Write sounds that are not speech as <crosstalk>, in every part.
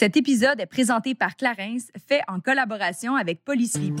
Cet épisode est présenté par Clarence, fait en collaboration avec Polysleep.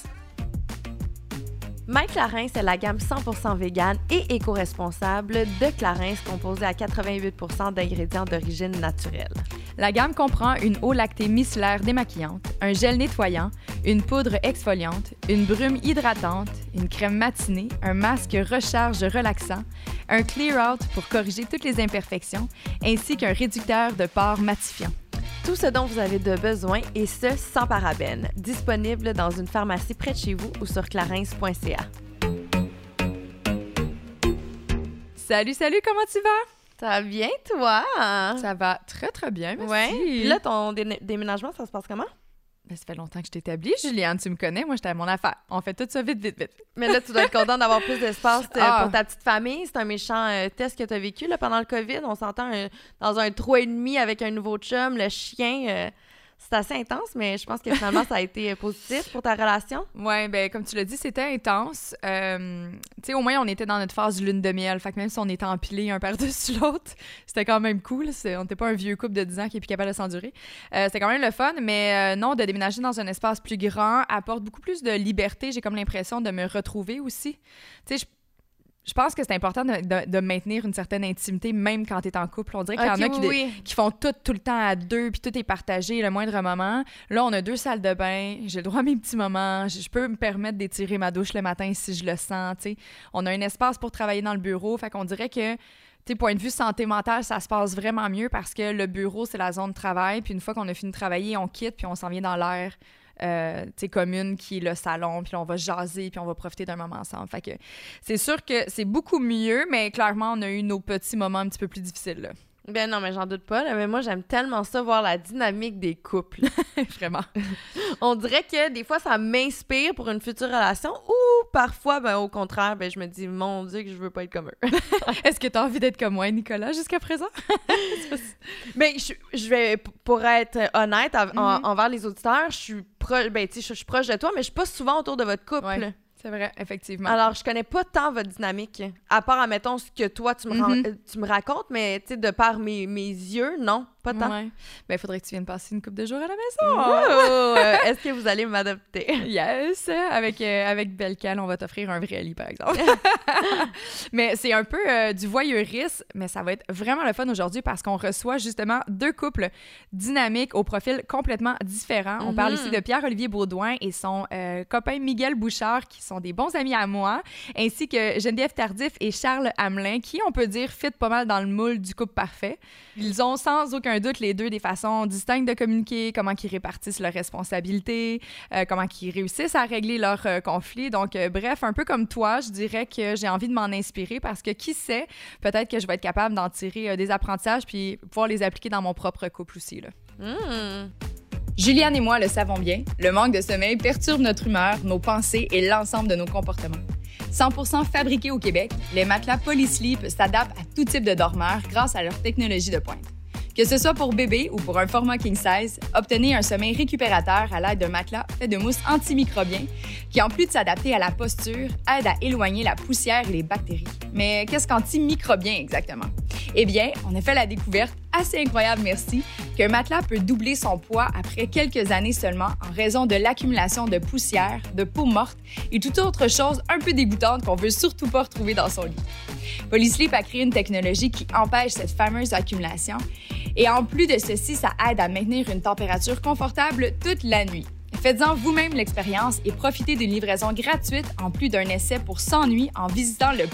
My Clarins, c'est la gamme 100% vegan et éco-responsable de Clarins composée à 88% d'ingrédients d'origine naturelle. La gamme comprend une eau lactée micellaire démaquillante, un gel nettoyant, une poudre exfoliante, une brume hydratante, une crème matinée, un masque recharge relaxant, un clear out pour corriger toutes les imperfections, ainsi qu'un réducteur de pores matifiant. Tout ce dont vous avez de besoin et ce sans parabènes. Disponible dans une pharmacie près de chez vous ou sur clarins.ca. Salut, salut, comment tu vas? Ça va bien, toi? Ça va très, très bien, merci. Ouais. Puis là, ton déménagement, ça se passe comment? Ben, ça fait longtemps que je t'établis, Juliane. Tu me connais, moi, j'étais à mon affaire. On fait tout ça vite, vite, vite. Mais là, tu dois être content d'avoir plus d'espace <laughs> euh, ah. pour ta petite famille. C'est un méchant euh, test que tu as vécu là, pendant le COVID. On s'entend euh, dans un trou et demi avec un nouveau chum, le chien c'est assez intense, mais je pense que finalement, ça a été positif pour ta relation. Oui, ben comme tu l'as dit, c'était intense. Euh, tu sais, au moins, on était dans notre phase lune de miel. Fait que même si on était empilés un <laughs> par-dessus l'autre, c'était quand même cool. On n'était pas un vieux couple de 10 ans qui est plus capable de s'endurer. Euh, c'était quand même le fun, mais euh, non, de déménager dans un espace plus grand apporte beaucoup plus de liberté. J'ai comme l'impression de me retrouver aussi. Tu sais, je pense que c'est important de, maintenir une certaine intimité même quand tu es en couple. On dirait qu'il y en a qui, font tout tout le temps à deux, puis tout est partagé le moindre moment. Là, on a deux salles de bain, j'ai le droit à mes petits moments, je, peux me permettre d'étirer ma douche le matin si je le sens. On a un espace pour travailler dans le bureau, fait qu'on dirait que tu point de vue santé mentale, ça se passe vraiment mieux parce que le bureau, c'est la zone de travail. Puis une fois qu'on a fini de travailler, on quitte, puis on s'en vient dans l'air euh, commune qui est le salon, puis on va jaser, puis on va profiter d'un moment ensemble. Fait c'est sûr que c'est beaucoup mieux, mais clairement, on a eu nos petits moments un petit peu plus difficiles. Ben non, mais j'en doute pas. mais moi, j'aime tellement ça, voir la dynamique des couples. <laughs> Vraiment. <laughs> On dirait que des fois, ça m'inspire pour une future relation ou parfois, ben, au contraire, ben, je me dis, mon Dieu, que je veux pas être comme eux. <laughs> Est-ce que tu as envie d'être comme moi, Nicolas, jusqu'à présent? mais je, je, vais, pour être honnête mm-hmm. envers les auditeurs, je suis, proche, ben, je, je suis proche de toi, mais je suis pas souvent autour de votre couple. C'est vrai, effectivement. Alors, je connais pas tant votre dynamique, à part, admettons, ce que toi, tu me, mm-hmm. euh, tu me racontes, mais, tu sais, de par mes, mes yeux, non? Pas tant. Ouais. Ben, il faudrait que tu viennes passer une coupe de jours à la maison. Oh! <laughs> Euh, est-ce que vous allez m'adopter? Yes! Avec, euh, avec Belcal, on va t'offrir un vrai lit, par exemple. <laughs> mais c'est un peu euh, du voyeurisme, mais ça va être vraiment le fun aujourd'hui parce qu'on reçoit justement deux couples dynamiques au profil complètement différent. On parle ici mm-hmm. de Pierre-Olivier Baudouin et son copain Miguel Bouchard, qui sont des bons amis à moi, ainsi que Geneviève Tardif et Charles Hamelin, qui, on peut dire, fit pas mal dans le moule du couple parfait. Ils ont sans aucun doute les deux des façons distinctes de communiquer, comment ils répartissent leurs responsabilités, euh, comment ils réussissent à régler leurs euh, conflits. Donc, euh, bref, un peu comme toi, je dirais que j'ai envie de m'en inspirer parce que qui sait, peut-être que je vais être capable d'en tirer des apprentissages puis pouvoir les appliquer dans mon propre couple aussi. Là. Hmm. Juliane et moi le savons bien, le manque de sommeil perturbe notre humeur, nos pensées et l'ensemble de nos comportements. 100% fabriqués au Québec, les matelas Polysleep s'adaptent à tout type de dormeur grâce à leur technologie de pointe. Que ce soit pour bébé ou pour un format king size, obtenez un sommeil récupérateur à l'aide d'un matelas fait de mousse antimicrobien qui, en plus de s'adapter à la posture, aide à éloigner la poussière et les bactéries. Mais qu'est-ce qu'antimicrobien exactement? Eh bien, on a fait la découverte assez incroyable, merci, qu'un matelas peut doubler son poids après quelques années seulement en raison de l'accumulation de poussière, de peau morte et toute autre chose un peu dégoûtante qu'on veut surtout pas retrouver dans son lit. Polysleep a créé une technologie qui empêche cette fameuse accumulation et en plus de ceci, ça aide à maintenir une température confortable toute la nuit. Faites-en vous-même l'expérience et profitez d'une livraison gratuite en plus d'un essai pour 100 nuits en visitant le.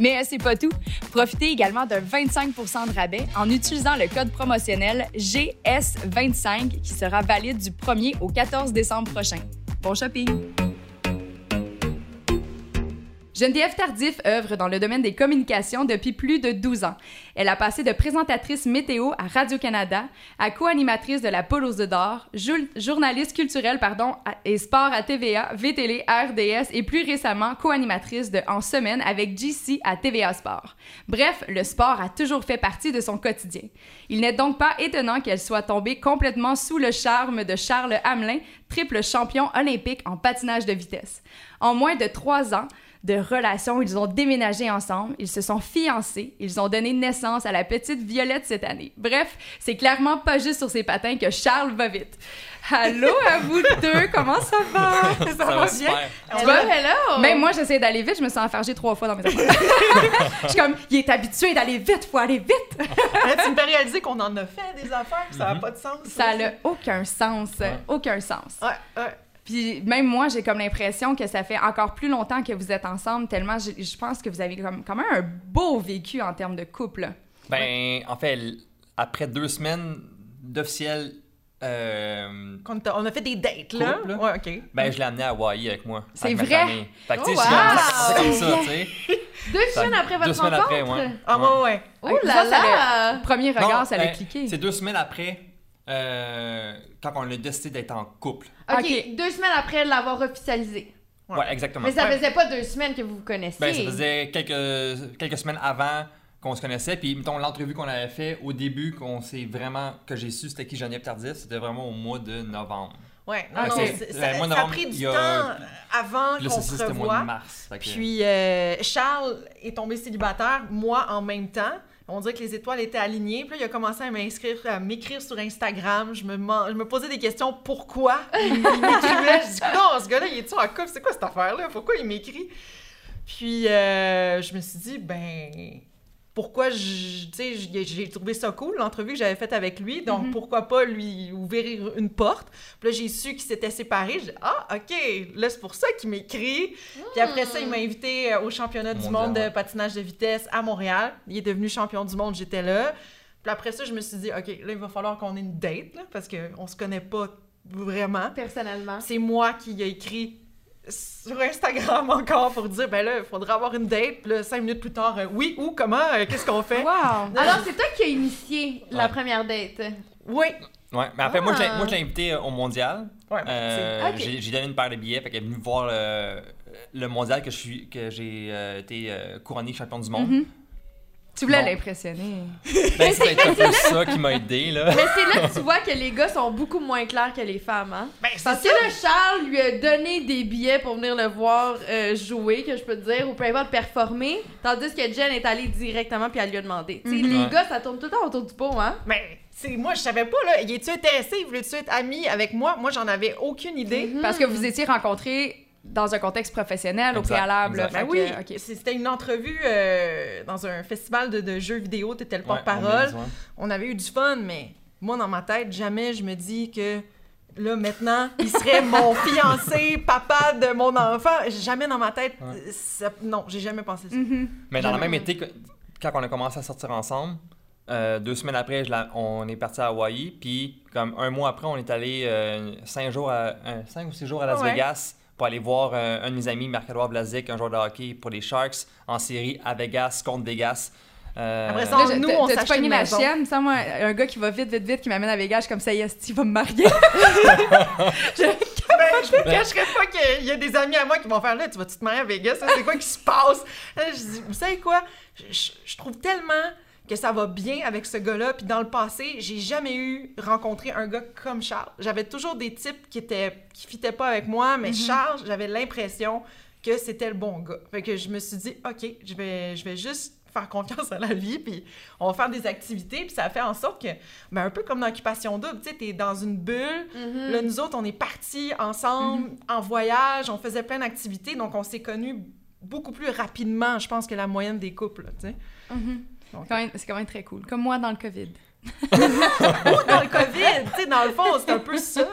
Mais c'est pas tout. Profitez également d'un 25% de rabais en utilisant le code promotionnel GS25 qui sera valide du 1er au 14 décembre prochain. Bon shopping! Geneviève Tardif œuvre dans le domaine des communications depuis plus de 12 ans. Elle a passé de présentatrice météo à Radio-Canada, à co-animatrice de la Polos de d'Or, journaliste culturelle pardon, et sport à TVA, VTL, RDS et plus récemment co-animatrice de En semaine avec GC à TVA Sport. Bref, le sport a toujours fait partie de son quotidien. Il n'est donc pas étonnant qu'elle soit tombée complètement sous le charme de Charles Hamelin, triple champion olympique en patinage de vitesse. En moins de trois ans, de relations. Ils ont déménagé ensemble, ils se sont fiancés, ils ont donné naissance à la petite Violette cette année. Bref, c'est clairement pas juste sur ses patins que Charles va vite. Allô à <laughs> vous deux, comment ça va? Ça, va, bien? Tu vas? Hello! Même moi, j'essaie d'aller vite, je me sens enfargée trois fois dans mes affaires. <laughs> je suis comme, il est habitué d'aller vite, faut aller vite! tu me fais réaliser qu'on en a fait des affaires, ça n'a mhm. pas de sens. Ça n'a aucun sens, aucun sens. Ouais, ouais. Puis même moi, j'ai comme l'impression que ça fait encore plus longtemps que vous êtes ensemble, tellement je, pense que vous avez comme, quand même un beau vécu en termes de couple. Ben, en fait, après deux semaines d'officiel. Euh, on a fait des dates, là. Ouais, OK. Ben, je l'ai amené à Hawaii avec moi. C'est vrai? Fait que, oh, c'est comme ça, tu sais. <laughs> Deux semaines après votre deux semaines rencontre? Après, ouais. Ah, ouais, ouais. Oh là là! Premier regard, ça l'a ben, cliqué. C'est deux semaines après euh, quand on a décidé d'être en couple. OK, deux semaines après l'avoir officialisé. Ouais. exactement. Mais ça faisait pas deux semaines que vous vous connaissiez. Ben, ça faisait quelques, quelques semaines avant qu'on se connaissait. Puis, mettons, l'entrevue qu'on avait fait au début, qu'on s'est vraiment, que j'ai su c'était qui Geneviève Tardif, c'était vraiment au mois de novembre. Ouais, non, ça, a pris du temps avant qu'on se revoie. mois de mars. Puis euh, Charles est tombé célibataire, moi en même temps. On dirait que les étoiles étaient alignées. Puis là, il a commencé à m'inscrire, à m'écrire sur Instagram. Je me, je me posais des questions. Pourquoi il m'écrivait? je dis, <laughs> non, ce gars-là, il est-tu en couple? C'est quoi cette affaire-là? Pourquoi il m'écrit? Puis euh, je me suis dit, ben, pourquoi j'ai trouvé ça cool, l'entrevue que j'avais faite avec lui, donc mhm. pourquoi pas lui ouvrir une porte. Puis là, j'ai su qu'il s'était séparé. J'ai ah, OK, là, c'est pour ça qu'il m'écrit. Puis après ça, il m'a invité euh, au championnat du monde de patinage de vitesse à Montréal. Il est devenu champion du monde, j'étais là. Puis après ça, je me suis dit, OK, là, il va falloir qu'on ait une date, là, parce qu'on se connaît pas vraiment. Personnellement. C'est moi qui ai écrit sur Instagram encore pour dire ben là, il faudrait avoir une date. Puis là, cinq minutes plus tard, euh, oui, où, comment, euh, qu'est-ce qu'on fait? Wow! Alors, c'est toi qui as initié la première date? Oui. Ouais, mais après, moi, je l'ai invité euh, au mondial. Ouais, J'ai donné une paire de billets, fait qu'elle est venue voir le, mondial que j'ai été couronné champion du monde. Mm-hmm. Tu voulais l'impressionner. Ben, c'est un peu ça qui m'a aidé, là. Mais c'est là que tu vois que les gars sont beaucoup moins clairs que les femmes, hein? Ben, Parce que là, Charles lui a donné des billets pour venir le voir euh, jouer, que je peux te dire, ou peu importe, performer, tandis que Jen est allée directement puis elle lui a demandé. Tu sais, les gars, ça tourne tout le temps autour du pot, hein? Mais ben, c'est moi, je savais pas, là. Il est-tu intéressé? Il voulait-tu être ami avec moi? Moi, j'en avais aucune idée. Mm-hmm. Parce que vous étiez rencontrés dans un contexte professionnel au préalable. Ben oui, c'était une entrevue euh, dans un festival de, jeux vidéo, tu étais le porte-parole. On avait eu du fun, mais moi, dans ma tête, jamais je me dis que là, maintenant, il serait <laughs> mon fiancé, papa de mon enfant. Jamais dans ma tête, non, j'ai jamais pensé ça. Mm-hmm. Mais dans le même été, quand on a commencé à sortir ensemble, euh, deux semaines après, on est parti à Hawaï, puis comme un mois après, on est allé euh, cinq, jours à, cinq ou six jours à Las Vegas pour aller voir euh, un de mes amis, Marc-Edouard Blazic, un joueur de hockey pour les Sharks, en série à Vegas contre Vegas. Euh... Après ça, nous, on s'achète une la chienne, ça, moi, un gars qui va vite, vite, vite, qui m'amène à Vegas, comme ça, yes, il va me marier. <laughs> <laughs> je ben, je me cacherais pas qu'il y a des amis à moi qui vont faire là, tu vas-tu te marier à Vegas? C'est quoi qui se passe? Je dis, vous savez quoi? je trouve tellement que ça va bien avec ce gars-là. Puis dans le passé, j'ai jamais eu rencontré un gars comme Charles. J'avais toujours des types qui étaient qui fitaient pas avec moi, mais mm-hmm. Charles, j'avais l'impression que c'était le bon gars. Fait que je me suis dit, OK, je vais, je vais juste faire confiance à la vie, puis on va faire des activités, puis ça fait en sorte que, ben, un peu comme dans Occupation Double, tu sais, t'es dans une bulle, mm-hmm. là, nous autres, on est partis ensemble mm-hmm. en voyage, on faisait plein d'activités, donc on s'est connus beaucoup plus rapidement, je pense, que la moyenne des couples, tu sais. C'est quand même très cool. Comme moi dans le COVID. <laughs> dans le COVID, tu sais, dans le fond, c'est un peu ça.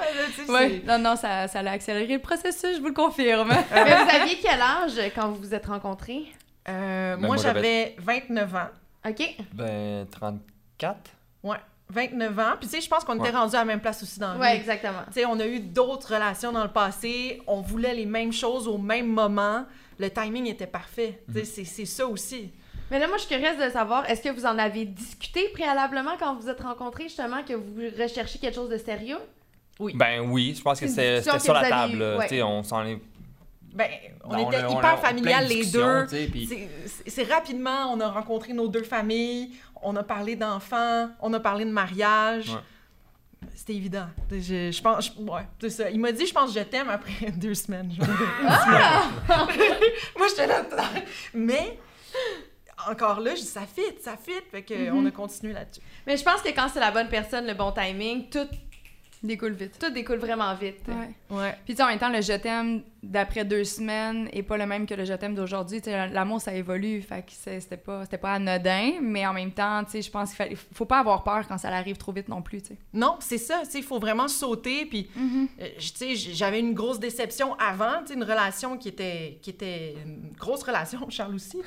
Oui, non, non, ça, ça a accéléré le processus, je vous le confirme. <laughs> Mais vous aviez quel âge quand vous vous êtes rencontrés? Euh, ben, moi, j'avais 29 ans. OK. Ben, 34. Ouais. 29 ans. Puis, tu sais, je pense qu'on était rendu à la même place aussi dans le Oui, exactement. Tu sais, on a eu d'autres relations dans le passé. On voulait les mêmes choses au même moment. Le timing était parfait. Tu sais, mhm. c'est ça aussi. Mais là, moi, je suis curieuse de savoir, est-ce que vous en avez discuté préalablement quand vous êtes rencontrés, justement, que vous recherchiez quelque chose de sérieux? Oui. Ben oui, je pense que c'était sur la table. On s'en est ben, on était hyper familial les deux. C'est rapidement, on a rencontré nos deux familles, on a parlé d'enfants, on a parlé de mariage. C'était évident. Je, je pense, ouais, c'est ça. Il m'a dit, je pense, je t'aime après <laughs> deux semaines. Ah! <laughs> Moi, j'étais là. Mais encore là, je dis, ça fit, ça fit. Fait qu'on mm-hmm. a continué là-dessus. Mais je pense que quand c'est la bonne personne, le bon timing, tout découle vite. Tout découle vraiment vite. Ouais. ouais. Puis, tu en même temps, le je t'aime d'après deux semaines est pas le même que le je t'aime d'aujourd'hui. L'amour, ça évolue. Fait que c'était pas, pas anodin, mais en même temps, tu sais, je pense qu'il faut pas avoir peur quand ça arrive trop vite non plus, tu sais. Non, c'est ça. Tu sais, il faut vraiment sauter. Puis, tu sais, j'avais une grosse déception avant, tu sais, une relation qui était, qui était une grosse relation, <laughs> Charles aussi.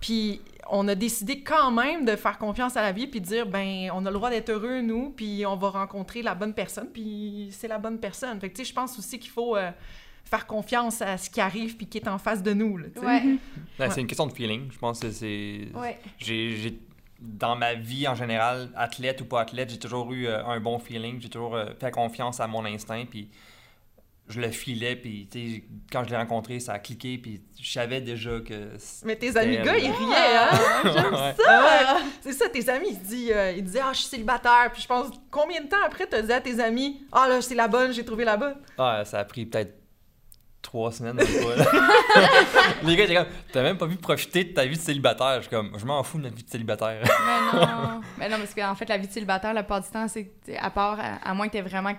Puis on a décidé quand même de faire confiance à la vie puis de dire ben on a le droit d'être heureux nous puis on va rencontrer la bonne personne puis c'est la bonne personne. Fait que tu sais je pense aussi qu'il faut euh, faire confiance à ce qui arrive puis qui est en face de nous là, ouais. Ben, c'est une question de feeling, je pense que c'est j'ai dans ma vie en général, athlète ou pas athlète, j'ai toujours eu euh, un bon feeling, j'ai toujours euh, fait confiance à mon instinct puis je le filais, puis quand je l'ai rencontré, ça a cliqué, puis je savais déjà que. Mais tes amis gars, ils riaient, hein? J'aime ça! c'est ça, tes amis, ils, disent, euh, ils disaient, ah, je suis célibataire, puis je pense, combien de temps après, tu as dit à tes amis, ah, là, c'est la bonne, j'ai trouvé la bonne? Ah, ça a pris peut-être trois semaines, <laughs> Les gars étaient comme, t'as même pas vu profiter de ta vie de célibataire. Je suis comme, je m'en fous de ma vie de célibataire. mais non, <laughs> mais non, parce qu'en fait, la vie de célibataire, la plupart du temps, c'est, à part, à, moins que t'aies vraiment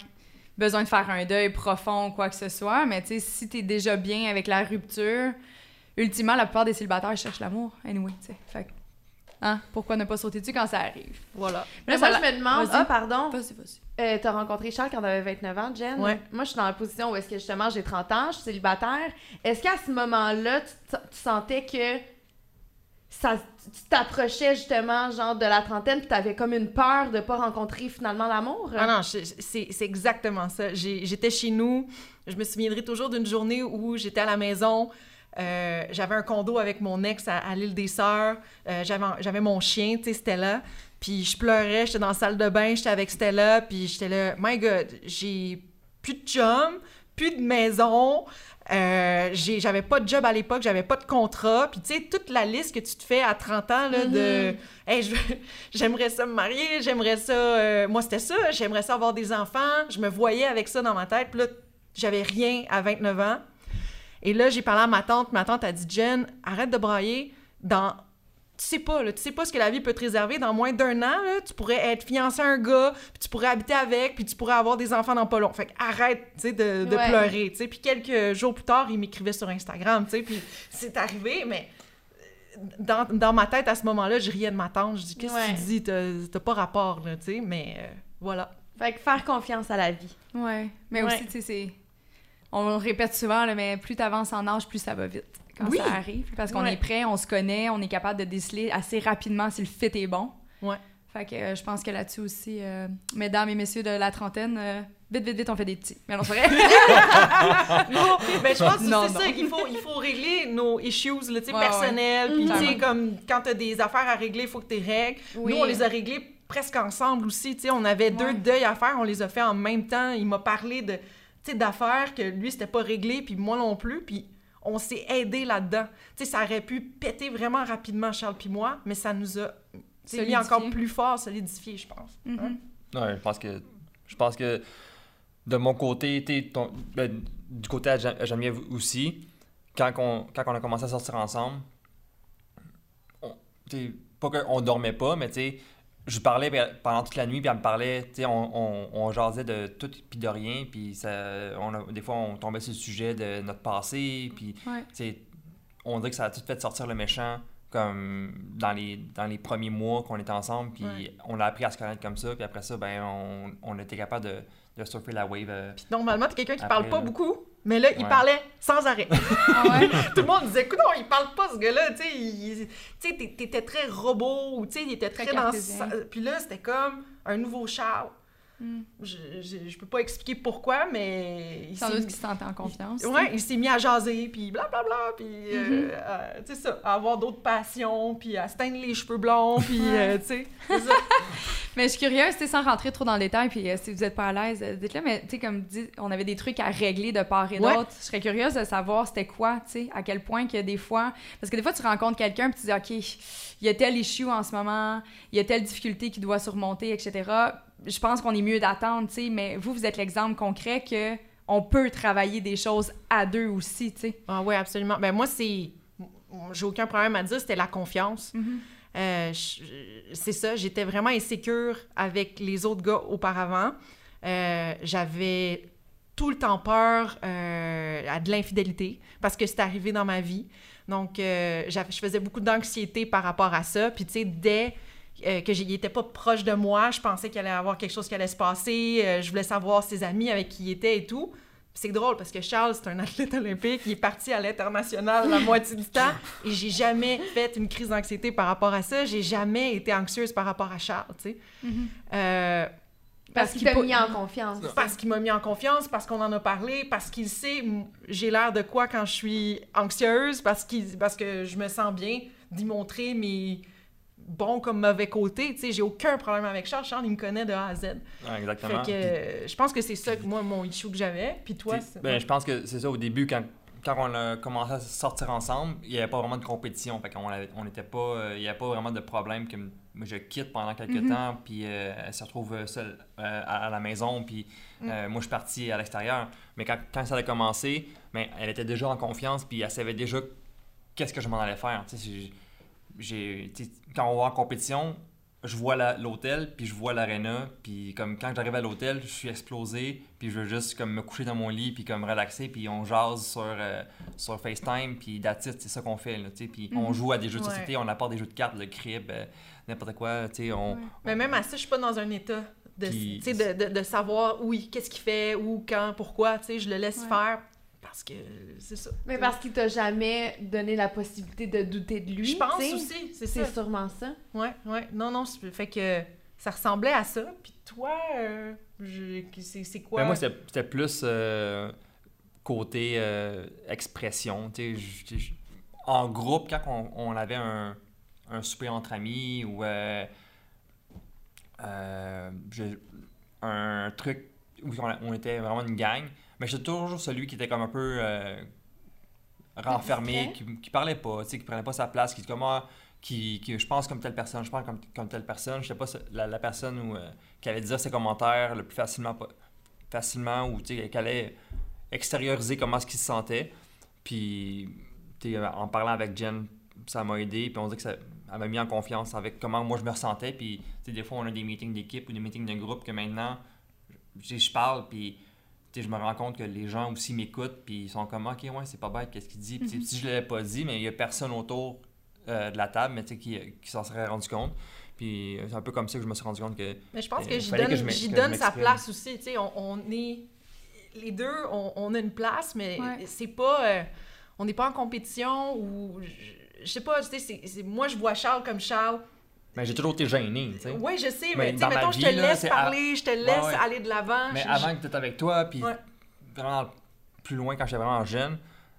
besoin de faire un deuil profond ou quoi que ce soit. Mais tu sais, si t'es déjà bien avec la rupture, ultimement, la plupart des célibataires cherchent l'amour, anyway, tu sais. Fait Hein? Pourquoi ne pas sauter dessus quand ça arrive? Voilà. Mais moi, je me demande... Ah, pardon. Vas-y, vas-y. Euh, t'as rencontré Charles quand t'avais 29 ans, Jen? Ouais. Moi, je suis dans la position où est-ce que, justement, j'ai 30 ans, je suis célibataire. Est-ce qu'à ce moment-là, tu, sentais que ça, tu t'approchais justement genre de la trentaine puis t'avais comme une peur de pas rencontrer finalement l'amour? Ah non, c'est exactement ça. J'étais chez nous, je me souviendrai toujours d'une journée où j'étais à la maison, euh, j'avais un condo avec mon ex à, l'île des Sœurs, euh, j'avais mon chien, tu sais, Stella, puis je pleurais, j'étais dans la salle de bain, j'étais avec Stella, puis j'étais là, my God, j'ai plus de chum, plus de maison, euh, j'avais pas de job à l'époque, j'avais pas de contrat. Puis, tu sais, toute la liste que tu te fais à 30 ans, là, de mm-hmm. Hey, <laughs> j'aimerais ça me marier, j'aimerais ça. Euh, moi, c'était ça, j'aimerais ça avoir des enfants. Je me voyais avec ça dans ma tête. Puis là, j'avais rien à 29 ans. Et là, j'ai parlé à ma tante. Ma tante a dit Jen, arrête de brailler. Dans tu sais pas, là, tu sais pas ce que la vie peut te réserver. Dans moins d'un an, là, tu pourrais être fiancé à un gars, puis tu pourrais habiter avec, puis tu pourrais avoir des enfants dans pas long. Fait arrête, tu sais, de, de pleurer, tu sais. Puis quelques jours plus tard, il m'écrivait sur Instagram, tu sais, puis c'est arrivé, mais dans, dans, ma tête, à ce moment-là, je riais de ma tante. Je dis, qu'est-ce que tu dis? T'as pas rapport, là, tu sais, mais euh, voilà. Fait que faire confiance à la vie. Ouais. Mais aussi, tu sais, c'est... On répète souvent, là, mais plus t'avances en âge, plus ça va vite quand ça arrive. Parce qu'on est prêt, on se connaît, on est capable de déceler assez rapidement si le fit est bon. Ouais. Fait que euh, je pense que là-dessus aussi, euh, mesdames et messieurs de la trentaine, euh, vite, vite, vite, on fait des petits. Mais non, c'est vrai. <laughs> non, mais je pense que c'est ça qu'il faut, il faut régler nos issues là, ouais, personnelles. Puis, tu sais, comme quand t'as des affaires à régler, il faut que tu règles. Nous, on les a réglées presque ensemble aussi. Tu sais, on avait deux deuils à faire, on les a fait en même temps. Il m'a parlé de d'affaires que lui, c'était pas réglé, puis moi non plus. Puis on s'est aidé là-dedans. Tu sais, ça aurait pu péter vraiment rapidement, Charles puis moi, mais ça nous a mis encore plus fort, solidifié, je pense. Mm-hmm. Hein? Oui, je pense que je pense que de mon côté, ton, ben, du côté à Geneviève aussi, quand on, quand on a commencé à sortir ensemble, on, pas qu'on dormait pas, mais tu sais, je parlais pendant toute la nuit, puis elle me parlait, tu sais, on, on, on, jasait de tout puis de rien, puis ça, on des fois, on tombait sur le sujet de notre passé, puis, tu sais, on dirait que ça a tout fait sortir le méchant, comme dans les, dans les premiers mois qu'on était ensemble, puis on a appris à se connaître comme ça, puis après ça, ben, on, on était capable de, de surfer la wave. Euh, puis normalement, t'es quelqu'un qui parle pas beaucoup. Mais là, il parlait sans arrêt. Ah <laughs> Tout le monde disait, écoute, il parle pas ce gars-là, tu sais, t'étais très robot, ou tu sais, il était très, très dans... Puis là, c'était comme un nouveau Charles. Hmm. Je, je, peux pas expliquer pourquoi, mais... Sans doute qu'il se sentait en confiance. Ouais, il s'est mis à jaser, puis blablabla, puis, mm-hmm. euh, tu sais ça, à avoir d'autres passions, puis à se teindre les cheveux blonds, puis, euh, tu sais, ça. <laughs> mais je suis curieuse, tu sans rentrer trop dans le détail, puis si vous êtes pas à l'aise, dites-le, mais tu sais, comme dit, on avait des trucs à régler de part et d'autre. Je serais curieuse de savoir c'était quoi, tu sais, à quel point que des fois... Parce que des fois, tu rencontres quelqu'un, puis tu dis, OK, il y a tel issue en ce moment, il y a telle difficulté qu'il doit surmonter, etc., je pense qu'on est mieux d'attendre, tu sais, mais vous, vous êtes l'exemple concret que on peut travailler des choses à deux aussi, tu sais. Ah oui, absolument. Ben moi, c'est... J'ai aucun problème à dire, c'était la confiance. Mm-hmm. Euh, c'est ça, j'étais vraiment insécure avec les autres gars auparavant. Euh, j'avais tout le temps peur euh, à de l'infidélité parce que c'est arrivé dans ma vie. Donc, je faisais beaucoup d'anxiété par rapport à ça. Puis, tu sais, dès euh, que n'était pas proche de moi. Je pensais qu'il allait avoir quelque chose qui allait se passer. Euh, je voulais savoir ses amis avec qui il était et tout. C'est drôle parce que Charles, c'est un athlète olympique. Il est parti à l'international la moitié du temps et j'ai jamais fait une crise d'anxiété par rapport à ça. J'ai jamais été anxieuse par rapport à Charles, tu sais. Mm-hmm. Euh, parce, qu'il t'a mis en confiance. Parce qu'il m'a mis en confiance, parce qu'on en a parlé, parce qu'il sait j'ai l'air de quoi quand je suis anxieuse, parce, qu'il, parce que je me sens bien d'y montrer mes, bon comme mauvais côté. Tu sais, j'ai aucun problème avec Charles. Charles, il me connaît de A à Z. exactement. Fait que, je pense que c'est ça, moi, mon issue que j'avais. Puis toi, ben, je pense que c'est ça, au début, quand, quand on a commencé à sortir ensemble, il n'y avait pas vraiment de compétition. Fait qu'on on était pas... Euh, il n'y avait pas vraiment de problème que je quitte pendant quelques mm-hmm. temps, puis euh, elle se retrouve seule euh, à, la maison, puis mm. moi, je suis parti à l'extérieur. Mais quand, quand, ça a commencé, ben, elle était déjà en confiance, puis elle savait déjà qu'est-ce que je m'en allais faire. Tu sais, j'ai quand on va en compétition, je vois l'hôtel, puis je vois l'aréna, puis comme quand j'arrive à l'hôtel, je suis explosé, puis je veux juste comme me coucher dans mon lit, puis comme relaxer, puis on jase sur, euh, sur FaceTime, puis that's c'est ça qu'on fait, là, tu sais, puis on mhm. joue à des jeux de société, on apporte des jeux de cartes, de crib, euh, n'importe quoi, tu sais, on, Mais même à ça, je suis pas dans un état de, de, de, de, savoir, oui, qu'est-ce qu'il fait, où, quand, pourquoi, tu sais, je le laisse faire parce que c'est ça. Mais parce qu'il t'a jamais donné la possibilité de douter de lui. Je pense aussi, c'est ça. C'est sûrement ça. Ouais, ouais. Non, non, fait que ça ressemblait à ça. Puis toi, euh, c'est quoi? Ben moi, c'était plus euh, côté euh, expression. en groupe, quand on, on avait un, un, souper entre amis ou un truc où on était vraiment une gang, mais j'étais toujours celui qui était comme un peu euh, renfermé, qui, qui parlait pas, qui prenait pas sa place, qui comme ah, qui, qui, je pense comme telle personne, je pense comme, comme telle personne. Je sais pas la, personne où, euh, qui allait dire ses commentaires le plus facilement, facilement ou qui allait extérioriser comment ce qu'il se sentait. Puis, en parlant avec Jen, ça m'a aidé. Puis on dit que ça m'a mis en confiance avec comment moi je me ressentais. Puis, des fois, on a des meetings d'équipe ou des meetings de groupe que maintenant, je parle, puis je me rends compte que les gens aussi m'écoutent, puis ils sont comme, OK, ouais, c'est pas bête, qu'est-ce qu'il dit? Mhm. Si je l'avais pas dit, mais il y a personne autour euh, de la table mais, qui, qui s'en serait rendu compte. Puis c'est un peu comme ça que je me suis rendu compte que. Mais je pense que j'y donne, donne sa place aussi. Tu sais, on, est. Les deux, on, a une place, mais c'est pas. Euh, on n'est pas en compétition ou. Je, sais pas, tu sais, moi, je vois Charles comme Charles mais j'ai toujours été gêné, tu sais. Oui, je sais, mais, tu sais, mettons, je te laisse parler, je te laisse aller de l'avant. Mais avant que tu étais avec toi, puis vraiment plus loin quand j'étais vraiment jeune,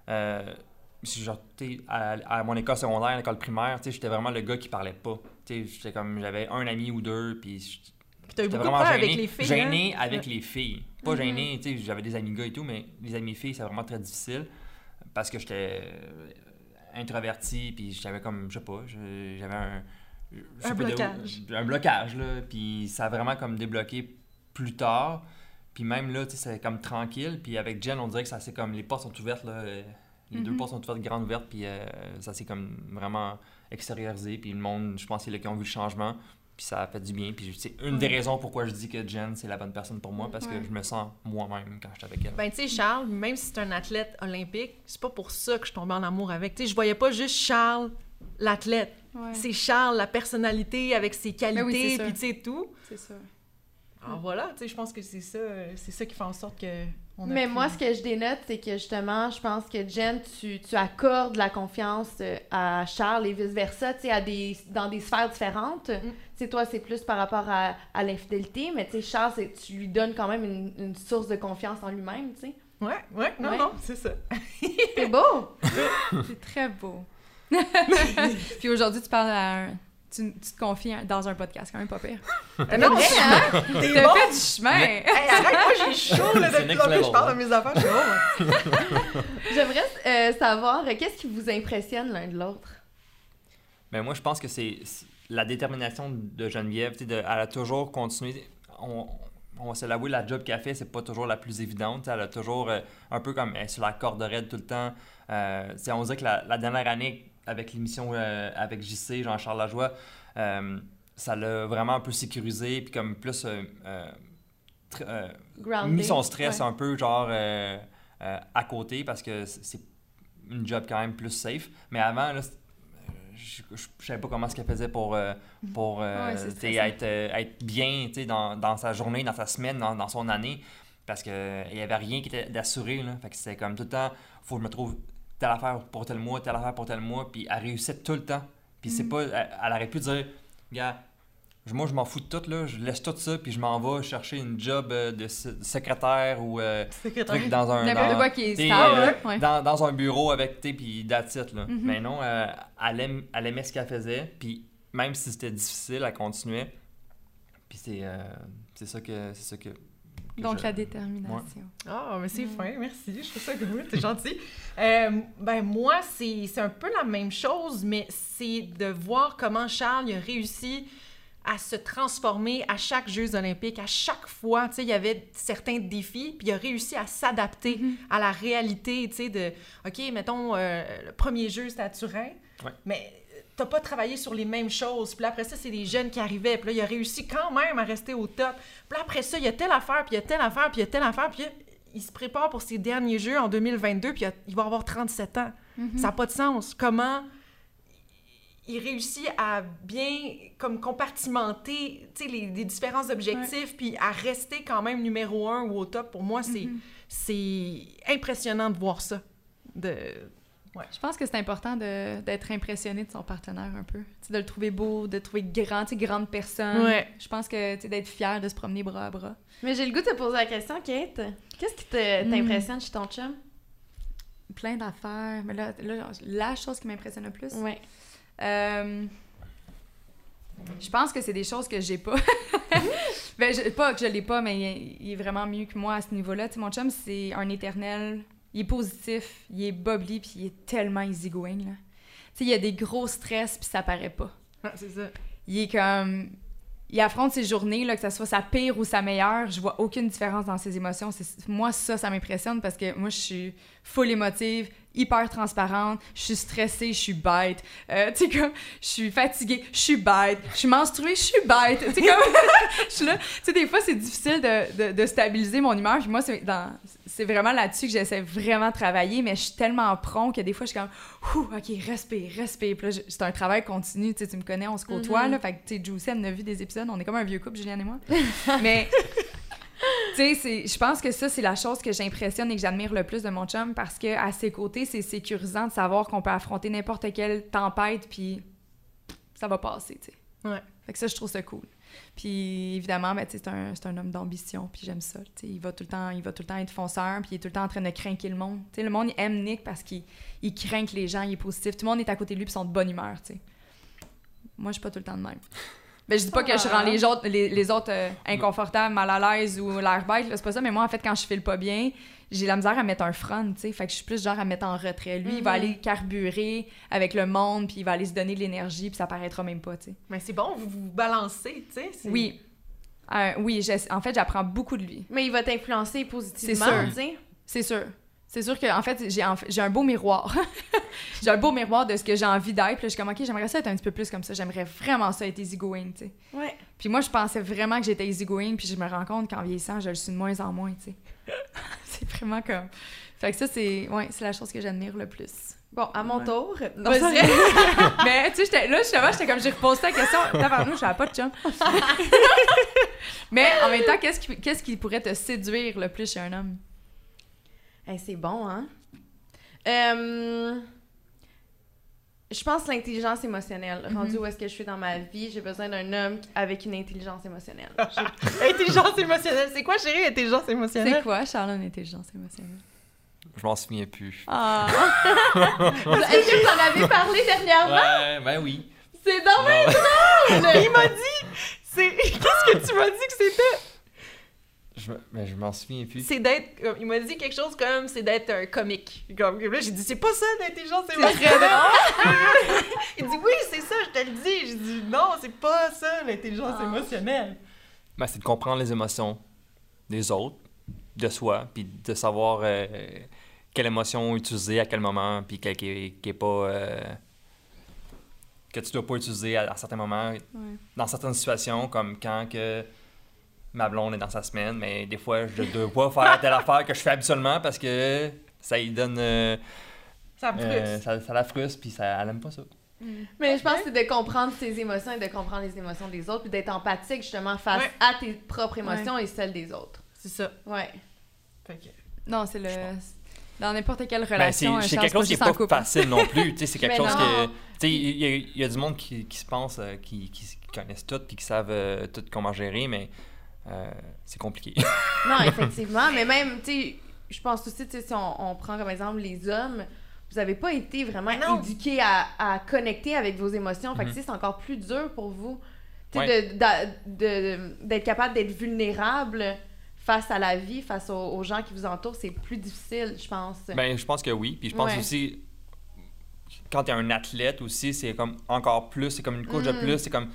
euh, genre, à, à mon école secondaire, à l'école primaire, tu sais, j'étais vraiment le gars qui parlait pas. Tu sais, j'étais comme, j'avais un ami ou deux, puis J'étais vraiment gêné, avec les filles. Gêné hein? avec les filles. Pas mm-hmm. gêné, tu sais, j'avais des amis gars et tout, mais les amis filles, c'est vraiment très difficile parce que j'étais introverti, puis j'avais comme, je sais pas, j'avais un un blocage. un blocage, là. Puis ça a vraiment comme débloqué plus tard. Puis même là, tu sais, c'est comme tranquille. Puis avec Jen, on dirait que ça c'est comme les portes sont ouvertes, là. Les deux mhm. portes sont ouvertes, grandes ouvertes. Puis euh, ça s'est comme vraiment extériorisé. Puis le monde, je pense, c'est là qui ont vu le changement. Puis ça a fait du bien. Puis c'est une des raisons pourquoi je dis que Jen, c'est la bonne personne pour moi. Parce que je me sens moi-même quand je suis avec elle. Ben, tu sais, Charles, même si c'est un athlète olympique, c'est pas pour ça que je tombais en amour avec. Tu sais, je voyais pas juste Charles, l'athlète c'est Charles, la personnalité avec ses ben qualités, puis tu sais, tout. C'est ça. Alors voilà, tu sais, je pense que c'est ça, c'est ça qui fait en sorte que Mais moi, ce que je dénote, c'est que justement, je pense que Jen, tu, tu accordes la confiance euh, à Charles et vice-versa, tu sais, des, dans des sphères différentes. Mm. Tu sais, toi, c'est plus par rapport à, à l'infidélité, mais tu sais, Charles, tu lui donnes quand même une, une source de confiance en lui-même, tu sais. Ouais, ouais, non, non, c'est ça. c'est beau! c'est très beau. Puis aujourd'hui, tu parles à un tu, te confies dans un podcast, quand même pas pire. T'as non, vrai, hein? T'es bon. fait du chemin. Hey, moi, j'ai <laughs> chaud là, depuis que je parle de mes affaires. J'aimerais euh, savoir, euh, qu'est-ce qui vous impressionne l'un de l'autre? Ben, moi, je pense que c'est la détermination de Geneviève. De, elle a toujours continué. On, on va se l'avouer, la job qu'elle fait, c'est pas toujours la plus évidente. Elle a toujours euh, un peu comme elle est sur la corde raide tout le temps. on dirait que la, la dernière année, avec l'émission euh, avec JC, Jean-Charles Lajoie, euh, ça l'a vraiment un peu sécurisé, puis comme plus euh, mis son stress un peu genre à côté parce que c'est une job quand même plus safe. Mais avant, là, je, ne savais pas comment ce qu'elle faisait pour, pour être, être bien dans, dans, sa journée, dans sa semaine, dans, dans son année. Parce qu'il n'y avait rien qui était d'assuré. Fait que c'était comme tout le temps, faut que je me trouve telle affaire pour tel mois, telle affaire pour tel mois, puis elle réussit tout le temps. Puis c'est mm. pas. Elle, aurait pu dire, gars, moi je m'en fous de tout, là, je laisse tout ça, puis je m'en vais chercher une job euh, de secrétaire ou euh, truc dans un. N'importe quoi qui est stable. Euh, dans, dans, un bureau avec, tu puis that's it, là. Mm-hmm. Mais non, elle, elle aimait ce qu'elle faisait, puis même si c'était difficile, elle continuait. Puis c'est c'est ça que. C'est ça que donc, la détermination. Ah, mais c'est fin, merci. Je trouve ça cool, t'es gentil. Euh, ben, moi, c'est un peu la même chose, mais c'est de voir comment Charles a réussi à se transformer à chaque Jeux olympiques. À chaque fois, tu sais, il y avait certains défis, puis il a réussi à s'adapter mm-hmm. à la réalité, tu sais, de, OK, mettons, euh, le premier jeu, c'était à Turin, mais t'as pas travaillé sur les mêmes choses. Puis après ça, c'est des jeunes qui arrivaient. Puis là, il a réussi quand même à rester au top. Puis après ça, il y a telle affaire, puis il y a telle affaire, puis il y a telle affaire. Puis il se prépare pour ses derniers jeux en 2022, puis il va avoir 37 ans. Mm-hmm. Ça n'a pas de sens. Comment il réussit à bien comme compartimenter les, les différents objectifs, puis à rester quand même numéro un ou au top. Pour moi, c'est mm-hmm. impressionnant de voir ça. De, je pense que c'est important d'être impressionné de son partenaire un peu. de le trouver beau, de le trouver grand, grande personne. Je pense que d'être fier de se promener bras à bras. Mais j'ai le goût de te poser la question, Kate. Qu'est-ce qui hmm. t'impressionne chez ton chum? Plein d'affaires. Mais là, la chose qui m'impressionne le plus? Ouais. Euh, je pense que c'est des choses que j'ai pas. <laughs> ben, pas que je l'ai pas, mais il, est vraiment mieux que moi à ce niveau-là. mon chum, c'est un éternel il est positif, il est bubbly, puis il est tellement easygoing, là. Tu sais, il y a des gros stress, puis ça paraît pas. c'est ça. Il est comme... Il affronte ses journées, là, que ce soit sa pire ou sa meilleure, je vois aucune différence dans ses émotions. Moi, ça, ça m'impressionne parce que moi, je suis full émotive, hyper transparente, je suis stressée, je suis bête, euh, tu sais comme je suis fatiguée, je suis bête, je suis menstruée, je suis bête, tu sais comme <laughs> je suis là, tu sais des fois c'est difficile de, de, de, stabiliser mon humeur, puis moi c'est dans c'est vraiment là-dessus que j'essaie vraiment de travailler, mais je suis tellement prompt que des fois je suis comme OK, respire, respire, puis c'est un travail continu, tu sais tu me connais, on se côtoie mm-hmm. là, fait que tu sais Juicy elle a vu des épisodes, on est comme un vieux couple Julien et moi. <laughs> mais tu sais, je pense que ça, c'est la chose que j'impressionne et que j'admire le plus de mon chum parce que à ses côtés, c'est sécurisant de savoir qu'on peut affronter n'importe quelle tempête, puis ça va passer, tu sais. Ouais. Fait que ça, je trouve ça cool. Puis évidemment, ben, c'est un, un, homme d'ambition, puis j'aime ça. Il va, tout le temps, il va tout le temps être fonceur, puis il est tout le temps en train de craquer le monde. le monde il aime Nick parce qu'il il craint les gens, il est positif. Tout le monde est à côté de lui, puis sont de bonne humeur. Moi, je suis pas tout le temps de même. Ben, je dis pas que je rends les autres, les, autres euh, inconfortables, mal à l'aise ou l'air bête, c'est pas ça, mais moi, en fait, quand je file pas bien, j'ai la misère à mettre un front, tu sais. Fait que je suis plus genre à mettre en retrait. Lui, il va mhm. aller carburer avec le monde, puis il va aller se donner de l'énergie, puis ça paraîtra même pas, tu sais. Mais c'est bon, vous vous balancez, tu sais. Oui. Euh, oui, en fait, j'apprends beaucoup de lui. Mais il va t'influencer positivement, tu sais. C'est sûr. C'est sûr que en fait, j'ai un beau miroir. <laughs> j'ai un beau miroir de ce que j'ai envie d'être. Puis je suis comme, OK, j'aimerais ça être un petit peu plus comme ça. J'aimerais vraiment ça être easygoing, tu sais. Ouais. Puis moi, je pensais vraiment que j'étais easygoing. Puis je me rends compte qu'en vieillissant, je le suis de moins en moins, tu sais. <laughs> c'est vraiment comme... Fait que ça, c'est ouais, c'est la chose que j'admire le plus. Bon, à mon tour. <laughs> Mais tu sais, là, justement, j'étais comme, j'ai reposé la question. nous, je n'avais pas de chum. Mais en même temps, qu'est-ce qui, qu'est-ce qui pourrait te séduire le plus chez un homme? C'est bon, hein? Euh, je pense l'intelligence émotionnelle. Mhm. Rendu où est-ce que je suis dans ma vie, j'ai besoin d'un homme avec une intelligence émotionnelle. <laughs> intelligence émotionnelle. C'est quoi, chérie, intelligence émotionnelle? C'est quoi, Charlotte, une intelligence émotionnelle? Je m'en souviens plus. Ah! <laughs> est-ce que vous en avez parlé dernièrement? Ouais, ben oui. C'est dommage! Il m'a dit... <laughs> Qu'est-ce que tu m'as dit que c'était? Je, mais je m'en souviens plus. C'est d'être. Il m'a dit quelque chose comme c'est d'être un comique. Comme, là, j'ai dit, c'est pas ça l'intelligence émotionnelle. <laughs> il dit, oui, c'est ça, je te le dis. J'ai dit, non, c'est pas ça l'intelligence ah. émotionnelle. Ben, c'est de comprendre les émotions des autres, de soi, puis de savoir euh, quelle émotion utiliser à quel moment, puis qui, qui, est pas. Euh, que tu dois pas utiliser à, certains moments, dans certaines situations, comme quand que ma blonde est dans sa semaine, mais des fois, je dois pas faire telle affaire que je fais habituellement parce que ça lui donne. Euh, ça, euh, ça, ça, la frustre, puis ça, elle aime pas ça. Mm. Mais je pense que c'est de comprendre ses émotions et de comprendre les émotions des autres, puis d'être empathique justement face à tes propres émotions et celles des autres. C'est ça. Ouais. Non, c'est le. Dans n'importe quelle ben, relation, c'est quelque chose qui n'est pas facile non plus. c'est <laughs> quelque chose que. Il y, a du monde qui, qui se pense, euh, qui, qui, connaissent tout, puis qui savent tout comment gérer, mais euh, c'est compliqué. <laughs> non, <laughs> effectivement, mais même, tu sais, je pense aussi, tu sais, si on, prend comme exemple les hommes, vous n'avez pas été vraiment éduqués à, à, connecter avec vos émotions. Fait que, mm-hmm. c'est encore plus dur pour vous, tu sais, d'être capable d'être vulnérable face à la vie, face aux, gens qui vous entourent, c'est plus difficile, je pense. Ben, je pense que oui. Puis je pense aussi, quand tu es un athlète aussi, c'est comme encore plus, c'est comme une couche de mm. plus, c'est comme,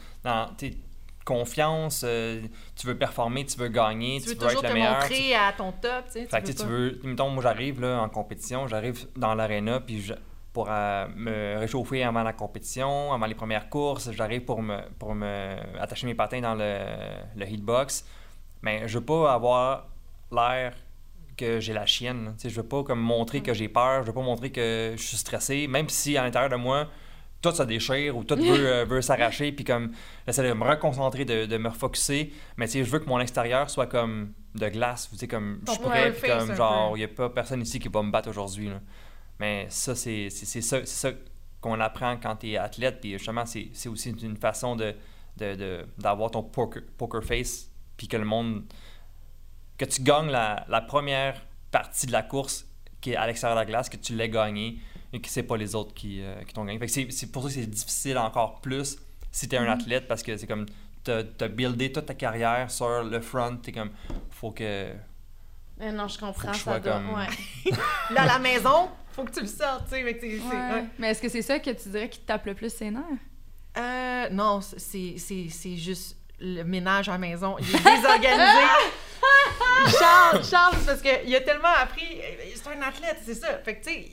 confiance, euh, tu veux performer, tu veux gagner, tu, veux, être le meilleur. Tu veux montrer à ton top, tu sais. Fait tu, veux, mettons, moi j'arrive là en compétition, j'arrive dans l'aréna, puis je, pour euh, me réchauffer avant la compétition, avant les premières courses, j'arrive pour me, pour me attacher mes patins dans le, le hitbox. Mais je veux pas avoir l'air que j'ai la chienne. Tu sais, je veux pas comme montrer que j'ai peur, je veux pas montrer que je suis stressé, même si à l'intérieur de moi, tout se déchire ou tout veut, euh, veut s'arracher, puis comme j'essaie de me reconcentrer, de, de me refocuser, mais tu sais, je veux que mon extérieur soit comme de glace, tu sais, comme je suis prêt, puis comme genre, il n'y a pas personne ici qui va me battre aujourd'hui. Mais ça, c'est ça, ça qu'on apprend quand tu es athlète, puis justement, c'est aussi une façon de d'avoir ton poker, poker face, puis que le monde, que tu gagnes la, la première partie de la course qui est à l'extérieur de la glace, que tu l'aies gagné, et que c'est pas les autres qui, euh, qui t'ont gagné. c'est pour ça que c'est difficile encore plus si tu es un mm-hmm. athlète parce que c'est comme t'as as buildé toute ta carrière sur le front, t'es comme faut que mais non, je comprends ça. Comme... Ouais. <laughs> Là, à la maison, faut que tu le sortes, tu sais. Mais, mais est-ce que c'est ça que tu dirais qui te tape le plus ses nerfs? Euh, non, c'est juste le ménage à la maison. Il est désorganisé. <laughs> Charles, Charles, parce qu'il a tellement appris. C'est un athlète, c'est ça. Fait que, tu sais,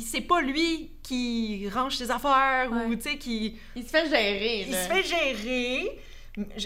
c'est pas lui qui range ses affaires ou tu sais qui il se fait gérer il se fait gérer.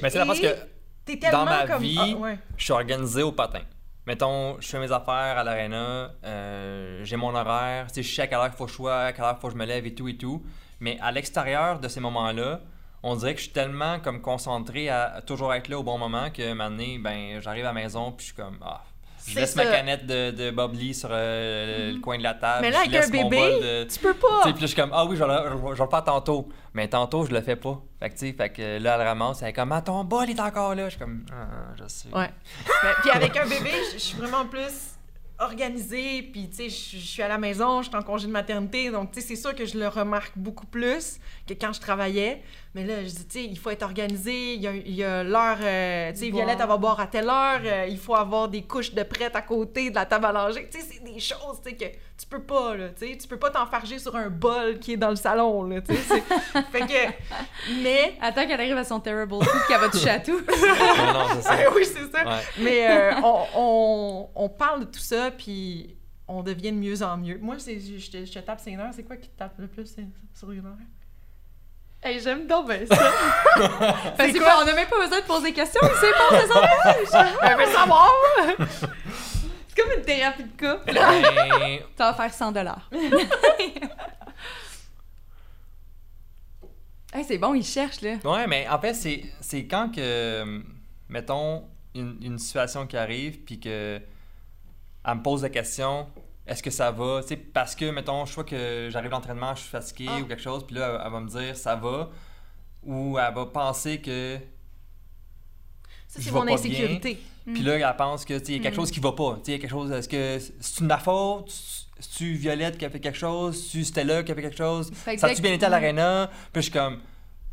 Mais c'est parce que dans ma vie ah, je suis organisé au patin. Mettons je fais mes affaires à l'aréna euh, j'ai mon horaire je sais à quelle heure il faut que je sois à quelle heure il faut que je me lève et tout et tout. Mais à l'extérieur de ces moments là on dirait que je suis tellement comme concentré à, toujours être là au bon moment que maintenant ben j'arrive à la maison puis je suis comme ah je laisse ma canette de, de Bubbly sur euh, le mm. coin de la table. Mais là, avec un bébé, tu peux pas. Puis je suis comme, ah oui, je vais, le faire tantôt. Mais tantôt, je le fais pas. Fait que, tu sais, fait que là, elle ramasse, elle est comme, ah, ton bol est encore là. Je suis comme, ah, je sais. Ouais. puis avec un bébé, je suis vraiment plus organisée, puis tu sais, je suis à la maison, je suis en congé de maternité, donc tu sais, c'est sûr que je le remarque beaucoup plus que quand je travaillais. Mais là, je dis, tu sais, il faut être organisé, il y a, l'heure, euh, tu sais, Violette, elle va boire à telle heure, euh, il faut avoir des couches de prête à côté de la table à langer. Tu sais, c'est des choses, tu sais, que tu peux pas, là, tu sais, tu peux pas t'enfarger sur un bol qui est dans le salon, là, tu sais. <laughs> fait que, mais... Attends qu'elle arrive à son terrible food qu'elle va toucher à tout. <laughs> non, non, c'est ça. <laughs> oui, c'est ça. Mais euh, on, on, on parle de tout ça, puis on devient de mieux en mieux. Moi, je, je, te tape 5 heures. C'est quoi qui te tape le plus sur une heure? Hey, j'aime donc bien ça. <laughs> Parce qu'on n'a même pas besoin de poser des questions, c'est pas ça Je <laughs> veux savoir. c'est comme une thérapie de couple. Ben... Ça va faire 100 dollars. <laughs> hey, c'est bon, il cherche, là. Ouais, mais en fait, c'est quand que, mettons, une, une situation qui arrive, puis que elle me pose des questions. Est-ce que ça va? parce que, mettons, je vois que j'arrive à l'entraînement, je suis fatigué ah. ou quelque chose, puis là, elle, va me dire ça va. Ou elle va penser que. Ça, c'est mon insécurité. Puis là, elle pense que, y a quelque mm. chose qui va pas. Il y a quelque chose. Est-ce que c'est une faute? C'est-tu Violette qui a fait quelque chose? C'est-tu Stella qui a fait quelque chose? Ça a-tu bien été à l'aréna? Puis je suis comme,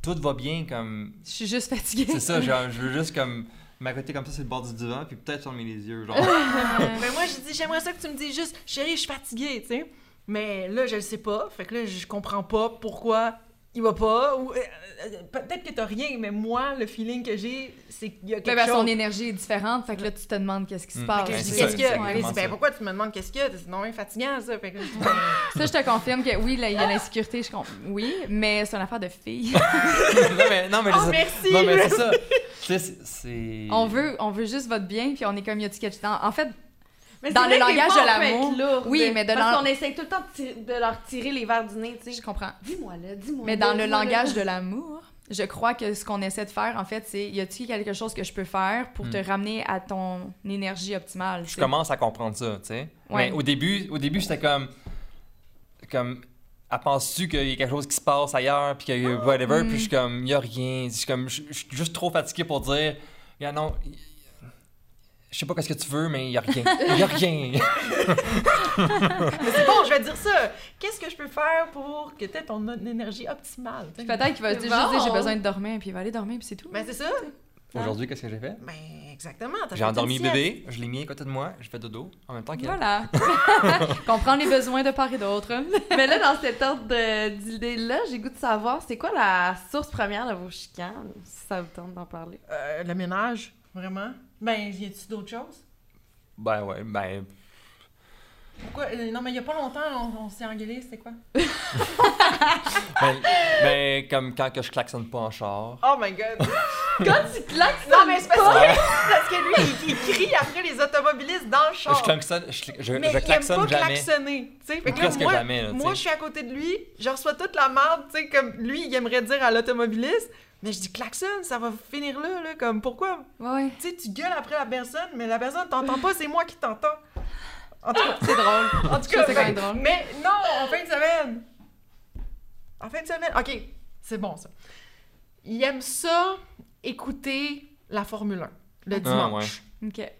tout va bien, comme. Je suis juste fatiguée. C'est ça, genre, je veux juste comme m'accoter comme ça sur le bord du divan, puis peut-être fermer les yeux, genre. mais <laughs> <laughs> moi, je dis, j'aimerais ça que tu me dises juste, chérie, je suis fatiguée, tu sais. Mais là, je le sais pas. Fait que là, je comprends pas pourquoi il va pas. Ou, euh, euh, peut-être que t'as rien, mais moi, le feeling que j'ai, c'est qu'il y a quelque ben, chose. Son énergie est différente, fait que là, tu te demandes qu'est-ce qui se mm. passe. qu'est-ce qu'il y a? ben, pourquoi tu me demandes qu'est-ce qu'il y a? C'est non fatigant, ça. Fait que... <laughs> ça, je te confirme que oui, il y a l'insécurité, je comprends. Oui, mais c'est une affaire de fille. <laughs> non, mais, non, mais, oh, merci, non, mais c'est ça. c'est... On veut, on veut juste votre bien, puis on est comme, y a En fait, dans le langage de l'amour. Oui, mais de Parce qu'on essaie tout le temps de, leur tirer les verres du nez, tu sais. Je comprends. Dis-moi là, dis-moi Mais dans le langage de <laughs> l'amour, je crois que ce qu'on essaie de faire, en fait, c'est y a-t-il quelque chose que je peux faire pour te hmm. ramener à ton énergie optimale? Je commence à comprendre ça, tu sais. Mais au début, au début c'était comme. Comme. Elle pense-tu qu'il y a quelque chose qui se passe ailleurs, puis que whatever, puis je suis hmm. comme, il y a rien. Je suis comme, je suis juste trop fatigué pour dire, a non, je sais pas qu'est-ce que tu veux, mais il y a rien. Il y a rien. <laughs> <laughs> mais c'est bon, je vais dire ça. Qu'est-ce que je peux faire pour que tu aies ton énergie optimale? Peut-être qu'il va juste dire j'ai besoin de dormir, puis il va aller dormir, puis c'est tout. Mais ben, c'est ça. Aujourd'hui, qu'est-ce que j'ai fait? Ben, exactement. J'ai endormi bébé, je l'ai mis à côté de moi, je fais dodo en même temps qu'il Voilà. <laughs> Comprendre les besoins de part et d'autre. Mais là, dans cet ordre d'idées-là, j'ai goût de savoir, c'est quoi la source première de vos chicanes, si ça vous tente d'en parler? Euh, le ménage, vraiment. Ben, y a-tu d'autres choses? Ben ouais, ben. Pourquoi? Euh, non, mais il y a pas longtemps, on, s'est engueulé, c'était quoi? <laughs> ben, ben, comme quand que je klaxonne pas en char. Oh my god! <laughs> quand tu klaxonnes Non, mais c'est parce, que, <laughs> parce que lui, il, crie après les automobilistes dans le char. Je klaxonne, je, je, mais je klaxonne il aime pas klaxonner, tu sais. Fait que là, moi, jamais, moi je suis à côté de lui, je reçois toute la merde, tu sais, comme lui, il aimerait dire à l'automobiliste. Mais je dis klaxon, ça va finir là, là, comme pourquoi? Ouais. Tu sais, tu gueules après la personne, mais la personne t'entend pas, c'est moi qui t'entends. En tout cas, c'est drôle. En tout cas, c'est quand même drôle. Mais non, en fin de semaine. En fin de semaine. OK, c'est bon ça. Il aime ça écouter la Formule 1 le ah, dimanche. OK.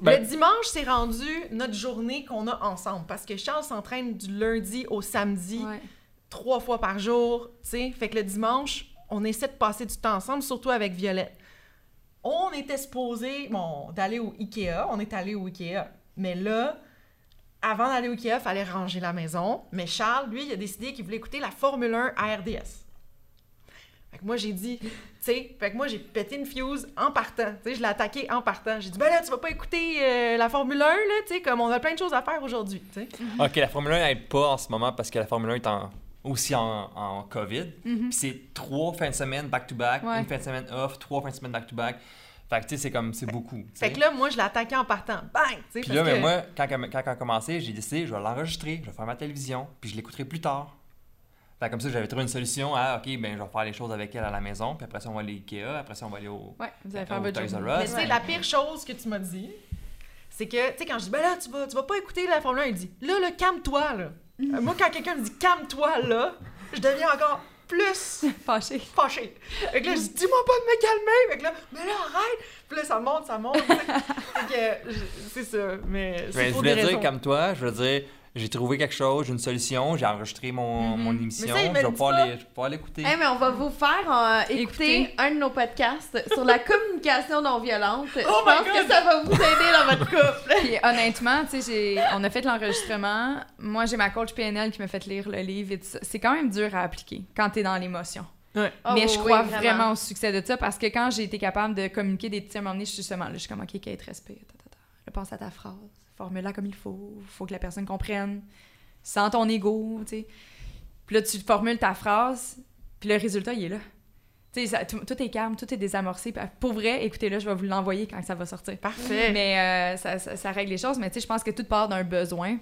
Ben le dimanche, c'est rendu notre journée qu'on a ensemble parce que Charles s'entraîne du lundi au samedi, trois fois par jour, tu sais. Fait que le dimanche, on essaie de passer du temps ensemble, surtout avec Violette. On était supposé, bon, d'aller au Ikea. On est allé au Ikea. Mais là, avant d'aller au Ikea, il fallait ranger la maison. Mais Charles, lui, il a décidé qu'il voulait écouter la Formule 1 à RDS. Fait que moi, j'ai dit, tu sais, fait que moi, j'ai pété une fuse en partant. Tu sais, je l'ai attaqué en partant. J'ai dit, ben là, tu vas pas écouter euh, la Formule 1, là, tu sais, comme on a plein de choses à faire aujourd'hui. OK, la Formule 1 n'aide pas en ce moment parce que la Formule 1 est en aussi en, en COVID. Puis c'est trois fins de semaine back-to-back, une fin de semaine off, trois fins de semaine back-to-back. Fait que, tu sais, c'est comme, c'est beaucoup. Fait que là, moi, je l'ai attaqué en partant. Bang! Puis là, mais moi, quand, quand, quand, a commencé, j'ai décidé, je vais l'enregistrer, je vais faire ma télévision, puis je l'écouterai plus tard. Fait comme ça, j'avais trouvé une solution à, OK, ben, je vais faire les choses avec elle à la maison, puis après ça, on va aller à Ikea, après ça, on va aller au. Ouais, vous allez faire votre Mais c'est la pire chose que tu m'as dit, c'est que, tu sais, quand je dis, ben là, tu vas, tu vas pas écouter la Formule 1, il dit, là, là, calme-toi, là. Euh, moi, quand quelqu'un me dit, calme-toi, là, je deviens encore plus <laughs> fâchée. Fâchée. Fait que là, je dis, dis-moi pas de me calmer. Fait que là, mais là, arrête. Puis là, ça monte, ça monte. fait que c'est ça. Mais, mais je voulais dire comme toi, je veux dire, j'ai trouvé quelque chose, j'ai une solution, j'ai enregistré mon, mhm. mon émission, je vais pouvoir l'écouter. mais on va vous faire euh, écouter, un de nos podcasts sur la communication non violente. je oh pense que ça va vous aider dans votre couple. <laughs> Puis honnêtement, tu sais, on a fait l'enregistrement. Moi, j'ai ma coach PNL qui m'a fait lire le livre. C'est quand même dur à appliquer quand tu es dans l'émotion. Ouais. mais je oh, crois vraiment. au succès de ça parce que quand j'ai été capable de communiquer des petits moments, je suis justement là, je suis comme, OK, Kate, respire. Je pense à ta phrase formule-la comme il faut. faut que la personne comprenne. Sans ton ego, tu sais. Puis là, tu formules ta phrase, puis le résultat, il est là. Tu sais, tout, est calme, tout est désamorcé. Pour vrai, écoutez, là, je vais vous l'envoyer quand ça va sortir. Parfait. Mais euh, ça, ça, règle les choses. Mais tu sais, je pense que tout part d'un besoin.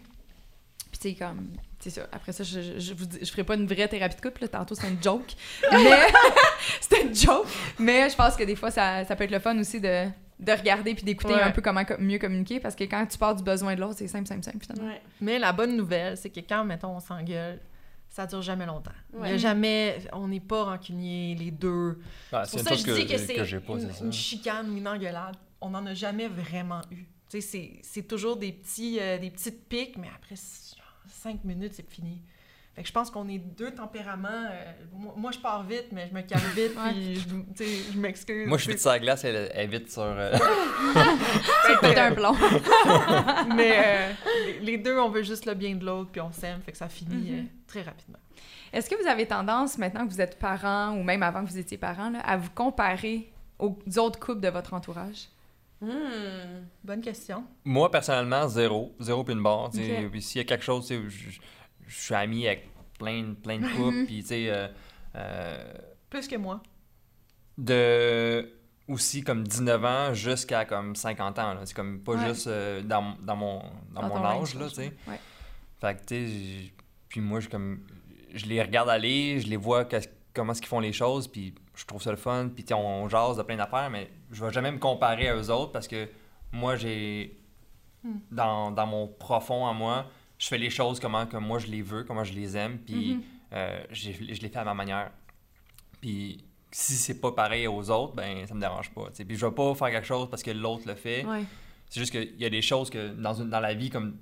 Puis tu sais, comme... C'est ça. Après ça, je, je, vous, je ferai pas une vraie thérapie de couple. Là. Tantôt, c'est une joke. <laughs> mais... <laughs> c'était une joke. Mais je pense que des fois, ça, ça peut être le fun aussi de de regarder puis d'écouter un peu comment mieux communiquer parce que quand tu pars du besoin de l'autre, c'est simple, simple, simple finalement. Mais la bonne nouvelle, c'est que quand, mettons, on s'engueule, ça dure jamais longtemps. Il y a jamais, on n'est pas rancuniers les deux. Ah, c'est pour ça que je dis que, c'est une, une, chicane ou une engueulade. On n'en a jamais vraiment eu. C'est toujours des, petits, euh, des petites piques, mais après cinq minutes, c'est fini. Fait que je pense qu'on est deux tempéraments. Euh, moi, je pars vite, mais je me calme vite, puis je, je m'excuse. Moi, je suis vite sur la glace, elle est vite sur. Euh... <laughs> c'est un plomb. <laughs> mais euh, les, deux, on veut juste le bien de l'autre, puis on s'aime, fait que ça finit mm-hmm. très rapidement. Est-ce que vous avez tendance, maintenant que vous êtes parents, ou même avant que vous étiez parents, à vous comparer aux autres couples de votre entourage? Hmm, bonne question. Moi, personnellement, zéro. Zéro puis une barre. S'il y a quelque chose, je, je, suis ami avec plein, plein de <laughs> couples. puis, tu sais. Euh, euh, Plus que moi. De. Aussi comme 19 ans jusqu'à comme 50 ans. C'est comme pas juste euh, dans, dans, mon, dans, mon âge, là, tu sais. Fait que, tu sais, puis moi, je, comme, je les regarde aller, je les vois comment est-ce qu'ils font les choses, puis je trouve ça le fun, puis on, on jase de plein d'affaires, mais je vais jamais me comparer à eux autres parce que moi, j'ai. Hmm. Dans, dans, mon profond à moi, je fais les choses comment que moi je les veux, comment je les aime, puis mm-hmm. euh, je les fais à ma manière. Puis si c'est pas pareil aux autres, ben ça me dérange pas. T'sais. Puis je vais pas faire quelque chose parce que l'autre le fait. C'est juste qu'il y a des choses que dans, une, dans la vie, comme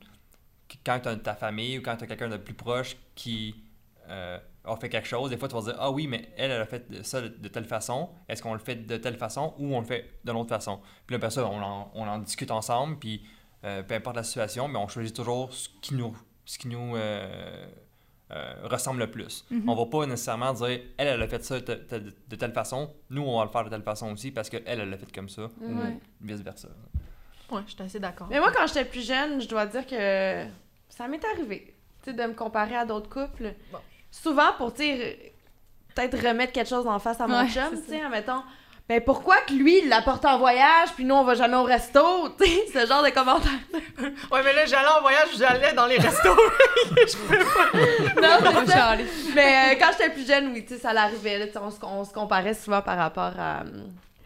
quand tu as ta famille ou quand tu as quelqu'un de plus proche qui euh, a fait quelque chose, des fois tu vas dire Ah oui, mais elle, elle a fait ça de, telle façon. Est-ce qu'on le fait de telle façon ou on le fait de l'autre façon? Puis là, ça, on en, on en discute ensemble, puis euh, peu importe la situation, mais on choisit toujours ce qui nous, ce qui nous euh, ressemble le plus. Mhm. On va pas nécessairement dire Elle, elle a fait ça de, telle façon, nous, on va le faire de telle façon aussi parce qu'elle, elle l'a fait comme ça, ou vice-versa. Oui, je suis assez d'accord. Mais moi, quand j'étais plus jeune, je dois dire que ça m'est arrivé de me comparer à d'autres couples. Bon souvent pour, tu peut-être remettre quelque chose en face à mon chum, tu sais, mettons. Ben pourquoi que lui, il l'apporte en voyage, puis nous, on va jamais au resto, <laughs> tu sais, ce genre de commentaires. ouais, mais là, j'allais en voyage, j'allais dans les restos. <laughs> je peux pas. Non, c'est ça. Mais euh, quand j'étais plus jeune, oui, tu sais, ça l'arrivait, on, se, on se comparait souvent par rapport à...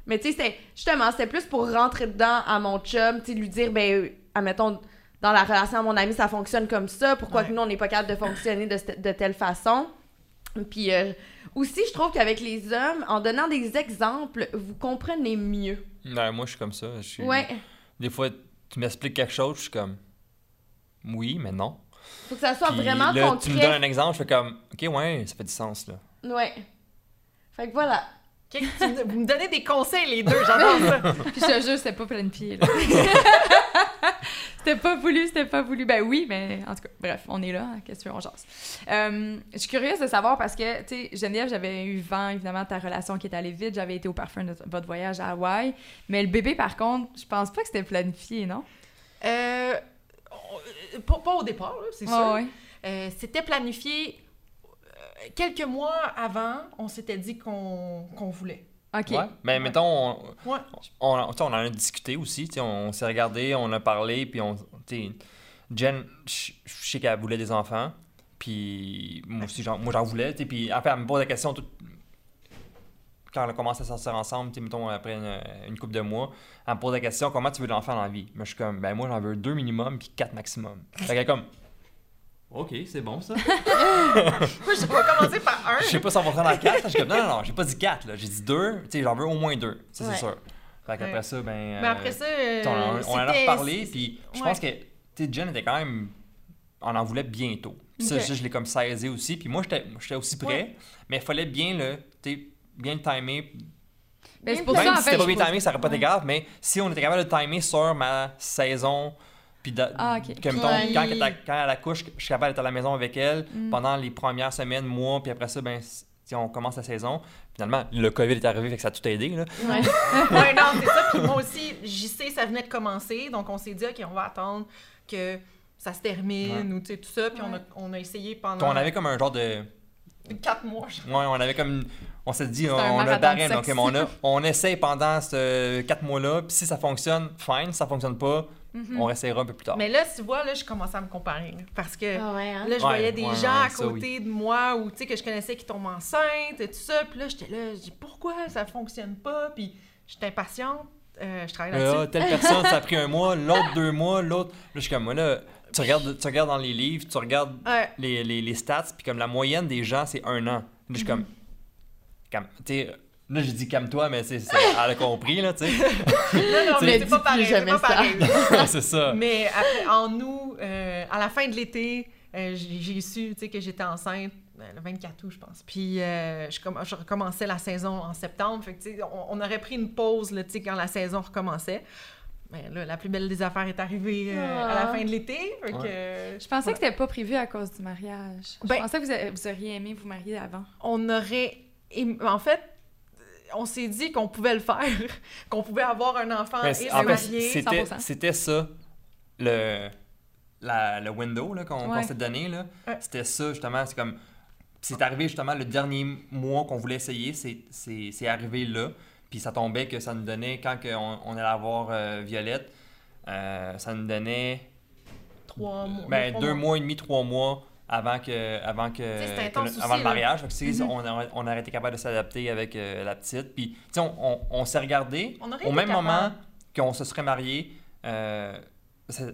Mais tu sais, justement, c'était plus pour rentrer dedans à mon chum, tu sais, lui dire, ben, admettons, dans la relation à mon ami, ça fonctionne comme ça. Pourquoi que nous, on n'est pas capable de fonctionner de, telle façon? Puis euh, aussi, je trouve qu'avec les hommes, en donnant des exemples, vous comprenez mieux. Ouais, moi, je suis comme ça. Je Ouais. Des fois, tu m'expliques quelque chose, je suis comme oui, mais non. Faut que ça soit vraiment là, Tu me donnes un exemple, je fais comme ok, ouais, ça fait du sens là. Ouais. Fait que voilà. Vous me donnez des conseils les deux, j'adore ça. <laughs> Puis je te jure, c'était pas plein de pieds. <laughs> c'était pas voulu, c'était pas voulu. Ben oui, mais en tout cas, bref, on est là. Hein, qu'est-ce que on jase. Euh, je suis curieuse de savoir parce que, tu sais, Geneviève, j'avais eu vent, évidemment, de ta relation qui est allée vite. J'avais été au parfum de votre voyage à Hawaï. Mais le bébé, par contre, je pense pas que c'était planifié, non? Euh, pas, au départ, c'est sûr. Euh, c'était planifié quelques mois avant, on s'était dit qu'on voulait. OK. Mais mettons, on, on, on, en a discuté aussi. On s'est regardé, on a parlé, puis on. Jen, je sais qu'elle voulait des enfants. Puis moi aussi, moi j'en voulais. Puis après, elle me pose la question quand on a commencé à sortir ensemble, mettons après une, couple de mois, elle me pose la question comment tu veux l'enfant dans la vie? Moi je suis comme ben moi j'en veux deux minimum puis quatre maximum. Fait qu'elle comme OK, c'est bon ça. <laughs> Moi, je vais commencer par un. Je sais pas si on va prendre la 4. Je comme, non, non, non, j'ai pas dit 4, là. J'ai dit 2. Tu sais, j'en veux au moins 2. Ça, c'est sûr. Fait qu'après ça, ben. Mais après ça. Euh, on, en a reparlé, puis je pense que, tu sais, Jen était quand même. On en voulait bientôt. Ça, je l'ai comme saisi aussi. Puis moi, j'étais aussi prêt, mais il fallait bien le. Tu sais, bien le timer. Mais c'est pour Même ça, si c'était pas bien timé, ça aurait pas été grave, mais si on était capable de timer sur ma saison puis, ah, quand, elle accouche, je suis capable d'être à la maison avec elle mm. pendant les premières semaines, mois, puis après ça, ben, si on commence la saison. Finalement, le COVID est arrivé, fait que ça a tout aidé. Là. Ouais. <laughs> ouais, non, c'est ça. Puis moi aussi, j'y sais, ça venait de commencer. Donc, on s'est dit, OK, on va attendre que ça se termine ou tout ça. Puis on, a, on a essayé pendant. on avait comme un genre de. Quatre mois. Ouais, on avait comme. On s'est dit, on, a barré, donc on, a, on essaye pendant ces quatre mois-là. Puis si ça fonctionne, fine. Si ça fonctionne pas, Mhm. On essaiera un peu plus tard. Mais là, tu vois, là, je commençais à me comparer. parce que ah hein? là, je voyais des gens à côté de moi ou, tu sais, que je connaissais qui tombent enceintes et tout ça. Puis là, j'étais là, je dis pourquoi ça fonctionne pas? Puis j'étais impatiente. je travaille là-dessus. Ah, telle personne, ça a pris un <laughs> mois, l'autre deux mois, l'autre. Là, je suis comme, moi, là, tu regardes, tu regardes dans les livres, tu regardes les, les, les, stats, puis comme la moyenne des gens, c'est un an. Là, je suis comme, comme tu Là, j'ai dit calme-toi, mais c'est, elle a compris, là, tu sais. <laughs> non, non, mais c'est pas pareil. C'est pas pareil. <laughs> c'est ça. Mais après, en nous, euh, à la fin de l'été, euh, j'ai, su, tu sais, que j'étais enceinte euh, le 24 août, je pense. Puis je, je, recommençais la saison en septembre. Fait que, tu sais, on, aurait pris une pause, là, tu sais, quand la saison recommençait. Mais là, la plus belle des affaires est arrivée à la ah. fin de l'été. je pensais que c'était pas prévu à cause du mariage. je ben pensais que vous, vous, auriez aimé vous marier avant. On aurait... En fait, on s'est dit qu'on pouvait le faire, <laughs> qu'on pouvait avoir un enfant et se marier. C'était ça, le, la, le window qu'on s'est donné. C'était ça, justement. C'est comme. C'est arrivé justement le dernier mois qu'on voulait essayer, c'est arrivé là. Puis ça tombait que ça nous donnait, quand on, allait avoir euh, Violette, euh, ça nous donnait. Trois mois. Ben, deux mois. et demi, trois mois avant que avant que, le, avant le mariage. Mm-hmm. on, a, été capable de s'adapter avec euh, la petite. Puis on, on, s'est regardé au même moment qu'on se serait marié euh,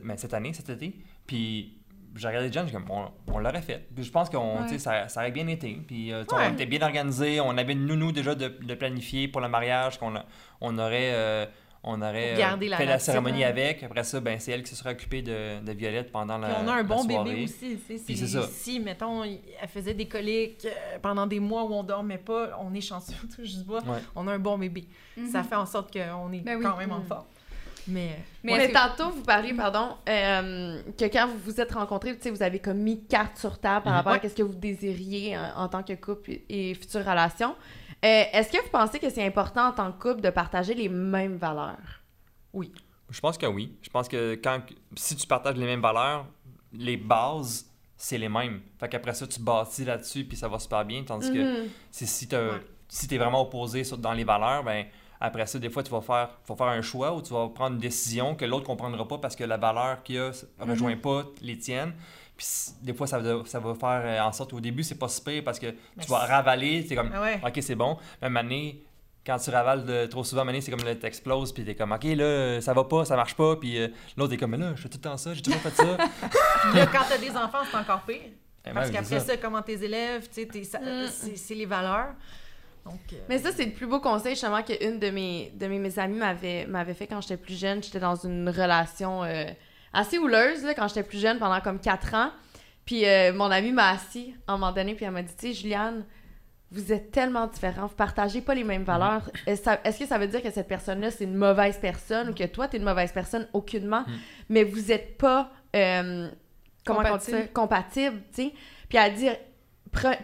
ben, cette année cet été. Puis j'ai regardé Jen, comme, on, l'aurait fait. Puis je pense qu'on, ça, ça aurait bien été. Puis euh, on était bien organisé, on avait une nounou déjà de, de planifier pour le mariage, qu'on on aurait on aurait euh, fait la, cérémonie avec. Après ça, ben, c'est elle qui se serait occupée de, de Violette pendant la Puis on a un bon bébé aussi. C'est ça. Si, mettons, elle faisait des coliques euh, pendant des mois où on dormait pas, on est chanceux, <laughs> je vois, on a un bon bébé. Mhm. Ça fait en sorte qu'on est ben quand même en mhm. forme. Mais, mais, tantôt, vous parliez, pardon, euh, que quand vous vous êtes rencontrés, vous avez comme mis carte sur table par mhm. rapport à ce que vous désiriez en, tant que couple et future relation. Euh, est-ce que vous pensez que c'est important en tant que couple de partager les mêmes valeurs? Oui. Je pense que oui. Je pense que quand si tu partages les mêmes valeurs, les bases, c'est les mêmes. Fait qu'après ça, tu bâtis là-dessus, puis ça va super bien. Tandis que mm-hmm. si tu si es vraiment opposé dans les valeurs, ben après ça, des fois, tu vas faire, faire un choix ou tu vas prendre une décision que l'autre ne comprendra pas parce que la valeur qu'il a ne rejoint mm-hmm. pas les tiennes. Puis des fois, ça va, ça va faire euh, en sorte au début, c'est pas super parce que tu vas ravaler, c'est comme, ah OK, c'est bon. Même année, quand tu ravales trop souvent, c'est comme là, t'exploses, puis t'es comme, OK, là, ça va pas, ça marche pas, puis euh, l'autre est comme, là, je fais tout le temps ça, j'ai toujours fait ça. puis <laughs> là, quand t'as des enfants, c'est encore pire. Eh parce qu'après ça. comment tes élèves, tu sais, mm. c'est les valeurs. Donc, euh, Mais ça, c'est le plus beau conseil, justement, qu'une de mes, de mes, mes amies m'avait fait quand j'étais plus jeune. J'étais dans une relation assez houleuse là, quand j'étais plus jeune, pendant comme quatre ans. Puis euh, mon amie m'a assis à un moment donné, puis elle m'a dit, tu sais, Juliane, vous êtes tellement différents, vous partagez pas les mêmes valeurs. Mm. Est-ce que ça veut dire que cette personne-là, c'est une mauvaise personne ou que toi, tu es une mauvaise personne? Aucunement? Mm. Mais vous êtes pas, euh, comment compatible. compatible, tu sais. Puis elle dit,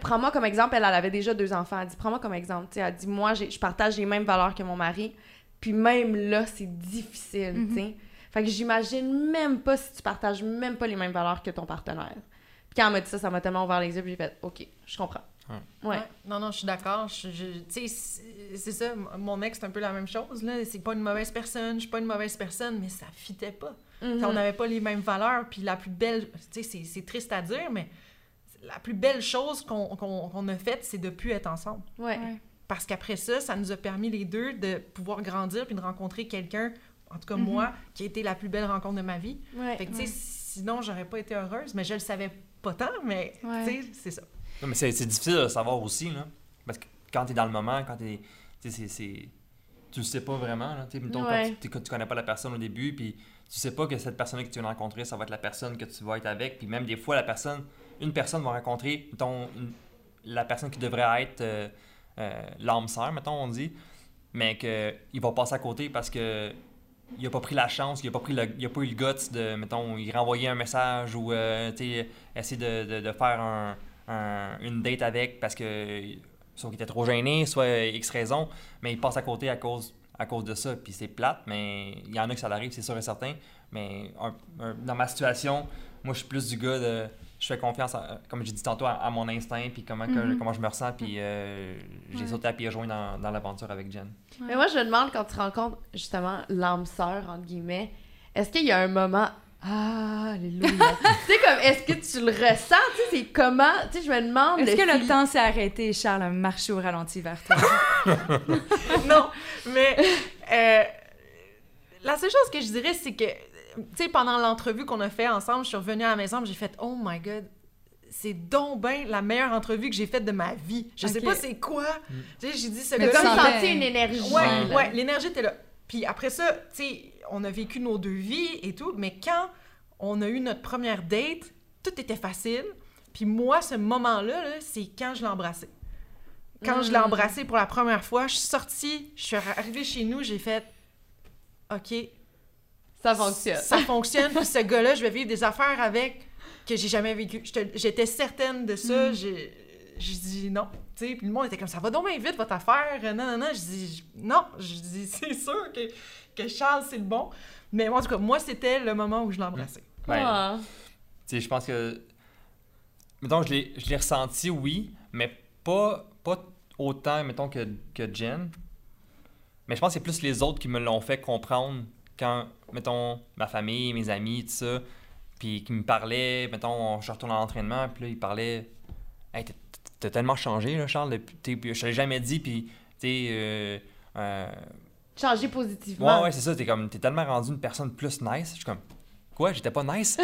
prends-moi comme exemple, elle, elle, avait déjà deux enfants. Elle dit, prends-moi comme exemple, tu sais. Elle dit, moi, je partage les mêmes valeurs que mon mari. Puis même là, c'est difficile, tu sais. Fait que j'imagine même pas si tu partages même pas les mêmes valeurs que ton partenaire. Puis quand elle m'a dit ça, ça m'a tellement ouvert les yeux, puis j'ai fait OK, je comprends. Ouais. Non, non, je suis d'accord. Tu sais, c'est ça. Mon ex, c'est un peu la même chose. là. C'est pas une mauvaise personne, je suis pas une mauvaise personne, mais ça fitait pas. Mm-hmm. On n'avait pas les mêmes valeurs. Puis la plus belle, tu sais, c'est triste à dire, mais la plus belle chose qu'on a faite, c'est de plus être ensemble. Ouais. Parce qu'après ça, ça nous a permis les deux de pouvoir grandir puis de rencontrer quelqu'un en tout cas, moi, mhm. qui a été la plus belle rencontre de ma vie. fait que, tu sais, sinon, j'aurais pas été heureuse, mais je le savais pas tant, mais, tu sais, c'est ça. Non, mais c'est difficile de savoir aussi, là. Parce que quand tu es dans le moment, quand tu Tu sais, tu le sais pas vraiment, là. Tu sais, tu, connais pas la personne au début, puis tu sais pas que cette personne que tu viens rencontrer, ça va être la personne que tu vas être avec. Puis même des fois, la personne, une personne va rencontrer, mettons, la personne qui devrait être euh, euh, l'âme sœur, mettons, on dit, mais qu'il va passer à côté parce que il a pas pris la chance, il a pas pris il a pas eu le guts de, mettons, il renvoyer un message ou euh, essayer de, de, faire un, une date avec parce que soit qu'il était trop gêné, soit X raison, mais il passe à côté à cause, à cause de ça. Puis c'est plate, mais il y en a que ça l'arrive, c'est sûr et certain. Mais dans ma situation, moi, je suis plus du gars de je fais confiance, comme j'ai dit tantôt, à, mon instinct, puis comment, mm-hmm. comment je me ressens, puis euh, j'ai sauté à pieds joints dans, dans l'aventure avec Jen. Mais moi, je me demande, quand tu rencontres justement l'âme sœur, entre guillemets, est-ce qu'il y a un moment ah, alléluia. <laughs> tu sais, comme, est-ce que tu le ressens? Tu sais, c'est comment? Tu sais, je me demande. Est-ce que le temps s'est arrêté, Charles, a marché au ralenti vers toi? <laughs> non, mais, euh, La seule chose que je dirais, c'est que, tu sais, pendant l'entrevue qu'on a fait ensemble, je suis revenue à la maison, j'ai fait « Oh my God, c'est donc bien la meilleure entrevue que j'ai faite de ma vie. Je sais pas c'est quoi. Mm. Tu sais, j'ai dit ce Mais tu senti une énergie. Ouais, ouais, l'énergie était là. Puis après ça, tu sais, on a vécu nos deux vies et tout, mais quand on a eu notre première date, tout était facile. Puis moi, ce moment-là, c'est quand je l'ai embrassé. Quand je l'ai mm. embrassé pour la première fois, je suis sortie, je suis arrivée chez nous, j'ai fait OK. Ça fonctionne. Ça fonctionne, puis ce gars-là, je vais vivre des affaires avec que j'ai jamais vécu. J'étais certaine de ça. Mm. J'ai dit non. Puis le monde était comme ça va donc bien vite votre affaire. Non, non, non. Je dis non. Je dis <laughs> c'est sûr que, que Charles, c'est le bon. Mais moi, en tout cas, moi, c'était le moment où je l'embrassais. Ouais. Ah. Tu sais, je pense que. Mettons, je l'ai ressenti, oui, mais pas, pas autant, mettons, que, que Jen. Mais je pense que c'est plus les autres qui me l'ont fait comprendre quand, mettons, ma famille, mes amis, tout ça puis qui me parlait, mettons, je retourne à l'entraînement, puis là, il parlait Hey, t'as tellement changé, là, Charles, depuis, je te l'ai jamais dit, puis, tu sais. Euh, euh, Changer positivement. Ouais, ouais, c'est ça, t'es comme, t'es tellement rendu une personne plus nice. Je suis comme, quoi, j'étais pas nice? <laughs> <laughs> mais,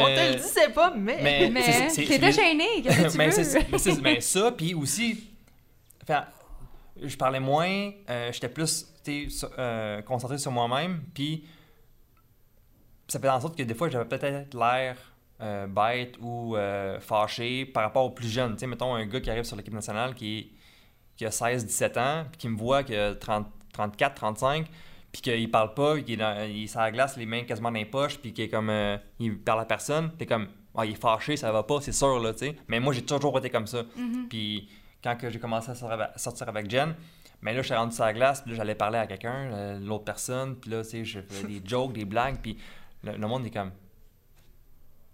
On te le disait pas, mais. Mais, mais t'étais gêné, qu'est-ce que <laughs> tu mais veux? mais ça, puis aussi, je parlais moins, euh, j'étais plus, sais, concentré sur moi-même, puis ça fait en sorte que des fois, j'avais peut-être l'air euh, bête ou euh, fâché par rapport aux plus jeunes. Tu sais, mettons un gars qui arrive sur l'équipe nationale qui, qui a 16-17 ans, puis qui me voit qu'il a 34, 35, puis qu'il parle pas, qu'il est, il est la glace, les mains quasiment dans les poches, puis qu'il est comme. Euh, il parle à personne. T'es comme. Ah, il est fâché, ça va pas, c'est sûr, là, tu sais. Mais moi, j'ai toujours été comme ça. Mm-hmm. Puis quand j'ai commencé à sortir avec Jen, mais là, je suis rendu sur la glace, puis là, j'allais parler à quelqu'un, l'autre personne, puis là, tu sais, je fais des <laughs> jokes, des blagues, puis le, monde est comme.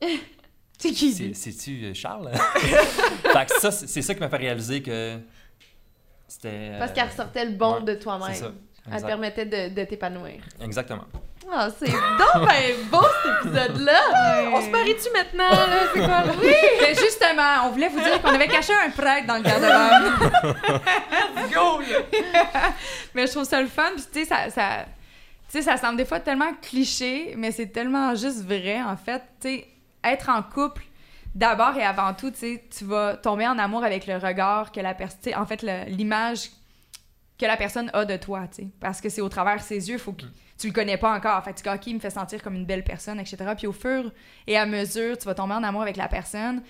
<laughs> c'est qui? C'est-tu euh, Charles? <laughs> fait que ça, c'est ça qui m'a fait réaliser que c'était. Parce qu'elle ressortait le bon de toi-même. Elle te permettait de, de t'épanouir. Exactement. Ah, c'est donc ben beau cet épisode-là! On se marie-tu maintenant, là? C'est quoi, là? Oui! <laughs> Mais justement, on voulait vous dire qu'on avait caché un prêtre dans le garde-robe. Let's go! <laughs> Mais je trouve ça le fun, puis tu sais, ça, ça tu sais, ça semble des fois tellement cliché, mais c'est tellement juste vrai, en fait. Tu sais, être en couple, d'abord et avant tout, tu sais, tu vas tomber en amour avec le regard que la personne... en fait, l'image que la personne a de toi, tu sais. Parce que c'est au travers de ses yeux, faut que... Tu le connais pas encore. Fait que tu dis, OK, il me fait sentir comme une belle personne, etc. Puis au fur et à mesure, tu vas tomber en amour avec la personne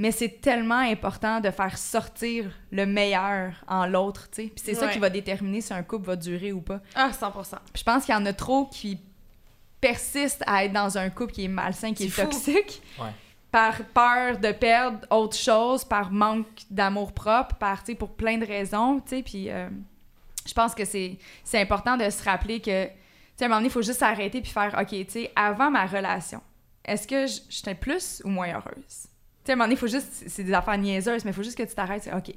mais c'est tellement important de faire sortir le meilleur en l'autre, tu sais. Puis c'est ça qui va déterminer si un couple va durer ou pas. Ah, 100 Puis je pense qu'il y en a trop qui persistent à être dans un couple qui est malsain, qui est, toxique. Par peur de perdre autre chose, par manque d'amour propre, par, tu sais, pour plein de raisons, tu sais. Puis euh, je pense que c'est important de se rappeler que, sais, à un moment donné, il faut juste s'arrêter puis faire, OK, tu sais, avant ma relation, est-ce que j'étais plus ou moins heureuse? sais, à un moment donné, il faut juste. C'est des affaires niaiseuses, mais il faut juste que tu t'arrêtes. OK.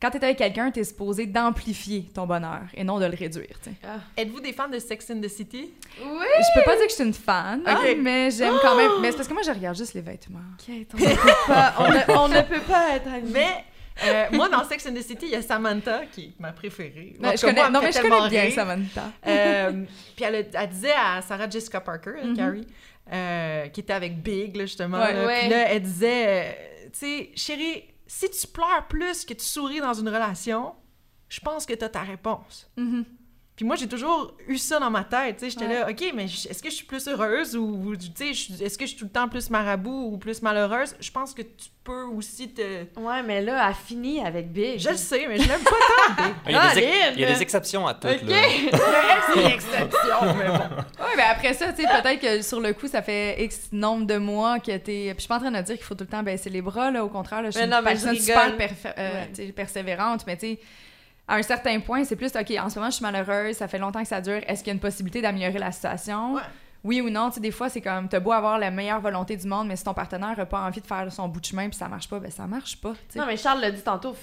Quand t'es avec quelqu'un, t'es supposé d'amplifier ton bonheur et non de le réduire. Ah. Êtes-vous des fans de Sex and the City? Oui! Je peux pas dire que je suis une fan, mais j'aime quand même. Mais c'est parce que moi, je regarde juste les vêtements. on, ne peut pas, être Mais euh, moi, dans Sex and the City, il y a Samantha qui est ma préférée. Non, je connais, non mais je connais bien Samantha. Euh, <laughs> puis elle, elle, disait à Sarah Jessica Parker, mm-hmm. Carrie, euh, qui était avec Big, là, justement. Puis là, elle disait, euh, tu sais, chérie, si tu pleures plus que tu souris dans une relation, je pense que tu as ta réponse. Mm-hmm. Puis moi, j'ai toujours eu ça dans ma tête. J'étais là, OK, mais est-ce que je suis plus heureuse ou, est-ce que je suis tout le temps plus marabout ou plus malheureuse? Je pense que tu peux aussi te. Ouais, mais là, elle finit avec Big. Je le sais, mais je l'aime pas tant, Big. Il y, a des, il y a des exceptions à tout. OK. Là. <laughs> c'est une exception, mais bon. Ouais, mais après ça, tu sais, peut-être que sur le coup, ça fait X nombre de mois que t'es. Puis je suis pas en train de dire qu'il faut tout le temps baisser les bras, là. Au contraire, là, je suis une personne super euh, persévérante, mais tu sais à un certain point, c'est plus, OK, en ce moment, je suis malheureuse, ça fait longtemps que ça dure, est-ce qu'il y a une possibilité d'améliorer la situation? Oui ou non, tu sais, des fois, c'est comme, t'as beau avoir la meilleure volonté du monde, mais si ton partenaire n'a pas envie de faire son bout de chemin puis ça marche pas, ben ça marche pas, Non, mais Charles l'a dit tantôt,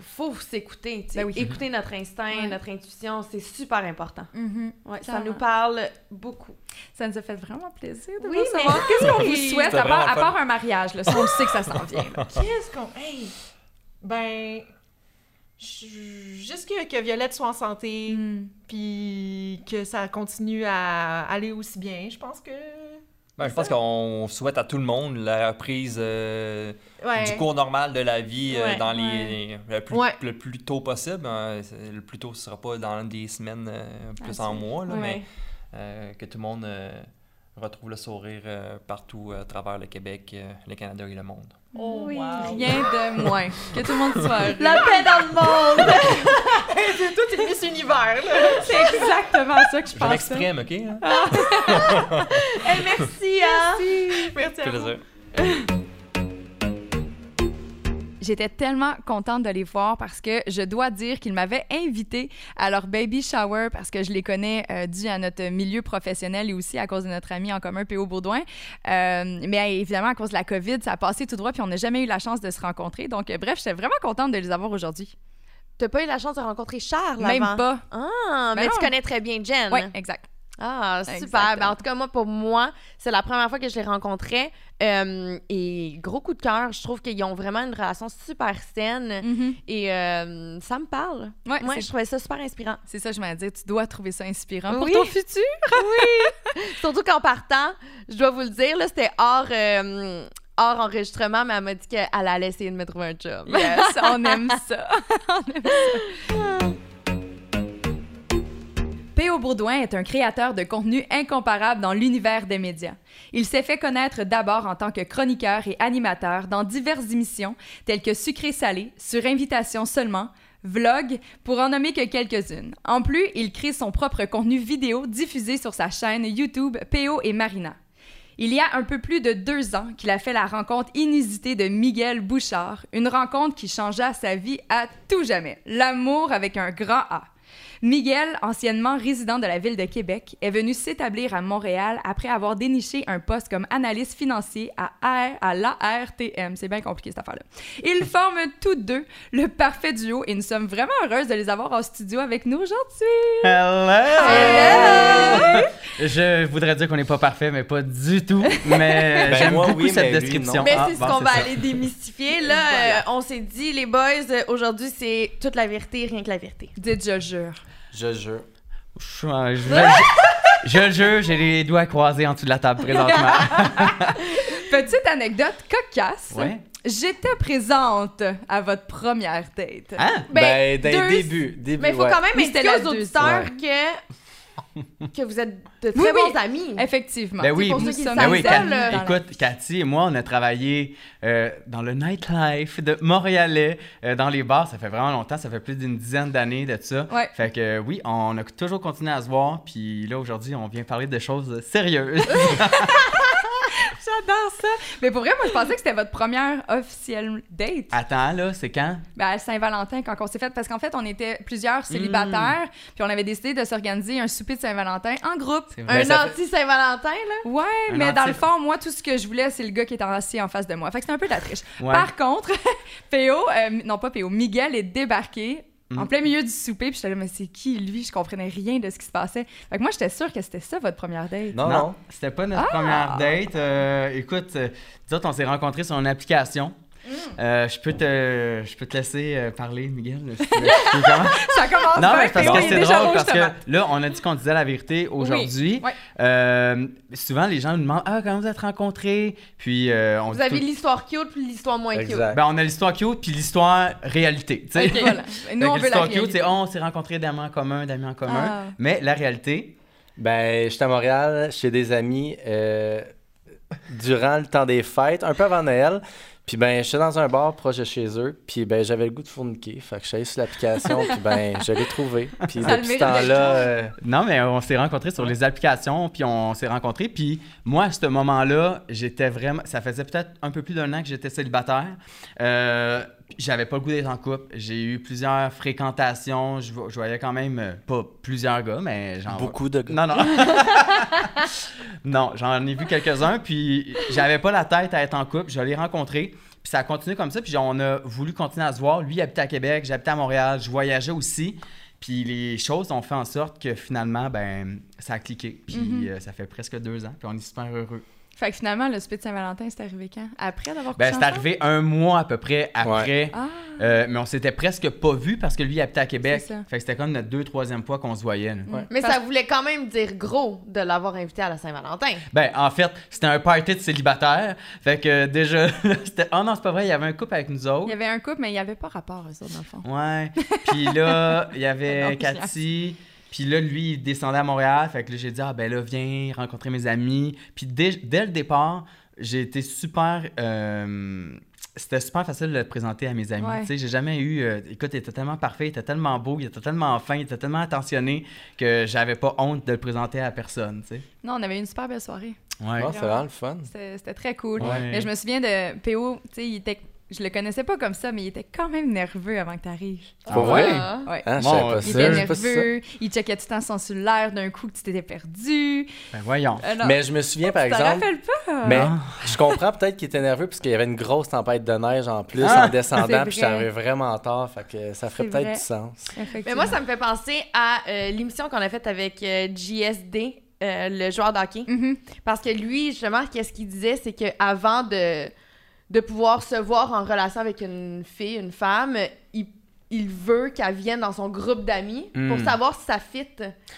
faut s'écouter, ben Écouter notre instinct, notre intuition, c'est super important. Mm-hmm. ça nous parle beaucoup. Ça nous a fait vraiment plaisir de vous savoir. Qu'est-ce qu'on vous souhaite, à part, un mariage, là, si on sait que ça s'en vient. Qu'est-ce qu'on... Hey! Ben juste que, Violette soit en santé, hmm. puis que ça continue à aller aussi bien. Je pense que. Ben, je pense qu'on souhaite à tout le monde la reprise euh, du cours normal de la vie euh, dans les, le, plus, tôt possible. Hein. le plus tôt, ce sera pas dans des semaines, euh, plus en mois, mais que tout le monde retrouve le sourire partout à travers le Québec, le Canada et le monde. Oh, oui. Rien de moins. <laughs> Que tout le monde soit heureux. La paix dans le monde! <laughs> c'est tout une Miss Univers. C'est exactement ça que je pense. Je m'exprime, OK? Hein? <laughs> merci, hein? Merci. Merci à vous. J'étais tellement contente de les voir parce que je dois dire qu'ils m'avaient invité à leur baby shower parce que je les connais euh, dû à notre milieu professionnel et aussi à cause de notre ami en commun, P.O. Baudouin. Euh, mais évidemment, à cause de la COVID, ça a passé tout droit puis on n'a jamais eu la chance de se rencontrer. Donc, euh, bref, j'étais vraiment contente de les avoir aujourd'hui. T'as pas eu la chance de rencontrer Charles Même pas. Ah, mais, ben tu connais très bien Jen. Oui, exact. Ah, super. Ben, en tout cas, moi, pour moi, c'est la première fois que je les rencontrais. Euh, et gros coup de cœur, je trouve qu'ils ont vraiment une relation super saine. Mm-hmm. Et euh, ça me parle. Ouais, moi, je trouvais ça super inspirant. C'est ça, je m'allais dire. Tu dois trouver ça inspirant pour ton futur. <laughs> oui. Surtout qu'en partant, je dois vous le dire, là, c'était hors. Euh, hors enregistrement, mais elle m'a dit qu'elle allait essayer de me trouver un job. Yes, on aime ça. <laughs> on aime ça. <laughs> P.O. Baudouin est un créateur de contenu incomparable dans l'univers des médias. Il s'est fait connaître d'abord en tant que chroniqueur et animateur dans diverses émissions telles que Sucré Salé, Sur invitation seulement, Vlog, pour en nommer que quelques-unes. En plus, il crée son propre contenu vidéo diffusé sur sa chaîne YouTube P.O. et Marina. Il y a un peu plus de deux ans qu'il a fait la rencontre inusitée de Miguel Bouchard, une rencontre qui changea sa vie à tout jamais. L'amour avec un grand A. Miguel, anciennement résident de la ville de Québec, est venu s'établir à Montréal après avoir déniché un poste comme analyste financier à, à l'ARTM. C'est bien compliqué cette affaire-là. Ils <laughs> forment tous deux le parfait duo et nous sommes vraiment heureuses de les avoir en studio avec nous aujourd'hui. Hello! Je voudrais dire qu'on n'est pas parfait, mais pas du tout. <laughs> Mais ben, j'aime beaucoup cette description. Mais c'est ce qu'on va aller démystifier. <laughs> Là, euh, on s'est dit, les boys, aujourd'hui, c'est toute la vérité, rien que la vérité. Dites, je jure. Je jure. Je, je, jure, j'ai les doigts croisés en dessous de la table présentement. <laughs> Petite anecdote cocasse. J'étais présente à votre première date. Ah, ben, ben début, début. Mais il faut quand même expliquer aux auditeurs que <laughs> que vous êtes de très bons amis. Effectivement. Ben oui, pour ceux qui ben oui, écoute, Cathy et moi, on a travaillé euh, dans le nightlife de Montréalais, euh, dans les bars. Ça fait vraiment longtemps, ça fait plus d'une dizaine d'années de ça. Fait que oui, on a toujours continué à se voir. Puis là, aujourd'hui, on vient parler de choses sérieuses. <laughs> <laughs> J'adore ça. Mais pour vrai, moi, je pensais que c'était votre première officielle date. Attends, là, c'est quand? Ben, à Saint-Valentin, quand on s'est fait. Parce qu'en fait, on était plusieurs célibataires, hmm. puis on avait décidé de s'organiser un souper de Saint-Valentin en groupe. Un anti-Saint-Valentin, là? Ouais, mais dans le fond, moi, tout ce que je voulais, c'est le gars qui était assis en face de moi. Fait que c'était un peu de la triche. Par contre, <laughs> Péo, euh, non pas Péo, Miguel est débarqué en mm. plein milieu du souper, puis j'étais là, mais c'est qui lui? Je comprenais rien de ce qui se passait. Fait que moi, j'étais sûre que c'était ça votre première date. Non, non, c'était pas notre ah! première date. Euh, écoute, euh, on s'est rencontrés sur une application. Mm. Euh, je, peux te, je peux te laisser euh, parler, Miguel. <laughs> ça commence Non, mais parce que c'est drôle, parce que là, on a dit qu'on disait la vérité aujourd'hui. Euh, souvent, les gens nous demandent Ah, comment vous êtes rencontrés? Puis, on Vous avez l'histoire cute puis l'histoire moins cute. Ben, on a l'histoire cute puis l'histoire réalité. Okay, voilà. <laughs> Nous, on veut cute, c'est oh, on s'est rencontrés d'amis en commun, d'amis en commun. Ah. Mais la réalité? Ben, j'étais à Montréal chez des amis durant le temps des fêtes, un peu avant Noël. Puis ben, j'étais dans un bar proche de chez eux, puis ben, j'avais le goût de fourniquer. Fait que je suis allé sur l'application, <laughs> puis ben, je l'ai trouvé. Puis depuis ce temps-là... Euh, non, mais on s'est rencontrés sur les applications, puis on s'est rencontrés. Puis moi, à ce moment-là, j'étais vraiment... Ça faisait peut-être un peu plus d'un an que j'étais célibataire. Euh, j'avais pas le goût d'être en couple. J'ai eu plusieurs fréquentations. Je, voyais quand même euh, pas plusieurs gars, mais genre. Beaucoup de gars. Non, non. <laughs> non, j'en ai vu quelques-uns. Puis j'avais pas la tête à être en couple. Je l'ai rencontré. Puis ça a continué comme ça. Puis on a voulu continuer à se voir. Lui, il habitait à Québec, j'habitais à Montréal, je voyageais aussi. Puis les choses ont fait en sorte que finalement, ben, ça a cliqué. Puis mhm. euh, ça fait presque deux ans. Puis on est super heureux. Fait que finalement, le spit de Saint-Valentin, c'est arrivé quand? Après d'avoir Ben, c'est arrivé un mois à peu près après. Ah. Euh, mais on s'était presque pas vu parce que lui, il habitait à Québec. Fait que c'était comme notre deux, troisième fois qu'on se voyait. Mais ça voulait quand même dire gros de l'avoir invité à la Saint-Valentin. Ben, en fait, c'était un party de célibataire. Fait que déjà, <laughs> c'était. Oh non, c'est pas vrai, il y avait un couple avec nous autres. Il y avait un couple, mais il n'y avait pas rapport à ça, dans le fond. Ouais. Puis là, il y avait <laughs> Cathy. Puis là, lui, il descendait à Montréal. Fait que là, j'ai dit, ah ben là, viens rencontrer mes amis. Puis dès, dès le départ, j'ai été super. Euh, c'était super facile de le présenter à mes amis. Tu sais, j'ai jamais eu. Euh, écoute, il était tellement parfait, il était tellement beau, il était tellement fin, il était tellement attentionné que j'avais pas honte de le présenter à personne. Tu sais. Non, on avait une super belle soirée. Ouais. Oh, c'est vraiment le fun. C'était très cool. Mais je me souviens de PO, tu sais, il était je le connaissais pas comme ça, mais il était quand même nerveux avant que tu arrives. Pour vrai? Ouais. Ah, bon, il était nerveux, il checkait tout le temps son cellulaire d'un coup que tu t'étais perdu. Ben voyons. Euh, mais je me souviens, par exemple... Tu rappelles pas? Mais je comprends peut-être qu'il était nerveux parce qu'il y avait une grosse tempête de neige en plus ah! en descendant, puis j'arrivais vraiment tard, fait que ça ferait peut-être du sens. Mais moi, ça me fait penser à euh, l'émission qu'on a faite avec euh, JSD, le joueur d'hockey. Mm-hmm. Parce que lui, justement, qu'est-ce qu'il disait, c'est qu'avant de de pouvoir se voir en relation avec une fille, une femme, il, il veut qu'elle vienne dans son groupe d'amis pour hmm. savoir si ça fit.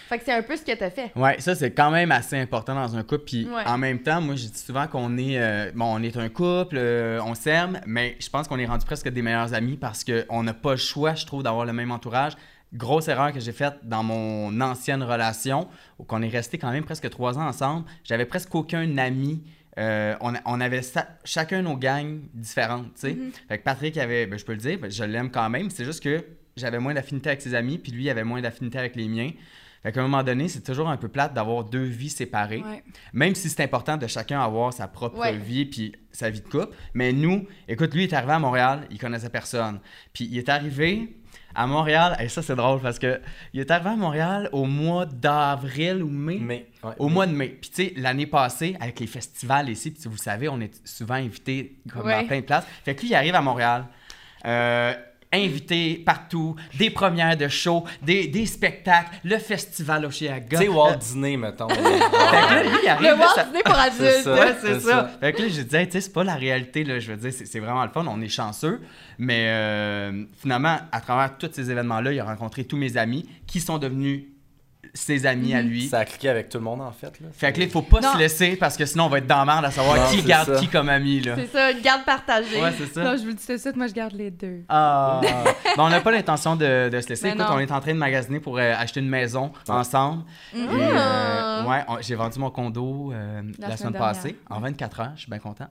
Fait que c'est un peu ce que tu as fait. Ouais, ça c'est quand même assez important dans un couple. Puis en même temps, moi je dis souvent qu'on est, euh, bon, on est un couple, euh, on s'aime, mais je pense qu'on est rendu presque des meilleurs amis parce qu'on n'a pas le choix, je trouve, d'avoir le même entourage grosse erreur que j'ai faite dans mon ancienne relation, où on est resté quand même presque trois ans ensemble. J'avais presque aucun ami euh, on, avait chacun nos gangs différentes, tu sais. Fait que Patrick avait, ben, je peux le dire, ben, je l'aime quand même. C'est juste que j'avais moins d'affinité avec ses amis, puis lui avait moins d'affinité avec les miens. Fait qu'à un moment donné, c'est toujours un peu plate d'avoir deux vies séparées. Même si c'est important de chacun avoir sa propre vie puis sa vie de couple. Mais nous, écoute, lui est arrivé à Montréal, il connaissait personne. Puis il est arrivé, à Montréal, et ça c'est drôle parce que il est arrivé à Montréal au mois d'avril ou mai. au mois de mai. Puis tu sais, l'année passée, avec les festivals ici, puis vous savez, on est souvent invité comme à plein de places. Fait que lui, il arrive à Montréal. Euh, invité partout, des premières de show, des, des spectacles, le festival au Chiaga. Tu sais, Walt Disney, mettons. <laughs> fait que là, lui, il arrive. Le Walt Disney pour <laughs> adultes. Ouais, c'est ça. Fait que là, j'ai dit, tu sais, c'est pas la réalité, là. Je veux dire, c'est vraiment le fun, on est chanceux. Mais euh, finalement, à travers tous ces événements-là, il a rencontré tous mes amis qui sont devenus ses amis à mhm. lui. Ça a cliqué avec tout le monde, en fait. Là. Fait que là, il faut pas se laisser parce que sinon, on va être dans la merde à savoir qui garde qui comme ami. là. C'est ça, une garde partagée. Ouais, c'est ça. Non, je vous le dis tout de suite, moi, je garde les deux. Ah. <laughs> ben, on n'a pas l'intention de, de, se laisser. Écoute, on est en train de magasiner pour euh, acheter une maison ensemble. Mm. Et, euh, ouais, j'ai vendu mon condo euh, la, semaine, passée, en 24 heures. Je suis bien content.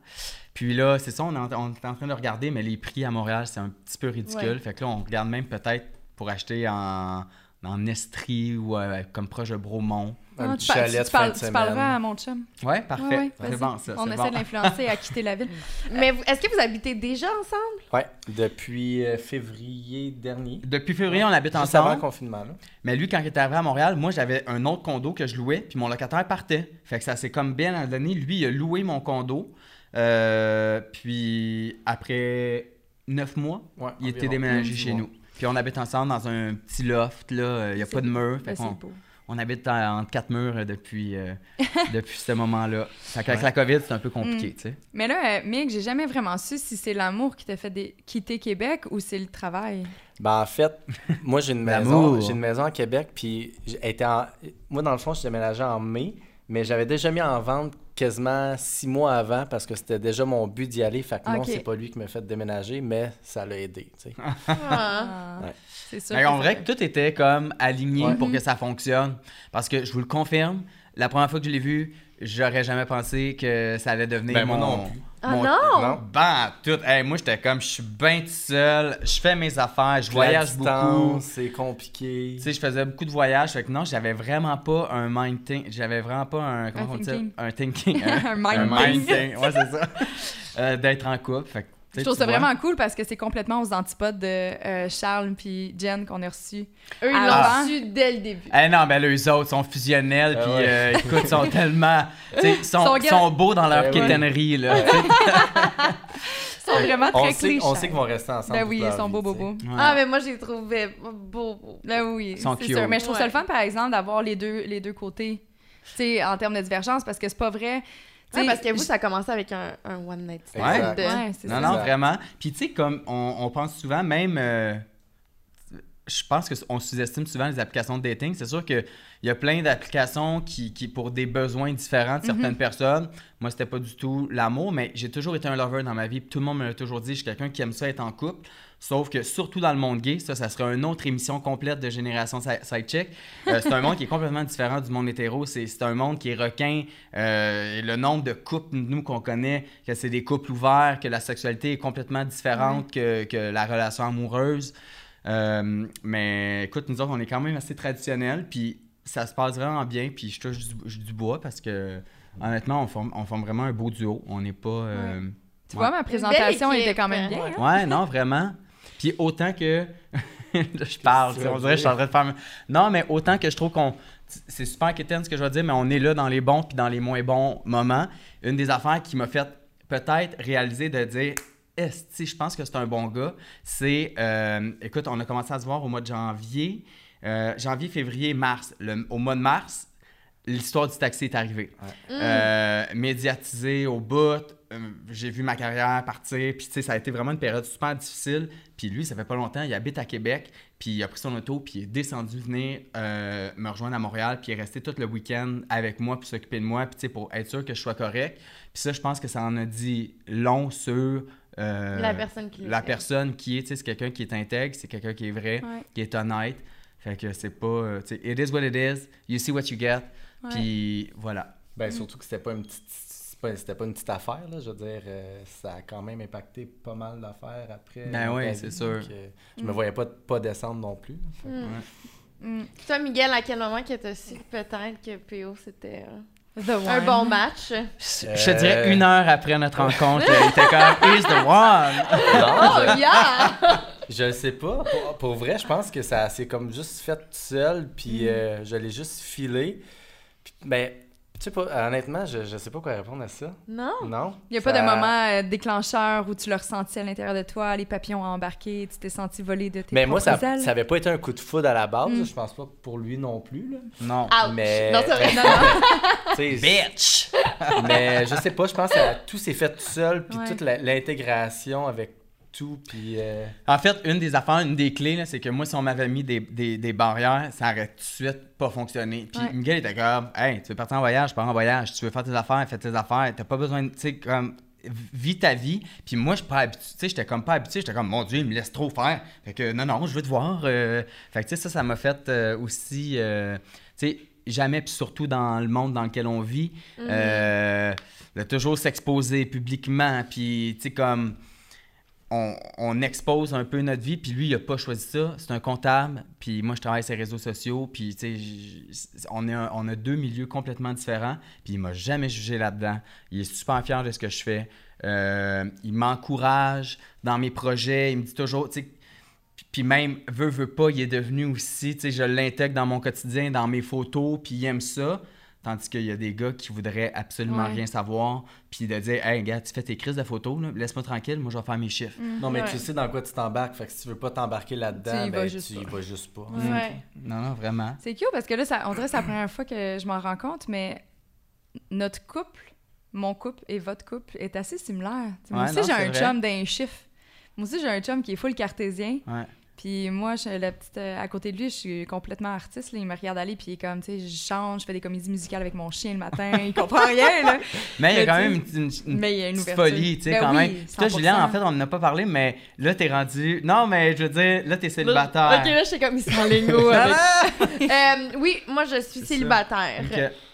Puis là, c'est ça, on est, en, on est, en, train de regarder, mais les prix à Montréal, c'est un petit peu ridicule. Fait que là, on regarde même peut-être pour acheter en en Estrie ou euh, comme proche de Bromont. Un petit chalet de fin de semaine. Tu parleras à mon chum. Ouais, parfait. c'est bon, ça, On essaie de l'influencer à quitter la ville. <laughs> Mais est-ce que vous habitez déjà ensemble? Oui, depuis euh, février dernier. Depuis février, on habite Juste ensemble. avant le confinement. Là. Mais lui, quand il était arrivé à Montréal, moi, j'avais un autre condo que je louais, puis mon locataire partait. Fait que ça s'est comme bien donné. Lui, il a loué mon condo. Euh, puis après neuf mois, il était déménagé chez nous. Puis on habite ensemble dans un petit loft, là. Il n'y a pas de mur. Fait on, on, habite entre quatre murs euh, depuis, euh, <laughs> depuis ce moment-là. Fait qu'avec la COVID, c'est un peu compliqué, mm. tu sais. Mais là, euh, Mick, j'ai jamais vraiment su si c'est l'amour qui t'a fait quitter Québec ou c'est le travail. Ben, en fait, <laughs> moi, j'ai une maison. J'ai une maison à Québec, puis en... moi, dans le fond, je suis déménagé en mai, mais j'avais déjà mis en vente quasiment six mois avant parce que c'était déjà mon but d'y aller. Fait que non, c'est pas lui qui m'a fait déménager, mais ça l'a aidé. Sais. ah. C'est sûr. en vrai que tout était comme aligné pour que ça fonctionne. Parce que je vous le confirme, la première fois que je l'ai vu, j'aurais jamais pensé que ça allait devenir ben, mon... non ah non? Ben, tout. moi, j'étais comme, je suis bien tout seul, je fais mes affaires, je voyage beaucoup. c'est compliqué. Tu sais, je faisais beaucoup de voyages. Fait que non, j'avais vraiment pas un mind J'avais vraiment pas un. Comment un on dit Un thinking. <laughs> un, mind, Ouais, c'est ça. Euh, d'être en couple. Fait je trouve ça vraiment cool parce que c'est complètement aux antipodes de euh, Charles puis Jen qu'on a reçus. Eux, ils l'ont reçu dès le début. Eh non, mais eux autres sont fusionnels ah puis euh, écoute, sont tellement. Ils sont, <laughs> sont, beaux dans leur quétainerie, là. <laughs> Ils sont vraiment très on sait, On sait qu'ils vont rester ensemble. Ben oui, ils sont beaux, beaux, beaux. Ah, mais moi, j'ai trouvé beaux, beaux. Ben oui, c'est sûr. Mais je trouve ça le fun, par exemple, d'avoir les deux, les deux côtés, tu sais, en termes de divergence, parce que c'est pas vrai parce que vous, ça a commencé avec un, one night stand. Ouais, c'est non, non, vraiment. Puis tu sais, comme on, pense souvent, même. Euh, je pense qu'on sous-estime souvent les applications de dating. C'est sûr qu'il y a plein d'applications qui, qui, pour des besoins différents de certaines mhm. personnes. Moi, c'était pas du tout l'amour, mais j'ai toujours été un lover dans ma vie. Tout le monde me l'a toujours dit. Je suis quelqu'un qui aime ça être en couple. Sauf que surtout dans le monde gay, ça, ça serait une autre émission complète de Génération Sidecheck. Euh, c'est un monde qui est complètement différent du monde hétéro. C'est un monde qui est requin. Euh, le nombre de couples, nous, qu'on connaît, que c'est des couples ouverts, que la sexualité est complètement différente que, que, la relation amoureuse. Euh, mais écoute, nous autres, on est quand même assez traditionnels, puis ça se passe vraiment bien, puis je touche du, bois parce que, honnêtement, on forme, on forme vraiment un beau duo. On n'est pas... Euh, tu vois, ma présentation était quand même bien. Hein? Ouais, non, vraiment. Puis autant que... <laughs> je parle, on dirait que je suis en train de faire... Non, mais autant que je trouve qu'on... C'est super inquiétant ce que je vais dire, mais on est là dans les bons puis dans les moins bons moments. Une des affaires qui m'a fait peut-être réaliser de dire si je pense que c'est un bon gars. C'est, euh, écoute, on a commencé à se voir au mois de janvier, euh, janvier, février, mars. au mois de mars, l'histoire du taxi est arrivée. Euh, médiatisé au bout, j'ai vu ma carrière partir, puis tu sais, ça a été vraiment une période super difficile. Puis lui, ça fait pas longtemps, il habite à Québec, puis il a pris son auto, puis il est descendu venir me rejoindre à Montréal, puis il est resté tout le week-end avec moi, pour s'occuper de moi, puis tu sais, pour être sûr que je sois correct. Puis ça, je pense que ça en a dit long sur euh, la personne qui La personne qui est, c'est quelqu'un qui est intègre, c'est quelqu'un qui est vrai, qui est honnête. Fait que c'est pas, euh, tu sais, it is what it is, you see what you get, puis voilà. Ben, mm. surtout que c'était pas une petite c'était pas une petite affaire, là. Je veux dire, euh, ça a quand même impacté pas mal d'affaires après. Ben oui, c'est sûr. je me mm. voyais pas, pas descendre non plus. Mm. Toi, Miguel, à quel moment que tu su peut-être que PO c'était. Un bon match? Je, te dirais une heure après notre rencontre, il était comme He's the one. oh, yeah! Je sais pas. Pour, vrai, je pense que ça s'est comme juste fait tout seul, puis mm. euh, je l'ai juste filé. Puis, ben, sais pas, honnêtement, je, je sais pas quoi répondre à ça. Non? Non. Il n'y a pas de moment euh, déclencheur où tu l'as ressenti à l'intérieur de toi, les papillons ont embarqué, tu t'es senti voler de tes Mais moi, ça, ça avait pas été un coup de foudre à la base, mm. je pense pas pour lui non plus. Là. Non. Mais... Non, c'est vrai. <laughs> non, Bitch! mais je sais pas, je pense que tout s'est fait tout seul, puis toute l'intégration avec tout. Puis, euh, En fait, une des affaires, une des clés, c'est que moi, si on m'avait mis des, des, des, barrières, ça aurait tout de suite pas fonctionné. Puis Miguel était comme, hey, tu veux partir en voyage, pars en voyage. Tu veux faire tes affaires, fais tes affaires. T'as pas besoin de, tu sais, comme, vis ta vie. Puis moi, je suis pas habitué, tu sais, j'étais comme pas habitué. J'étais comme, mon Dieu, il me laisse trop faire. Fait que, non, non, je veux te voir. Euh. Fait que, tu sais, ça, ça m'a fait euh, aussi, tu sais, jamais, puis surtout dans le monde dans lequel on vit, mm-hmm. de toujours s'exposer publiquement. Puis, tu sais, comme on, expose un peu notre vie, puis lui, il n'a pas choisi ça. C'est un comptable, puis moi, je travaille sur les réseaux sociaux, puis on, a deux milieux complètement différents, puis il m'a jamais jugé là-dedans. Il est super fier de ce que je fais. Euh, il m'encourage dans mes projets, il me dit toujours, tu sais, puis même, veut, veut pas, il est devenu aussi, je l'intègre dans mon quotidien, dans mes photos, puis il aime ça. Tandis qu'il y a des gars qui voudraient absolument rien savoir, puis de dire Hey, gars, tu fais tes crises de photos, laisse-moi tranquille, moi je vais faire mes chiffres. Mm. non, mais tu sais dans quoi tu t'embarques, fait que si tu veux pas t'embarquer là-dedans, ben, tu y vas juste pas. Non, non, vraiment. C'est cute parce que là, ça, on dirait que c'est la première fois que je m'en rends compte, mais notre couple, mon couple et votre couple est assez similaire. moi aussi, j'ai un chum d'un chiffre. Moi aussi, j'ai un chum qui est full cartésien. Ouais. Puis moi, je, la petite, euh, à côté de lui, je suis complètement artiste. Il me regarde aller, puis il est comme, tu sais, je change, je fais des comédies musicales avec mon chien le matin. il comprend rien, là. <laughs> Mais il y a quand même une, une, folie, tu sais, ben quand même. toi, Julien, en fait, on n'en a pas parlé, mais là, t'es rendu. Non, mais je veux dire, là, t'es célibataire. ok, là, je suis comme, il s'en <laughs> lingo. euh, oui, moi, je suis célibataire.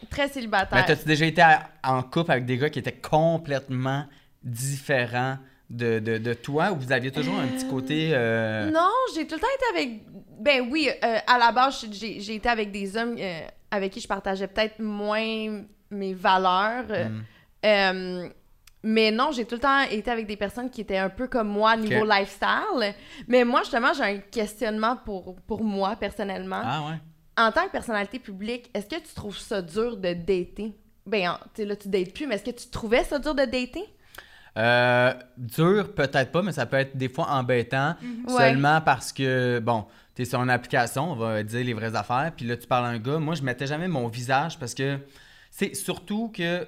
Très célibataire. Mais t'as-tu déjà été en couple avec des gars qui étaient complètement différents? De, de, de, toi ou vous aviez toujours un petit côté. Euh, non, j'ai tout le temps été avec. Ben oui, euh, à la base, j'ai été avec des hommes euh, avec qui je partageais peut-être moins mes valeurs. Mm. mais non, j'ai tout le temps été avec des personnes qui étaient un peu comme moi niveau lifestyle. Mais moi, justement, j'ai un questionnement pour, pour moi personnellement. Ah ouais. En tant que personnalité publique, est-ce que tu trouves ça dur de dater? Ben, tu là, tu dates plus, mais est-ce que tu trouvais ça dur de dater? Euh, dur, peut-être pas, mais ça peut être des fois embêtant mhm. seulement parce que, bon, tu es sur une application, on va dire les vraies affaires, puis là, tu parles à un gars. Moi, je mettais jamais mon visage parce que c'est surtout que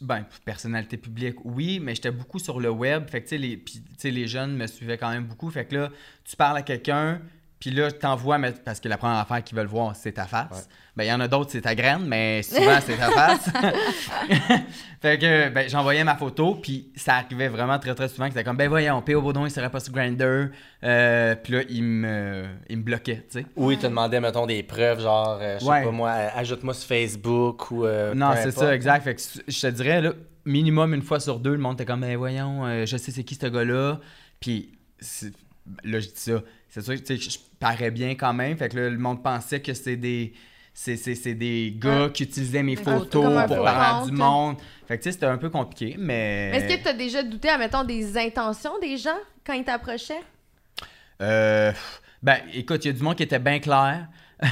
ben, personnalité publique, oui, mais j'étais beaucoup sur le web. Fait que, les, les jeunes me suivaient quand même beaucoup. Fait que là, tu parles à quelqu'un, puis là, t'envoies, parce que la première affaire qu'ils veulent voir, c'est ta face. Ben, il y en a d'autres, c'est ta graine, mais souvent, c'est ta face. <laughs> fait que, ben, j'envoyais ma photo, puis ça arrivait vraiment très, très souvent que c'était comme, ben, voyons, P.O. Baudon, il serait pas sur Grindr. Euh, puis là, il me, il me bloquait, tu sais. Oui, il te demandait, mettons, des preuves, genre, euh, je sais pas moi, ajoute-moi sur Facebook ou. Euh, non, c'est ça, exact. Fait que je te dirais, là, minimum une fois sur deux, le monde était comme, ben, voyons, je sais c'est qui ce gars-là. Puis, là, je dis ça c'est sûr que je parais bien quand même. Fait que le monde pensait que c'est des. C'est des gars qui utilisaient mes photos pour parler du monde. Fait que tu sais, c'était un peu compliqué, mais. Est-ce que tu as déjà douté, admettons, des intentions des gens quand ils t'approchaient? Euh. Ben, écoute, il y a du monde qui était bien clair. <laughs>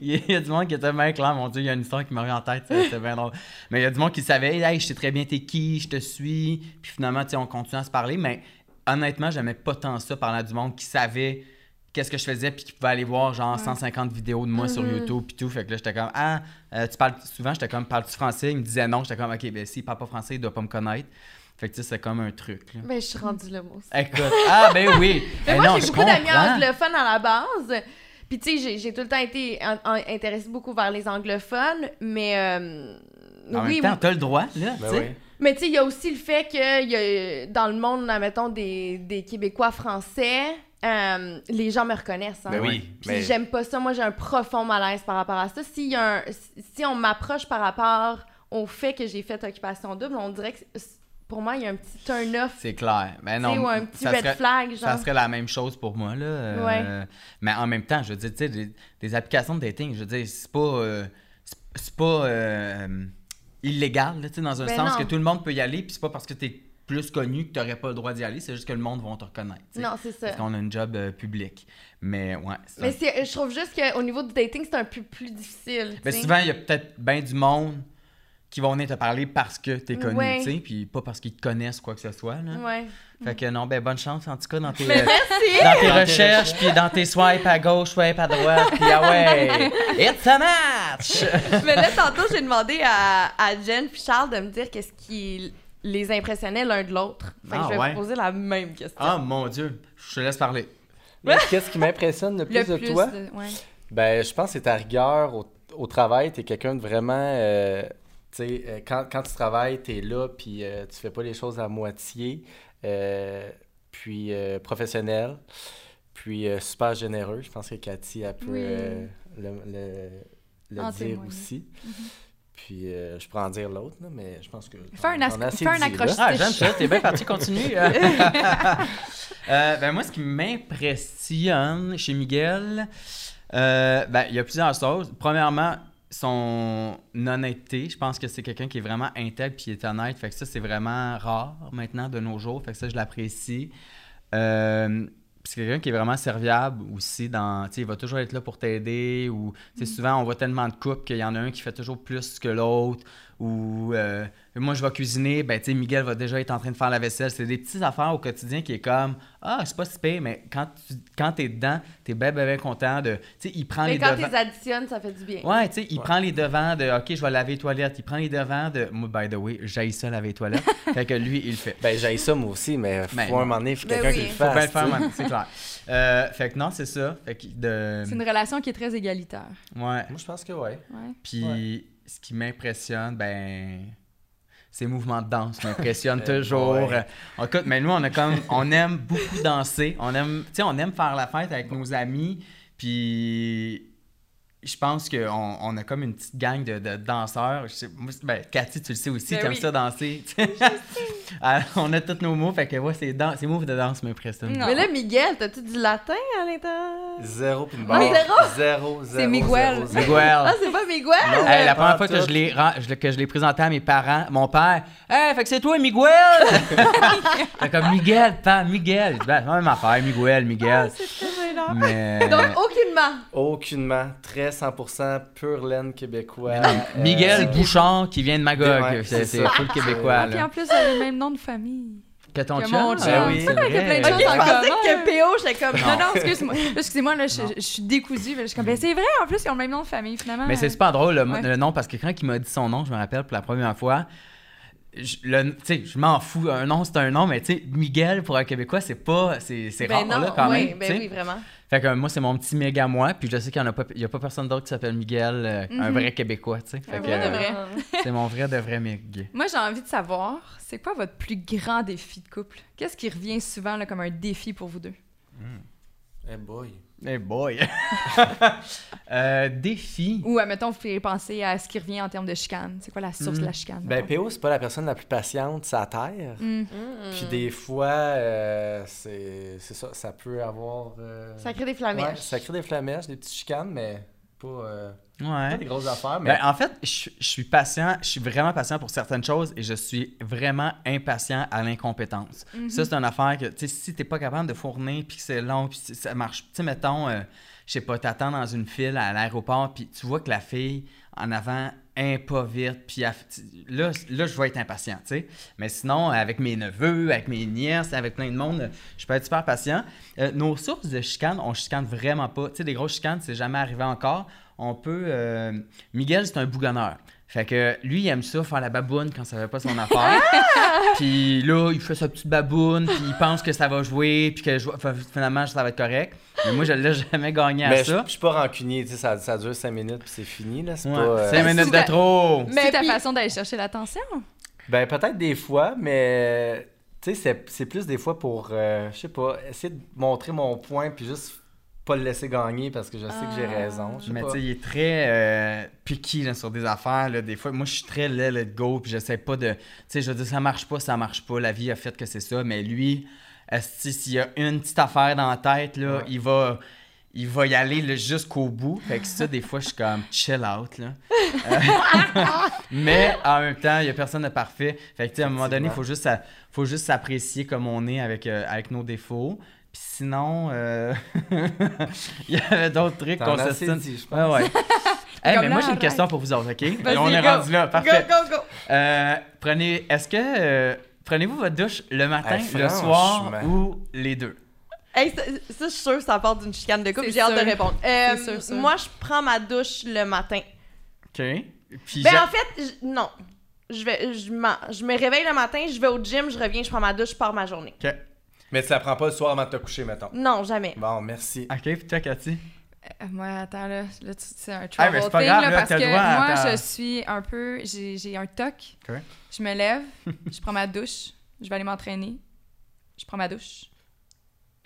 il y a du monde qui était bien clair. Mon Dieu, il y a une histoire qui m'a revient en tête. C'était bien drôle. Mais il y a du monde qui savait, hey, je sais très bien t'es qui, je te suis. Puis finalement, tu sais, on continue à se parler. Mais honnêtement, j'aimais pas tant ça parler à du monde qui savait qu'est-ce que je faisais puis qui pouvait aller voir genre 150 vidéos de moi sur mm-hmm. YouTube puis tout. Fait que là j'étais comme ah euh, tu parles souvent j'étais comme parles-tu français? Il me disait non. J'étais comme ok ben s'il parle pas français il doit pas me connaître. Fait que tu sais c'est comme un truc là. ben je suis rendue moi aussi. Écoute. Ah ben oui. <laughs> Mais moi j'ai beaucoup d'amis anglophones à la base. Puis tu sais j'ai tout le temps été intéressée beaucoup vers les anglophones mais euh, en oui, même temps t'as le droit là ben oui. Mais tu sais, il y a aussi le fait que y a, dans le monde, mettons, des, des Québécois français, euh, les gens me reconnaissent. Hein. Ben oui. Puis j'aime pas ça. Moi, j'ai un profond malaise par rapport à ça. Si, y a un, si on m'approche par rapport au fait que j'ai fait occupation double, on dirait que pour moi, il y a un petit turn-off. C'est clair. Mais non, ou un petit red flag. Genre. Ça serait la même chose pour moi. Là. Euh, mais en même temps, je veux dire, tu sais, des, applications de dating, je veux dire, c'est pas. Euh, c'est pas illégal, là, dans un ben sens que tout le monde peut y aller, puis c'est pas parce que tu es plus connu que tu n'aurais pas le droit d'y aller, c'est juste que le monde va te reconnaître. Non, c'est ça. Parce qu'on a un job euh, public. Mais ouais. Mais je trouve juste qu'au niveau du dating, c'est un peu plus difficile. Mais souvent, il y a peut-être bien du monde qui vont venir te parler parce que tu es connu, tu sais, puis pas parce qu'ils te connaissent quoi que ce soit. Là. Ouais. Fait que non, ben bonne chance en tout cas dans tes, euh, dans tes recherches, puis dans tes swipes à gauche, swipes à droite, puis ah ouais, it's a match! <laughs> Mais là, tantôt, j'ai demandé à, à Jen puis Charles de me dire qu'est-ce qui les impressionnait l'un de l'autre. Fait que ah je vais vous poser la même question. Ah mon Dieu, je te laisse parler. Qu'est-ce qui m'impressionne le plus, de toi? Ben, je pense que c'est ta rigueur au, au travail. T'es quelqu'un de vraiment... Euh, sais, euh, quand, quand, tu travailles, tu es là, puis euh, tu fais pas les choses à moitié. Euh, puis professionnel, puis super généreux. Je pense que Cathy a pu le, le, dire aussi. Mm-hmm. Puis je pourrais en dire l'autre, mais je pense que. Fais un, un accroche Ah, j'aime ça, t'es bien parti, continue. <laughs> ben, moi, ce qui m'impressionne chez Miguel, ben, il y a plusieurs choses. Premièrement, son honnêteté, je pense que c'est quelqu'un qui est vraiment intègre puis est honnête. Fait que ça, c'est vraiment rare maintenant de nos jours. Fait que ça, je l'apprécie. Euh, c'est quelqu'un qui est vraiment serviable aussi dans il va toujours être là pour t'aider ou mm. souvent on voit tellement de couples qu'il y en a un qui fait toujours plus que l'autre ou euh, moi je vais cuisiner, ben tu sais, Miguel va déjà être en train de faire la vaisselle. C'est des petites affaires au quotidien qui est comme Ah, c'est pas si pire, mais quand tu quand t'es dedans, t'es bien, bien, bien content de. Tu sais, il prend les devants. Mais quand tu additionnes, ça fait du bien. Ouais, tu sais, il prend les devants de OK, je vais laver les toilettes. Il prend les devants de. Moi, by the way, j'aille ça laver les toilettes. <laughs> fait que lui, il le fait. Ben, j'aille ça moi aussi, mais faut ben, un moment donné, il faut ben quelqu'un qui le fasse. Faut bien le faire, c'est clair. Euh, fait que non, c'est ça. Fait que de... C'est une relation qui est très égalitaire. Ouais. Moi, je pense que ouais. ouais. Puis ce qui m'impressionne, ben ces mouvements de danse m'impressionnent <laughs> toujours. Écoute, mais nous, on a comme, on aime beaucoup danser. On aime, on aime faire la fête avec nos amis. Puis je pense qu'on on a comme une petite gang de, de danseurs. Je sais, moi, ben, Cathy, tu le sais aussi, ben tu aimes ça danser. <laughs> <laughs> on a tous nos mots, fait que ouais, ces, ces mots de danse m'impressionnent. Mais là, Miguel, t'as-tu du latin à l'intérieur? Zéro puis une barre. zéro? Zéro, zéro. C'est Miguel. Miguel. Ah, c'est pas Miguel? Hey, la première fois que je, l'ai, que je l'ai présenté à mes parents, mon père, hey, fait que c'est toi, Miguel! <laughs> fait comme Miguel, pas Miguel. Ben, c'est la même affaire, Miguel, Miguel. Ah, c'est très Mais... Donc, aucunement. Aucunement. Très 100% pure laine québécois. Euh, Miguel Bouchard qui vient de Magog. c'est full québécois. Et en plus, elle a le même nom de famille. Que ton que mon chum. Ben oui, C'est c'est vrai plein de Ok, choses je en commun. que PO, j'étais comme. Non, non, excuse-moi. Excusez-moi, là, je, Non. je suis décousue. Je suis comme, ben, c'est vrai, en plus, ils ont le même nom de famille, finalement. Mais c'est super drôle le, Ouais. le nom parce que quand il m'a dit son nom, je me rappelle pour la première fois, je, le- tu sais, je m'en fous. Un nom, c'est un nom, mais tu sais, Miguel pour un Québécois, c'est pas. C'est c'est Ben rare, non, là, quand oui, même. ben oui, vraiment. Fait que euh, moi, c'est mon petit méga moi, puis je sais qu'il n'y a, pas- il y a pas personne d'autre qui s'appelle Miguel, euh, un Mhm. vrai Québécois, tu sais. Fait Un que, vrai de euh, vrai. c'est mon vrai de vrai Miguel. Moi, j'ai envie de savoir, c'est quoi votre plus grand défi de couple? Qu'est-ce qui revient souvent là, comme un défi pour vous deux? Eh boy. Hey boy! <laughs> Euh, défi. Ou, admettons, vous pouvez penser à ce qui revient en termes de chicane. C'est quoi la source Mm. de la chicane? Ben? PO, c'est pas la personne la plus patiente sur la Terre. Mm. Mm. Puis des fois, euh, c'est c'est ça, ça peut avoir... euh, Ça crée des ouais, flamèches. ça crée des flamèches, des petites chicanes, mais pas, euh, pas Ouais. des grosses affaires. Mais Ben, en fait, je, je suis patient, je suis vraiment patient pour certaines choses et je suis vraiment impatient à l'incompétence. Mhm. Ça, c'est une affaire que, tu sais, si t'es pas capable de fournir puis que c'est long puis si ça marche, tu sais, mettons, euh, je sais pas, t'attends dans une file à l'aéroport puis tu vois que la fille en avant un vite puis là, là, je vais être impatient, tu sais. Mais sinon, avec mes neveux, avec mes nièces, avec plein de monde, je peux être super patient. Euh, nos sources de chicane, on chicane vraiment pas. Tu sais, des grosses chicanes, c'est jamais arrivé encore. On peut. euh, Miguel, c'est un bougonneur. Fait que lui, il aime ça, faire la baboune quand ça va pas son affaire. puis là, il fait sa petite baboune, puis il pense que ça va jouer, puis que je- enfin, finalement, ça va être correct. Mais moi, je l'ai <laughs> jamais gagné à mais je ça. je suis pas rancunier, tu sais, ça, ça dure 5 minutes puis c'est fini, là. C'est Ouais, pas... euh, Cinq minutes de trop. C'est Mais ta puis- façon d'aller chercher l'attention? Ben, peut-être des fois, mais tu sais, c'est- c'est plus des fois pour, euh, je sais pas, essayer de montrer mon point puis juste pas le laisser gagner parce que je sais que j'ai Ah. raison. Mais tu sais, il est très euh, picky là, sur des affaires. Là. Des fois, moi, je suis très let, let go, puis j'essaie pas de. Tu sais, je veux dire, ça marche pas, ça marche pas. La vie a fait que c'est ça. Mais lui, s'il y a une petite affaire dans la tête, là, Ouais. il va. Il va y aller là, jusqu'au bout. Fait que ça, des fois, je suis comme chill out. Là. Euh, <laughs> mais en même temps, il y a personne de parfait. Fait que, tu sais, à un moment donné, il faut juste, faut juste s'apprécier comme on est avec, euh, avec nos défauts. Puis sinon, euh, <laughs> il y avait d'autres trucs qu'on s'estime. dit, je pense. Ouais, ouais. <laughs> Hey, mais moi, j'ai une question pour vous autres, OK? Vas-y, On est go. rendu là, parfait. Go, go, go! Euh, prenez, est-ce que, euh, prenez-vous votre douche le matin, Hey, le soir ou les deux? Hey, ça, ça, je suis sûre que ça part d'une chicane de couple. J'ai hâte de répondre. Euh, sûr, sûr. Moi, je prends ma douche le matin. OK. Puis Ben, en fait, non. Je, vais, je, je me réveille le matin, je vais au gym, je reviens, je prends ma douche, je pars ma journée. OK. Mais tu la prends pas le soir avant de te coucher, mettons. Non, jamais. Bon, merci. OK, puis toi, Cathy? Euh, moi, attends, là, là c'est un Ah, travel c'est pas thing, grave, là, parce que moi, je suis un peu... J'ai j'ai un toc. Je me lève, <laughs> je prends ma douche, je vais aller m'entraîner, je prends ma douche.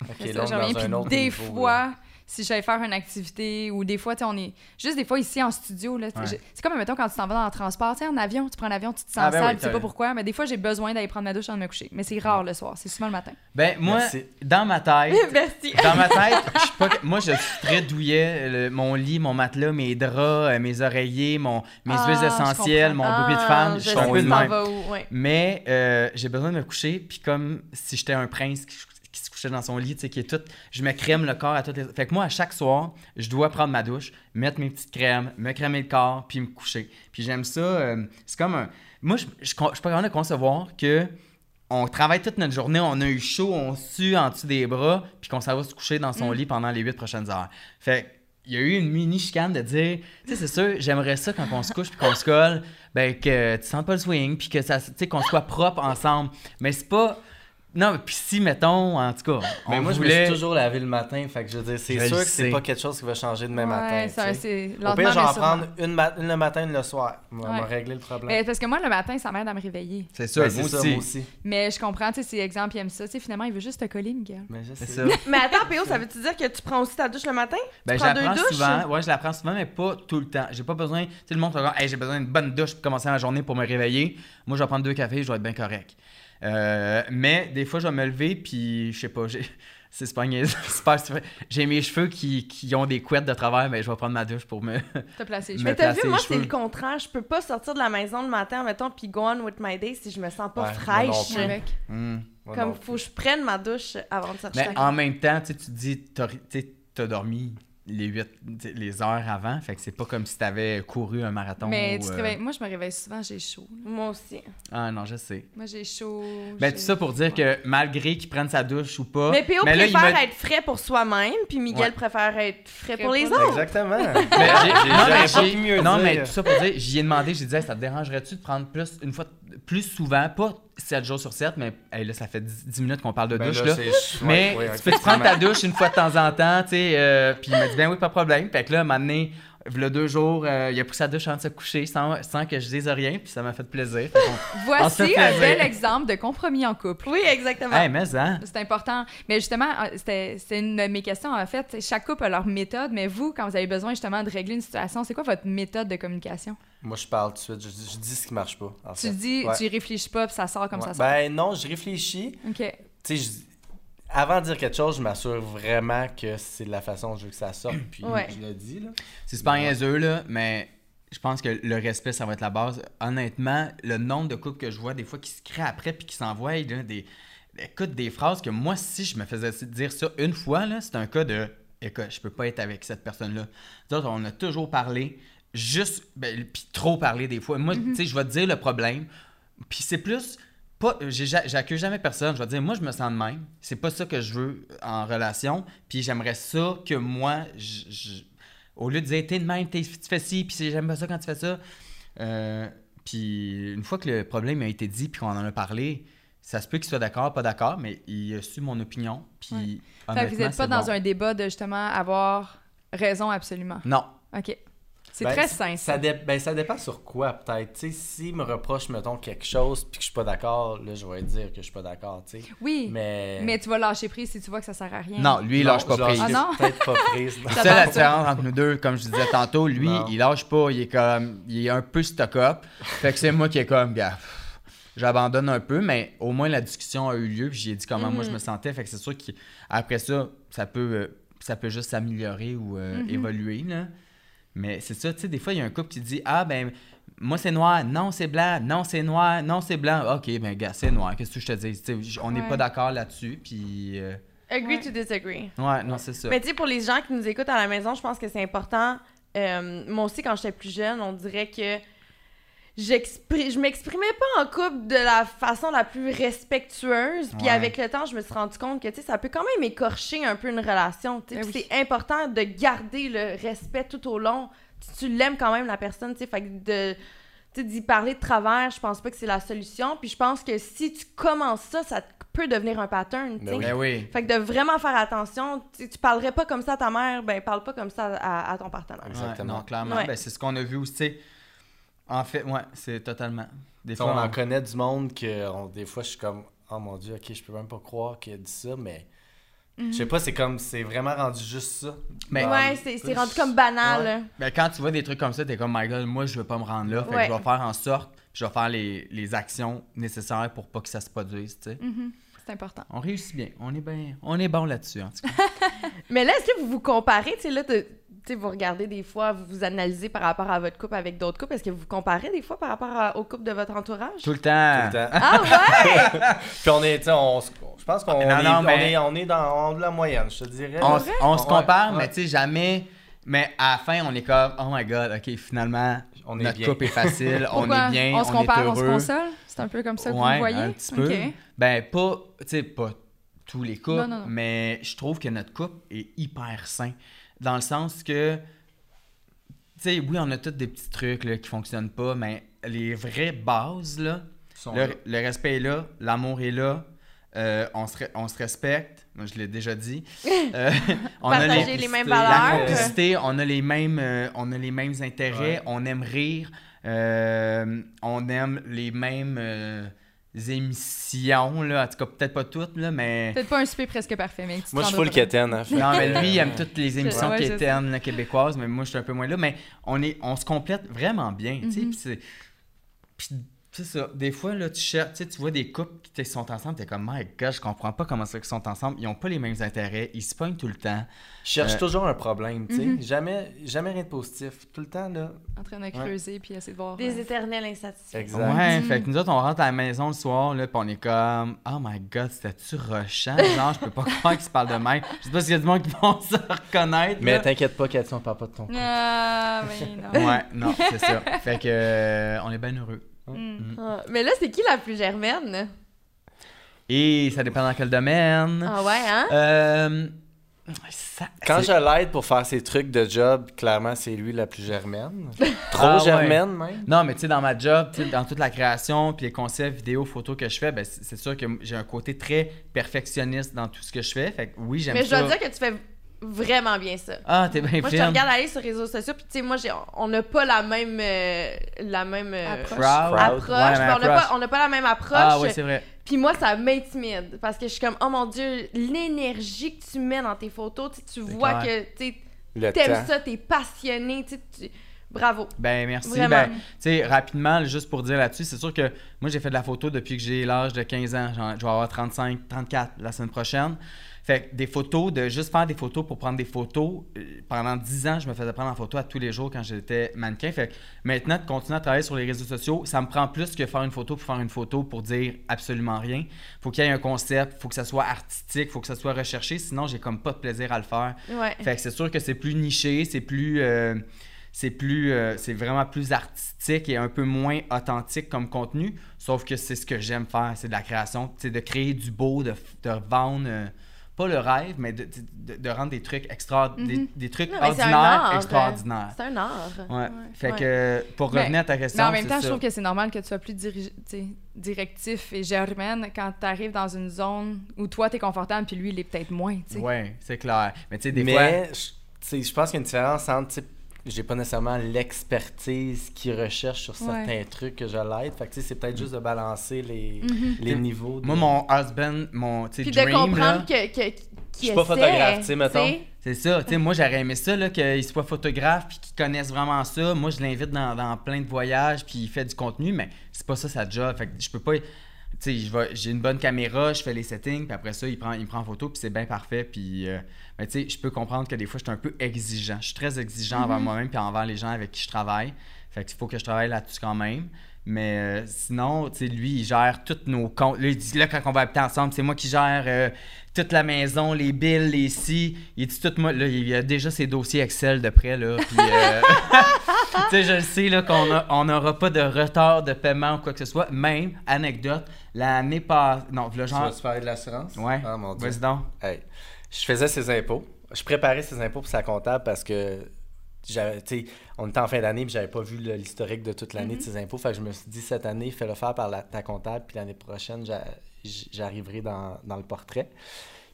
Ok, là, je reviens, puis autre des niveau, là. Si j'allais faire une activité, ou des fois, tu sais, on est... Juste des fois, ici, en studio, là, Ouais. je- c'est comme, mettons, quand tu t'en vas dans le transport, tu sais, en avion, tu prends l'avion, tu te sens Ah, ben sale, oui, tu sais pas pourquoi, mais des fois, j'ai besoin d'aller prendre ma douche avant de me coucher. Mais c'est rare le soir, c'est souvent le matin. Ben, moi, Merci. dans ma tête, <laughs> Merci. dans ma tête, je suis pas... moi, je suis très douillet. Le- mon lit, mon matelas, mes draps, euh, mes oreillers, mon, mes Ah, huiles essentielles, mon comprends. bébé de femme. Je suis un sais peu de même. où, ouais. Mais euh, j'ai besoin de me coucher, puis comme si j'étais un prince qui, couchait dans son lit, tu sais, qui est tout. Je me crème le corps à toutes les. Fait que moi, à chaque soir, je dois prendre ma douche, mettre mes petites crèmes, me crémer le corps, puis me coucher. Puis j'aime ça. euh, c'est comme un. Moi, je je- je suis pas capable de concevoir que. On travaille toute notre journée, on a eu chaud, on sue en dessous des bras, puis qu'on s'en va se coucher dans son lit pendant les huit prochaines heures. Fait il y a eu une mini chicane de dire, tu sais, c'est sûr, j'aimerais ça quand on se couche puis qu'on se colle, ben que tu sens pas le swing puis que ça, tu sais, qu'on soit propre ensemble. Mais c'est pas. Non, puis si, mettons, en tout cas, on Mais moi, je me suis toujours lavé le matin, fait que je veux dire, c'est sûr que c'est pas quelque chose qui va changer demain matin. Ouais, c'est Au pire, j'en mais prendre une, ma- une le matin, une le soir. On va Ouais. régler le problème. Mais parce que moi, le matin, ça m'aide à me réveiller. C'est ça, Ben, moi ça, aussi. moi aussi. Mais je comprends, tu sais, si exemple, il aime ça. Tu sais, finalement, il veut juste te coller, Miguel. Mais je C'est sais. ça. <laughs> Mais attends, PO, ça veut-tu dire que tu prends aussi ta douche le matin? Ben, Tu je prends la deux prends douches? souvent. Ouais, je la prends souvent, mais pas tout le temps. J'ai pas besoin. Tu sais, le monde hey, j'ai besoin d'une bonne douche pour commencer ma journée pour me réveiller. Moi, je vais prendre deux cafés, je vais être bien correct. Euh, mais des fois, je vais me lever, puis je sais pas, j'ai. <laughs> C'est super niaiseux, <laughs> super super. J'ai mes cheveux qui, qui ont des couettes de travers, mais je vais prendre ma douche pour me. <laughs> T'as placé les Mais cheveux. Mais t'as placer vu, moi, c'est le contraire. Je peux pas sortir de la maison le matin, mettons, puis go on with my day si je me sens pas Ouais, fraîche. Avec. Hmm. Comme faut que je prenne ma douche avant de sortir. Mais en même temps, tu te dis, t'as dormi les, 8, les heures avant. Fait que c'est pas comme si tu avais couru un marathon. Mais tu euh, moi, je me réveille souvent, j'ai chaud. Moi aussi. Ah non, je sais. Moi, j'ai chaud. Ben, tout ça pour dire que malgré qu'il prenne sa douche ou pas. Mais P.O. préfère être frais pour soi-même, puis Miguel préfère être frais, pour les autres. Exactement. mais <laughs> j'ai, non, mais, tout ça pour dire, j'y ai demandé, j'ai dit, ça te dérangerait-tu de prendre plus, une fois, plus souvent, pas 7 jours sur 7, mais là, ça fait 10, minutes qu'on parle de ben douche. Là, Mais tu peux te prendre ta douche une fois de temps en temps, tu sais. Euh, puis il m'a dit, ben oui, pas de problème. Fait que là, maintenant, le deux jours, euh, il a pris sa douche avant de se coucher sans, sans que je dise rien, puis ça m'a fait plaisir. <laughs> Voici un bel exemple de compromis en couple. Oui, exactement. mais hein? C'est important. Mais justement, euh, c'est une de mes questions. En fait, chaque couple a leur méthode, mais vous, quand vous avez besoin justement de régler une situation, c'est quoi votre méthode de communication? Moi, je parle tout de suite. Je, dis ce qui marche pas. tu dis, tu réfléchis pas, puis ça sort comme ça sort. Ben non, je réfléchis. OK. Tu sais, avant de dire quelque chose, je m'assure vraiment que c'est de la façon dont je veux que ça sorte. Puis je le dis. Là. C'est super niaiseux, là, mais je pense que le respect, ça va être la base. Honnêtement, le nombre de couples que je vois des fois qui se créent après puis qui s'envoient des. Écoute, des phrases que moi, si je me faisais dire ça une fois, là, c'est un cas de. Écoute, je peux pas être avec cette personne-là. on a toujours parlé juste, ben, puis trop parler des fois. Moi, mhm. tu sais, je vais te dire le problème. Puis c'est plus, pas, j'accuse jamais personne. Je vais dire, moi, je me sens de même. C'est pas ça que je veux en relation. Puis j'aimerais ça que moi, je, au lieu de dire, t'es de même, tu fais ci, puis j'aime pas ça quand tu fais ça. Euh, puis une fois que le problème a été dit, puis qu'on en a parlé, ça se peut qu'il soit d'accord, pas d'accord, mais il a su mon opinion. Puis vous n'êtes pas dans un débat de justement avoir raison absolument. Non. OK. C'est ben, très simple. Ça, ben, ça dépend sur quoi, peut-être. S'il me reproche, mettons, quelque chose, puis que je suis pas d'accord, là, je vais dire que je suis pas d'accord, tu sais. Oui. Mais... mais tu vas lâcher prise si tu vois que ça sert à rien. Non, lui, il lâche pas prise. Ah non? Peut-être pas prise. C'est <laughs> la différence entre nous deux, comme je disais tantôt. Lui, il lâche pas. Il est comme. Il est un peu stock-up. Fait que c'est moi qui est comme, gars. J'abandonne un peu, mais au moins la discussion a eu lieu. Puis j'ai dit comment moi je mhm. me sentais. Fait que c'est sûr qu'après ça, ça peut, euh, ça peut juste s'améliorer ou euh, mhm. évoluer. Là. Mais c'est ça, tu sais, des fois, il y a un couple qui dit Ah, ben, moi, c'est noir, non, c'est blanc, non, c'est noir, non, c'est blanc. OK, ben, gars, c'est noir. Qu'est-ce que je te dis? on n'est pas d'accord là-dessus, puis. Euh, Agree to disagree. Ouais, non, c'est ça. Mais tu sais, pour les gens qui nous écoutent à la maison, je pense que c'est important. Euh, moi aussi, quand j'étais plus jeune, on dirait que je m'exprimais pas en couple de la façon la plus respectueuse. Puis avec le temps, je me suis rendu compte que ça peut quand même écorcher un peu une relation. Ben c'est important de garder le respect tout au long. Tu, tu l'aimes quand même, la personne. Fait que de d'y parler de travers, je pense pas que c'est la solution. Puis je pense que si tu commences ça, ça peut devenir un pattern. Ben ben oui. Fait que de vraiment faire attention. Tu, tu parlerais pas comme ça à ta mère, ben parle pas comme ça à, ton partenaire. Exactement. non, clairement. Ben, c'est ce qu'on a vu aussi. En fait, ouais, c'est totalement. Des fois, on, en connaît du monde que des fois je suis comme oh mon dieu, ok, je peux même pas croire qu'il a dit ça, mais je sais mhm. pas, c'est comme c'est vraiment rendu juste ça. Mais ouais, c'est rendu comme banal. Mais quand tu vois des trucs comme ça, t'es comme my god, moi je veux pas me rendre là, fait que je vais faire en sorte, je vais faire les, les, actions nécessaires pour pas que ça se produise, tu sais. Mhm. C'est important. On réussit bien, on est bien, on est bon là-dessus en tout cas. <laughs> mais là, est-ce que vous vous comparez, tu sais là, vous regardez des fois, vous vous analysez par rapport à votre couple avec d'autres couples. Est-ce que vous comparez des fois par rapport au couple de votre entourage? Tout le temps. Tout le temps. Ah ouais? <laughs> Puis on est, on, je pense qu'on est, on est, on est dans la moyenne, je te dirais. On, se compare, mais tu sais, jamais... Mais à la fin, on est comme, oh my god, ok, finalement, on est notre couple est facile, <laughs> on est bien, on, se compare, on se console? C'est un peu comme ça que vous voyez? un petit peu. Ben, pas, tu sais, pas tous les couples, mais je trouve que notre couple est hyper sain dans le sens que, tu sais, oui, on a tous des petits trucs là, qui fonctionnent pas, mais les vraies bases, là, le, respect est là, l'amour est là, euh, on, se, on se respecte, moi je l'ai déjà dit. <laughs> Euh, on a les, mêmes valeurs. La complicité, on a les mêmes, euh, on a les mêmes intérêts, on aime rire, on aime les mêmes émissions, là. En tout cas, peut-être pas toutes, là, mais... Peut-être pas un super presque parfait, mais... Moi, je suis full quétaine. Hein, non, mais lui, il aime toutes les <laughs> émissions ouais, québécoises, mais moi, je suis un peu moins là. Mais on, est, on se complète vraiment bien, tu sais. Mm-hmm. Puis c'est ça. Des fois, là, tu cherches, tu vois des couples qui sont ensemble, t'es comme, my god, je comprends pas comment ça qu'ils sont ensemble. Ils ont pas les mêmes intérêts, ils se pognent tout le temps. Je cherche euh, toujours un problème, tu sais. Mhm. jamais, jamais rien de positif. Tout le temps, là. En train de creuser puis essayer de voir. Des éternels insatisfaits. Exact. Ouais, fait que nous autres, on rentre à la maison le soir, là, puis on est comme, oh my god, c'était-tu rushant? Genre, je peux pas <laughs> croire qu'ils se parlent de même. Je sais pas s'il y a du monde qui vont <laughs> se reconnaître. Mais t'inquiète pas, Cathy, on parle pas de ton Ah, mais non. ouais, non, c'est ça. Fait que, euh, on est bien heureux. Mm. Mm. Ah, mais là, c'est qui la plus germaine? Et ça dépend dans quel domaine. Ah ouais, hein? Euh, Quand je l'aide pour faire ses trucs de job, clairement, c'est lui la plus germaine. <laughs> Trop ah germaine, même? Non, mais tu sais, dans ma job, dans toute la création, puis les concepts vidéo, photos que je fais, ben, c'est sûr que j'ai un côté très perfectionniste dans tout ce que je fais. Fait que oui, j'aime ça. Mais je dois dire que tu fais vraiment bien ça. Ah, t'es bien Moi, je te regarde aller sur les réseaux sociaux, puis tu sais, moi, on n'a pas la même, euh, la même euh, approche. approche on n'a pas, la même approche. Ah, oui, c'est vrai. Puis moi, ça m'intimide, parce que je suis comme, oh mon Dieu, l'énergie que tu mets dans tes photos, tu vois que tu aimes ça, t'es passionné, tu Bravo. Ben merci. Ben, tu sais, rapidement, juste pour dire là-dessus, c'est sûr que moi, j'ai fait de la photo depuis que j'ai l'âge de 15 ans. Genre, je vais avoir 35, 34 la semaine prochaine. Fait que des photos, de juste faire des photos pour prendre des photos, euh, pendant 10 ans, je me faisais prendre en photo à tous les jours quand j'étais mannequin. Fait que maintenant, de continuer à travailler sur les réseaux sociaux, ça me prend plus que faire une photo pour faire une photo pour dire absolument rien. Faut qu'il y ait un concept, faut que ça soit artistique, faut que ça soit recherché, sinon j'ai comme pas de plaisir à le faire. Fait que c'est sûr que c'est plus niché, c'est plus. Euh, c'est plus euh, c'est vraiment plus artistique et un peu moins authentique comme contenu sauf que c'est ce que j'aime faire c'est de la création c'est de créer du beau de, de vendre pas le rêve, mais de, de, rendre des trucs extra, des, mhm. trucs ordinaires extraordinaires. C'est un art. Ouais. Fait que pour revenir à ta question. Mais en même temps, je trouve que c'est normal que tu sois plus directif et germaine quand tu arrives dans une zone où toi, tu es confortable, puis lui, il est peut-être moins. Oui, c'est clair. Mais tu sais, des mais, fois. je pense qu'il y a une différence entre j'ai pas nécessairement l'expertise qui recherche sur certains trucs que je l'aide. Fait que c'est peut-être juste de balancer les, mhm. les niveaux. Moi, mon husband, mon Puis dream, de comprendre que, que je suis pas photographe, tu sais, mettons. C'est ça. Tu sais, moi, j'aurais aimé ça, qu'il soit photographe puis qu'il connaisse vraiment ça. Moi, je l'invite dans, dans, plein de voyages puis il fait du contenu, mais c'est pas ça sa job. Fait que je peux pas j'ai une bonne caméra, je fais les settings, puis après ça, il prend, il prend en photo, puis c'est bien parfait. Puis, euh, tu sais, je peux comprendre que des fois, je suis un peu exigeant. Je suis très exigeant envers mm-hmm. moi-même, puis envers les gens avec qui je travaille. Fait qu'il faut que je travaille là-dessus quand même. Mais euh, sinon, tu sais, lui, il gère tous nos comptes. Là, il dit, là, quand on va habiter ensemble, c'est moi qui gère euh, toute la maison, les bills, les si. Il dit tout moi. Là, il a déjà ses dossiers Excel de près, là. Puis, <laughs> tu sais, je sais, là, qu'on n'aura pas de retard de paiement ou quoi que ce soit. Même, anecdote, L'année passée. Non, le genre. Tu vas parler de l'assurance? Ouais. Ah, mon Dieu. Hey. Je faisais ses impôts. Je préparais ses impôts pour sa comptable parce que. on était en fin d'année et j'avais pas vu l'historique de toute l'année de mm-hmm. ses impôts. Fait que je me suis dit, cette année, fais-le faire par la, ta comptable, puis l'année prochaine, j'arriverai dans, dans, le portrait.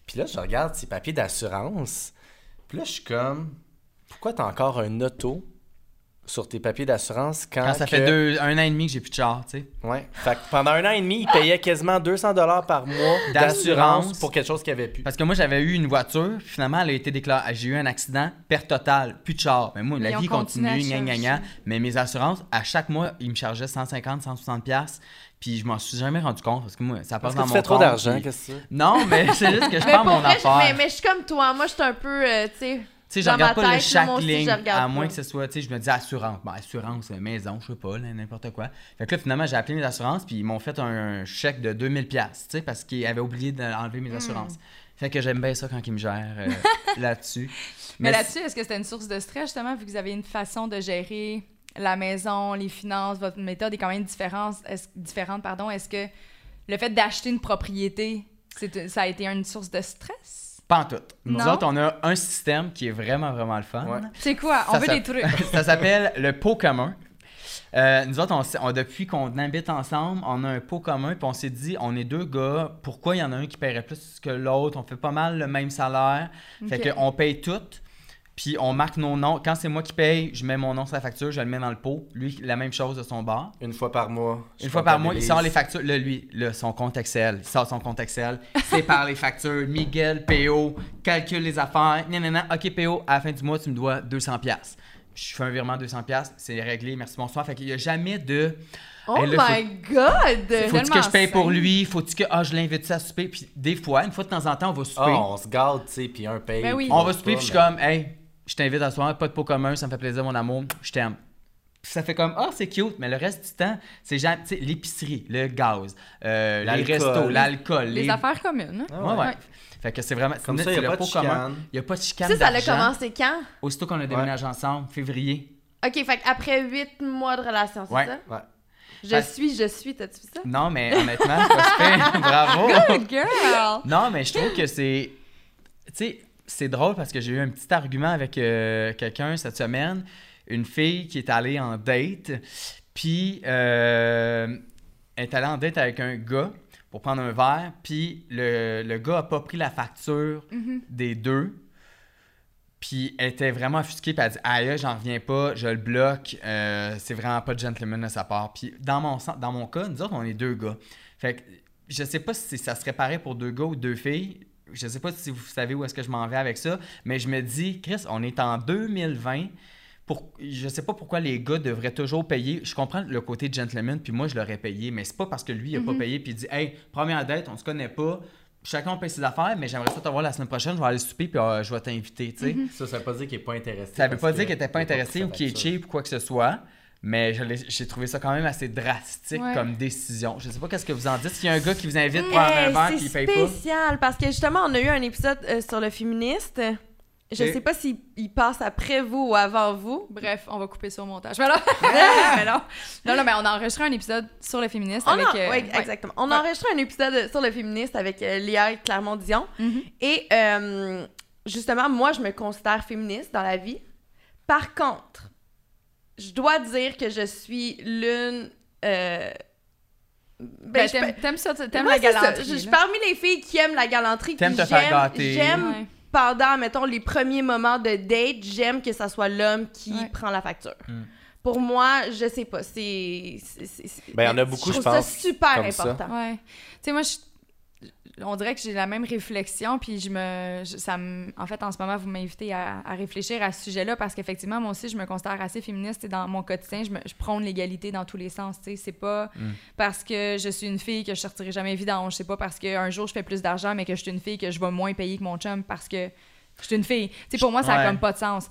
Puis là, je regarde ses papiers d'assurance. Puis là, je suis comme, pourquoi tu as encore un auto sur tes papiers d'assurance quand, ça fait deux, un an et demi que j'ai plus de char, tu sais. Ouais. Fait que pendant un an et demi, il payait quasiment 200 dollars par mois d'assurance pour quelque chose qu'il avait plus. Parce que moi, j'avais eu une voiture, finalement, elle a été déclarée. J'ai eu un accident, perte totale, plus de char. Mais moi, la vie continue, gna, gna, gna, Mais mes assurances, à chaque mois, ils me chargeaient 150, 160 pièces puis je m'en suis jamais rendu compte parce que moi, ça passe dans mon tu fais trop d'argent, qu'est-ce que c'est? Non, mais <laughs> c'est juste que je parle mon affaire. Mais, mais, je suis comme toi. Moi, je suis un peu, euh, tu sais sais, je regarde pas chaque ligne, à moins que ce soit, tu sais, je me dis assurance. Bon, assurance, maison, je sais pas, n'importe quoi. Fait que là, finalement, j'ai appelé mes assurances, puis ils m'ont fait un, chèque de 2000$, tu sais, parce qu'ils avaient oublié d'enlever mes hmm. assurances. Fait que j'aime bien ça quand ils me gèrent euh, <laughs> là-dessus. Mais, là-dessus, est-ce que c'était une source de stress, justement, vu que vous avez une façon de gérer la maison, les finances, votre méthode est quand même différente, est différente pardon? Est-ce que le fait d'acheter une propriété, ça a été une source de stress? Pas en tout. Nous autres, on a un système qui est vraiment, vraiment le fun. C'est quoi? On veut des trucs. <laughs> ça s'appelle le pot commun. Euh, nous autres, on, depuis qu'on habite ensemble, on a un pot commun, puis on s'est dit, on est deux gars, pourquoi il y en a un qui paierait plus que l'autre? On fait pas mal le même salaire. Fait qu'on paye tout. Puis on marque nos noms. Quand c'est moi qui paye, je mets mon nom sur la facture, je le mets dans le pot. Lui, la même chose de son bar. Une fois par mois. Une fois par mois, il sort les factures. Là, lui, là, son compte Excel. Il sort son compte Excel. par <laughs> les factures. Miguel, PO, calcule les affaires. Non, non, non. OK, PO, à la fin du mois, tu me dois 200$. je fais un virement de 200$, c'est réglé, merci, bonsoir. Fait qu'il n'y a jamais de. Oh my God! Faut-tu que je paye pour lui? Faut-tu que ah, je l'invite à souper? Puis des fois, une fois de temps en temps, on va souper. Ah, on se garde, tu sais, puis un paye. Ben on va souper, puis je suis comme, hey, je t'invite à soir, pas de pot commun, ça me fait plaisir, mon amour, je t'aime. ça fait comme, ah, c'est cute, mais le reste du temps, c'est genre, tu sais, l'épicerie, le gaz, euh, les restos, l'alcool. Les... affaires communes. Hein? ouais. ouais. Fait que c'est vraiment. Comme ça, il n'y a, pas de chicane. Il n'y a pas de chicane. Ça, ça a commencé quand? Aussitôt qu'on a déménagé ensemble, février. OK, fait après huit mois de relation, c'est ouais. ça? Ouais. Je suis, je suis, t'as-tu vu ça? Non, mais honnêtement, c'est pas <laughs> Bravo! Good girl! Non, mais je trouve que c'est. Tu sais, c'est drôle parce que j'ai eu un petit argument avec euh, quelqu'un cette semaine. Une fille qui est allée en date, puis euh, elle est allée en date avec un gars pour prendre un verre, puis le, le gars a pas pris la facture mm-hmm. des deux. Puis elle était vraiment offusquée, puis elle a dit Aïe, j'en reviens pas, je le bloque, euh, c'est vraiment pas de gentleman de sa part. Puis dans mon, dans mon cas, nous autres, on est deux gars. Fait que je sais pas si ça serait pareil pour deux gars ou deux filles. Je sais pas si vous savez où est-ce que je m'en vais avec ça, mais je me dis, Chris, on est en 2020 pour, je sais pas pourquoi les gars devraient toujours payer. Je comprends le côté gentleman, puis moi, je l'aurais payé, mais c'est pas parce que lui, il a pas mhm. payé, puis il dit Hey, première dette, on se connaît pas, chacun paye ses affaires, mais j'aimerais ça te voir la semaine prochaine, je vais aller souper, puis euh, je vais t'inviter, tu sais. Mhm. Ça, ça veut pas dire qu'il est pas intéressé. Ça veut pas dire qu'il était pas intéressé ou qu'il est cheap ou quoi que ce soit. Mais j'ai trouvé ça quand même assez drastique comme décision. Je sais pas qu'est-ce que vous en dites. S'il y a un gars qui vous invite pour un verre et il paye pas. C'est spécial parce que justement, on a eu un épisode euh, sur le féministe. Je sais pas s'il passe après vous ou avant vous. Bref, on va couper ça au montage. Mais, non. <laughs> non, mais on a enregistré un épisode sur le féministe avec... Euh, oui, exactement. On a enregistré un épisode sur le féministe avec euh, Léa Clermont-Dion. Mm-hmm. Et euh, justement, moi, je me considère féministe dans la vie. Par contre, je dois dire que je suis l'une... Ben, ben t'aimes ça, t'aimes la galanterie. Je parmi les filles qui aiment la galanterie. T'aimes te faire gâter. J'aime pendant, mettons, les premiers moments de date, j'aime que ça soit l'homme qui prend la facture. Hmm. Pour moi, je sais pas, c'est... Ben, il y en a beaucoup, je, je pense. ça super important. Ouais. Tu sais, moi, je on dirait que j'ai la même réflexion, puis je me, ça en fait, en ce moment, vous m'invitez à, réfléchir à ce sujet-là parce qu'effectivement, moi aussi, je me considère assez féministe et dans mon quotidien, je, me, je prône l'égalité dans tous les sens. Tu sais, c'est pas mm. parce que je suis une fille que je sortirai jamais vidange, c'est pas parce qu'un jour je fais plus d'argent, mais que je suis une fille que je vais moins payer que mon chum parce que je suis une fille. Tu sais, pour moi, ça a comme pas de sens.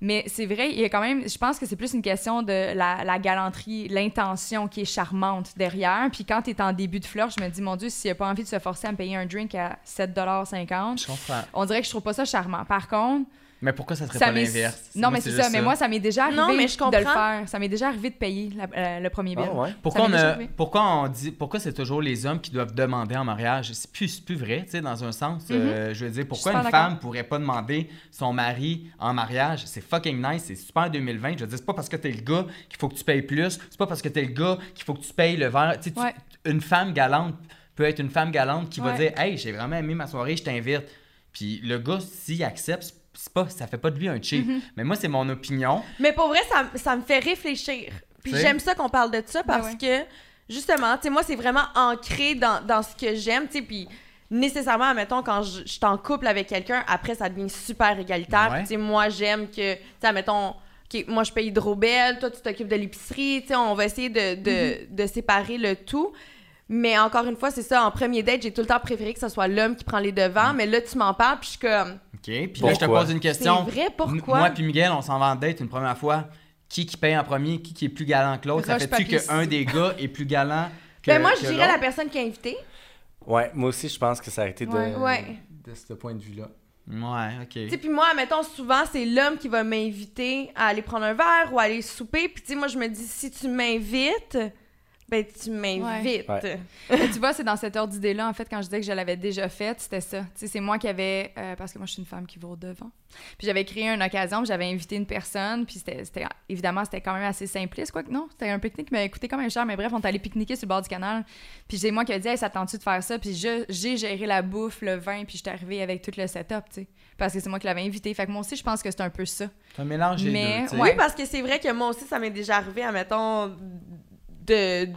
Mais c'est vrai, il y a quand même, je pense que c'est plus une question de la, galanterie, l'intention qui est charmante derrière. Puis quand tu es en début de fleur, je me dis, mon Dieu, s'il a pas envie de se forcer à me payer un drink à 7,50 on dirait que je trouve pas ça charmant. Par contre, mais pourquoi ça serait pas l'inverse? Non, mais c'est ça. Mais moi, ça m'est déjà arrivé de le faire. Ça m'est déjà arrivé de payer euh, le premier bill. Ah, pourquoi, on pourquoi on dit pourquoi c'est toujours les hommes qui doivent demander en mariage? C'est plus, plus vrai, tu sais, dans un sens. Euh, mm-hmm. je veux dire, pourquoi une femme pourrait pas demander son mari en mariage? C'est fucking nice, c'est super 2020. Je veux dire, c'est pas parce que t'es le gars qu'il faut que tu payes plus. C'est pas parce que t'es le gars qu'il faut que tu payes le verre. Tu sais, une femme galante peut être une femme galante qui va dire Hey, j'ai vraiment aimé ma soirée, je t'invite. Puis le gars, s'il accepte, c'est pas, ça fait pas de lui un cheap. Mm-hmm. Mais moi, c'est mon opinion. Mais pour vrai, ça, ça me fait réfléchir. Puis j'aime ça qu'on parle de ça ben parce que, justement, tu sais, moi, c'est vraiment ancré dans, dans ce que j'aime, tu sais, puis nécessairement, mettons, quand je, suis en couple avec quelqu'un, après, ça devient super égalitaire. Tu sais, moi, j'aime que, tu sais, mettons, moi, je paye Hydrobel, toi, tu t'occupes de l'épicerie, tu sais, on va essayer de, de, mm-hmm. de séparer le tout. Mais encore une fois, c'est ça, en premier date, j'ai tout le temps préféré que ce soit l'homme qui prend les devants, mm. mais là, tu m'en parles, puis je suis comme. OK, puis là, je te pose une question. C'est vrai, pourquoi? Moi puis Miguel, on s'en va en date une première fois. Qui qui paye en premier, qui qui est plus galant que l'autre? Ça fait-tu qu'un des gars est plus galant <laughs> que Ben moi, je dirais la personne qui a invité. Ouais, moi aussi, je pense que ça a été de, ouais. de ce point de vue-là. Ouais, ok. Tu sais, puis moi, mettons, souvent, c'est l'homme qui va m'inviter à aller prendre un verre ou à aller souper. Puis tu sais, moi, je me dis, si tu m'invites ben, tu m'invites. tu vois, c'est dans cette ordre d'idée-là, en fait, quand je disais que je l'avais déjà faite, c'était ça. Tu sais, c'est moi qui avais. Euh, parce que moi, je suis une femme qui va devant. Puis j'avais créé une occasion, j'avais invité une personne, puis c'était. Évidemment, c'était quand même assez simpliste, quoi que non. C'était un pique-nique qui m'avait coûté quand même cher, mais bref, on est allé pique-niquer sur le bord du canal. Puis c'est moi qui ai dit, hey, ça tente-tu de faire ça? Puis j'ai géré la bouffe, le vin, puis j'étais arrivée avec tout le setup, tu sais. Parce que c'est moi qui l'avais invité. Fait que moi aussi, je pense que c'est un peu ça. C'est un mélange mais, Oui, parce que c'est vrai que moi aussi, ça m'est déjà arrivé, admettons, de,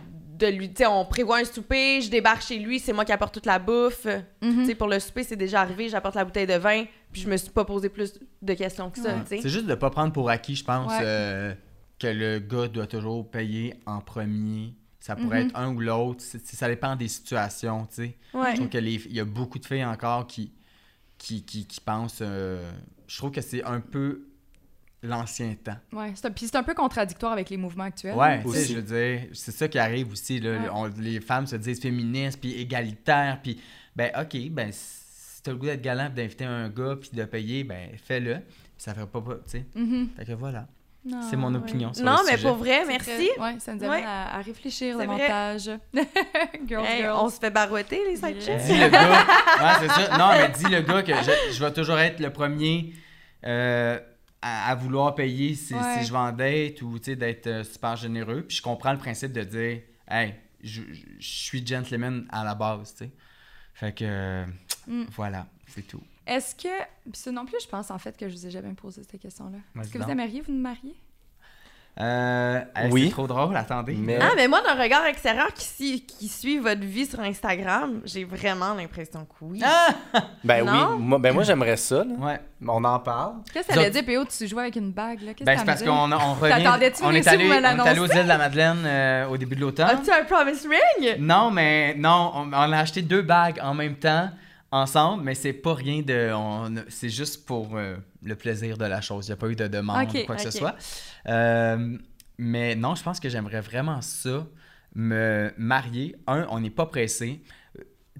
de lui, tu sais, on prévoit un souper, je débarque chez lui, c'est moi qui apporte toute la bouffe. Mhm. Tu sais, pour le souper, c'est déjà arrivé, j'apporte la bouteille de vin, puis je me suis pas posé plus de questions que ça, tu sais. C'est juste de pas prendre pour acquis, je pense, euh, que le gars doit toujours payer en premier. Ça pourrait mhm. être un ou l'autre, ça dépend des situations, tu sais. Je trouve qu'il y a beaucoup de filles encore qui, qui, qui, pensent... Euh, je trouve que c'est un peu l'ancien temps. Oui, puis c'est un peu contradictoire avec les mouvements actuels. Oui, je veux dire, c'est ça qui arrive aussi. Là, les femmes se disent féministes, puis égalitaires, puis ben OK, ben si t'as le goût d'être galant, d'inviter un gars, puis de payer, ben fais-le. Ça ferait pas, tu sais. Mm-hmm. Fait que voilà. C'est mon opinion sur Non, mais pour vrai, merci. Oui, ça nous amène à, réfléchir davantage. <laughs> girls, girls. On se fait barouetter, les cinq Dis le gars. <laughs> ouais, c'est ça. Non, mais dis le gars que je, je vais toujours être le premier euh, à, vouloir payer si, je vais en date ou d'être euh, super généreux. Puis je comprends le principe de dire, hey, je, suis gentleman à la base, tu sais. Fait que, mm. voilà, c'est tout. Est-ce que, ça non plus, je pense en fait que je vous ai jamais posé cette question-là. Est-ce que vous aimeriez vous marier? Euh, oui. C'est trop drôle, attendez. Ah, mais moi, d'un regard extérieur qui, qui suit votre vie sur Instagram, j'ai vraiment l'impression que oui. Ah! <laughs> Ben oui, moi, ben moi j'aimerais ça. Ouais. On en parle. Qu'est-ce que ça veut dire, PO, tu joues avec une bague? Là? Ben, c'est parce qu'on on revient... On est, allé, on est allé aux îles de la Madeleine euh, au début de l'automne. As-tu un promise ring? Non, mais non, on, a acheté deux bagues en même temps, ensemble, mais c'est pas rien de... C'est juste pour... Euh, le plaisir de la chose. Il n'y a pas eu de demande ou quoi que ce soit. Euh, mais non, je pense que j'aimerais vraiment ça, me marier. Un, on n'est pas pressé.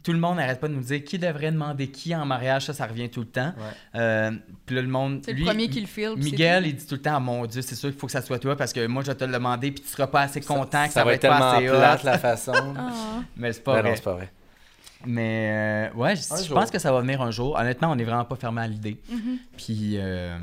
Tout le monde n'arrête pas de nous dire qui devrait demander qui en mariage, ça, ça revient tout le temps. Euh, puis là, le monde. C'est le premier qui le file. Miguel, il dit tout le temps, mon Dieu, c'est sûr qu'il faut que ça soit toi parce que moi, je vais te le demander, puis tu seras pas assez content que ça, va être pas assez plate, la façon. <laughs> Ah. Mais c'est pas, vrai. pas vrai. Mais euh, ouais, je, pense que ça va venir un jour. Honnêtement, on n'est vraiment pas fermé à l'idée. Mm-hmm. Puis euh,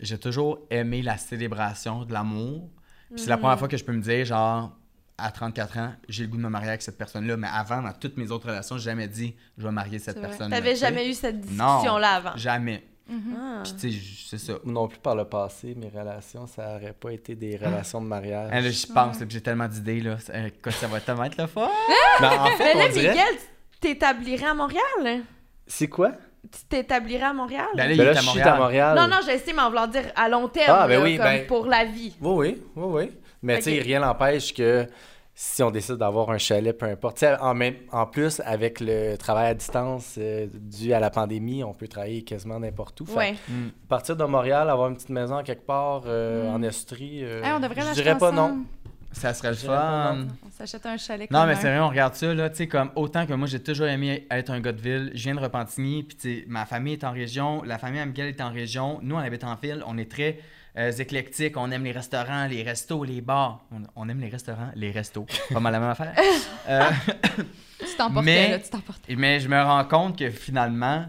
j'ai toujours aimé la célébration de l'amour. Puis c'est la première mm-hmm. fois que je peux me dire, genre, à 34 ans, j'ai le goût de me marier avec cette personne-là. Mais avant, dans toutes mes autres relations, j'ai jamais dit, je vais marier cette personne-là. T'avais jamais eu cette discussion-là avant? Jamais. Mm-hmm. Ah. Puis tu sais, c'est ça. Non plus par le passé, mes relations, ça aurait pas été des relations de mariage. Eh, je pense, j'ai tellement d'idées, là. ça va tellement être le fun. Mais en fait, on dirait t'établirais à Montréal? C'est quoi? Tu t'établirais à Montréal? Ben là, ben là je suis à Montréal. Non, non, j'essaie, mais en voulant dire à long terme, ah, ben oui, comme ben pour la vie. Oui, oui, oui, oui. Mais tu sais, rien n'empêche que si on décide d'avoir un chalet, peu importe. En, même, en plus, avec le travail à distance euh, dû à la pandémie, on peut travailler quasiment n'importe où. Ouais. Mm. Partir de Montréal, avoir une petite maison quelque part euh, mm. en Estrie, euh, on devrait je dirais pas non. Ça serait le fun. On s'achète un chalet Non, mais c'est vrai, on regarde ça, là, tu sais, comme autant que moi, j'ai toujours aimé être un gars de ville. Je viens de Repentigny, puis tu sais, ma famille est en région, la famille à est en région. Nous, on habite en ville, on est très euh, éclectiques, on aime les restaurants, les restos, les bars. On, aime les restaurants, les restos. Pas mal la même affaire. <laughs> Euh, tu t'emportais, là, tu t'emportais. Mais je me rends compte que finalement,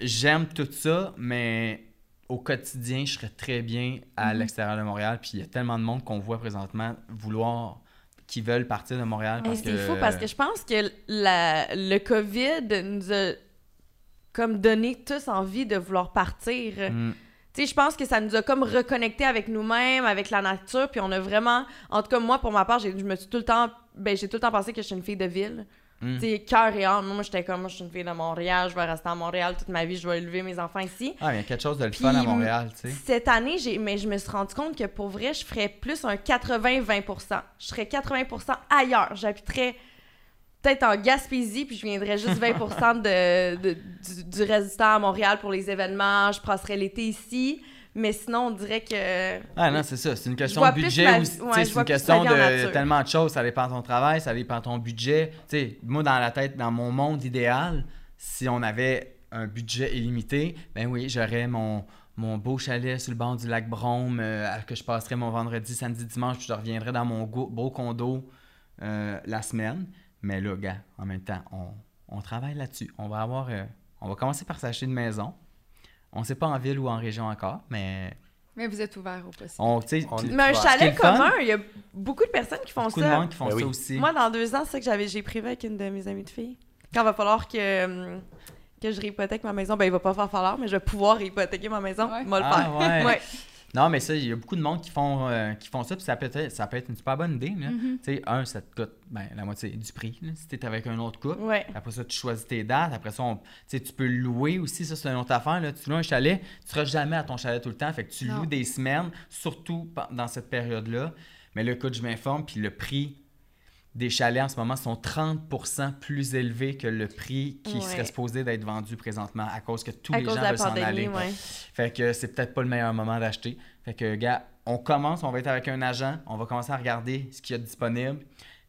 j'aime tout ça, mais au quotidien, je serais très bien à mhm. l'extérieur de Montréal. Puis il y a tellement de monde qu'on voit présentement vouloir qui veulent partir de Montréal. C'est fou parce que je pense que le COVID nous a comme donné tous envie de vouloir partir. Mm. Tu sais, je pense que ça nous a comme reconnecté avec nous-mêmes, avec la nature, puis on a vraiment, en tout cas moi pour ma part, je me suis tout le temps, ben j'ai tout le temps pensé que je suis une fille de ville. Mm. Tu cœur et âme. Moi, j'étais comme, moi, je suis une fille de Montréal, je vais rester à Montréal toute ma vie, je vais élever mes enfants ici. Ah, il y a quelque chose de le fun à Montréal, tu sais. Cette année, j'ai, mais je me suis rendu compte que pour vrai, je ferais plus un 80-20% Je serais 80% ailleurs. J'habiterais peut-être en Gaspésie, puis je viendrais juste 20 de, du, du reste à Montréal pour les événements. Je passerais l'été ici. Mais sinon, on dirait que. Ah non, c'est ça. C'est une question de budget aussi. c'est une question de tellement de choses. Ça dépend de ton travail, ça dépend de ton budget. sais, moi, dans la tête, dans mon monde idéal, si on avait un budget illimité, ben oui, j'aurais mon, mon beau chalet sur le bord du lac Brome, euh, que je passerais mon vendredi, samedi, dimanche, puis je reviendrais dans mon beau condo euh, la semaine. Mais là, gars, en même temps, on, on travaille là-dessus. On va avoir. Euh, on va commencer par s'acheter une maison. On ne sait pas en ville ou en région encore, mais. Mais vous êtes ouvert au possible. On, mais un chalet commun, il y a beaucoup de personnes qui font beaucoup ça. Beaucoup de monde qui font ben ça aussi. Moi, dans deux ans, c'est ça que j'avais, j'ai privé avec une de mes amies de filles. Quand il va falloir que, que je réhypothèque ma maison, ben il va pas faire falloir, mais je vais pouvoir hypothéquer ma maison. Ouais. le ah, faire. Ouais. Non, mais ça, il y a beaucoup de monde qui font, euh, qui font ça, puis ça peut, être, ça peut être une super bonne idée. Mm-hmm. Tu sais, un, ça te coûte ben, la moitié du prix, si tu es avec un autre couple. Après ça, tu choisis tes dates. Après ça, tu peux louer aussi, ça, c'est une autre affaire. Là. Tu loues un chalet, tu seras jamais à ton chalet tout le temps. Fait que tu loues des semaines, surtout dans cette période-là. Mais là, écoute, je m'informe, puis le prix des chalets en ce moment sont 30 plus élevés que le prix qui serait supposé d'être vendu présentement à cause que tous les gens veulent s'en aller. Fait que c'est peut-être pas le meilleur moment d'acheter. Fait que, gars, on commence, on va être avec un agent, on va commencer à regarder ce qu'il y a disponible.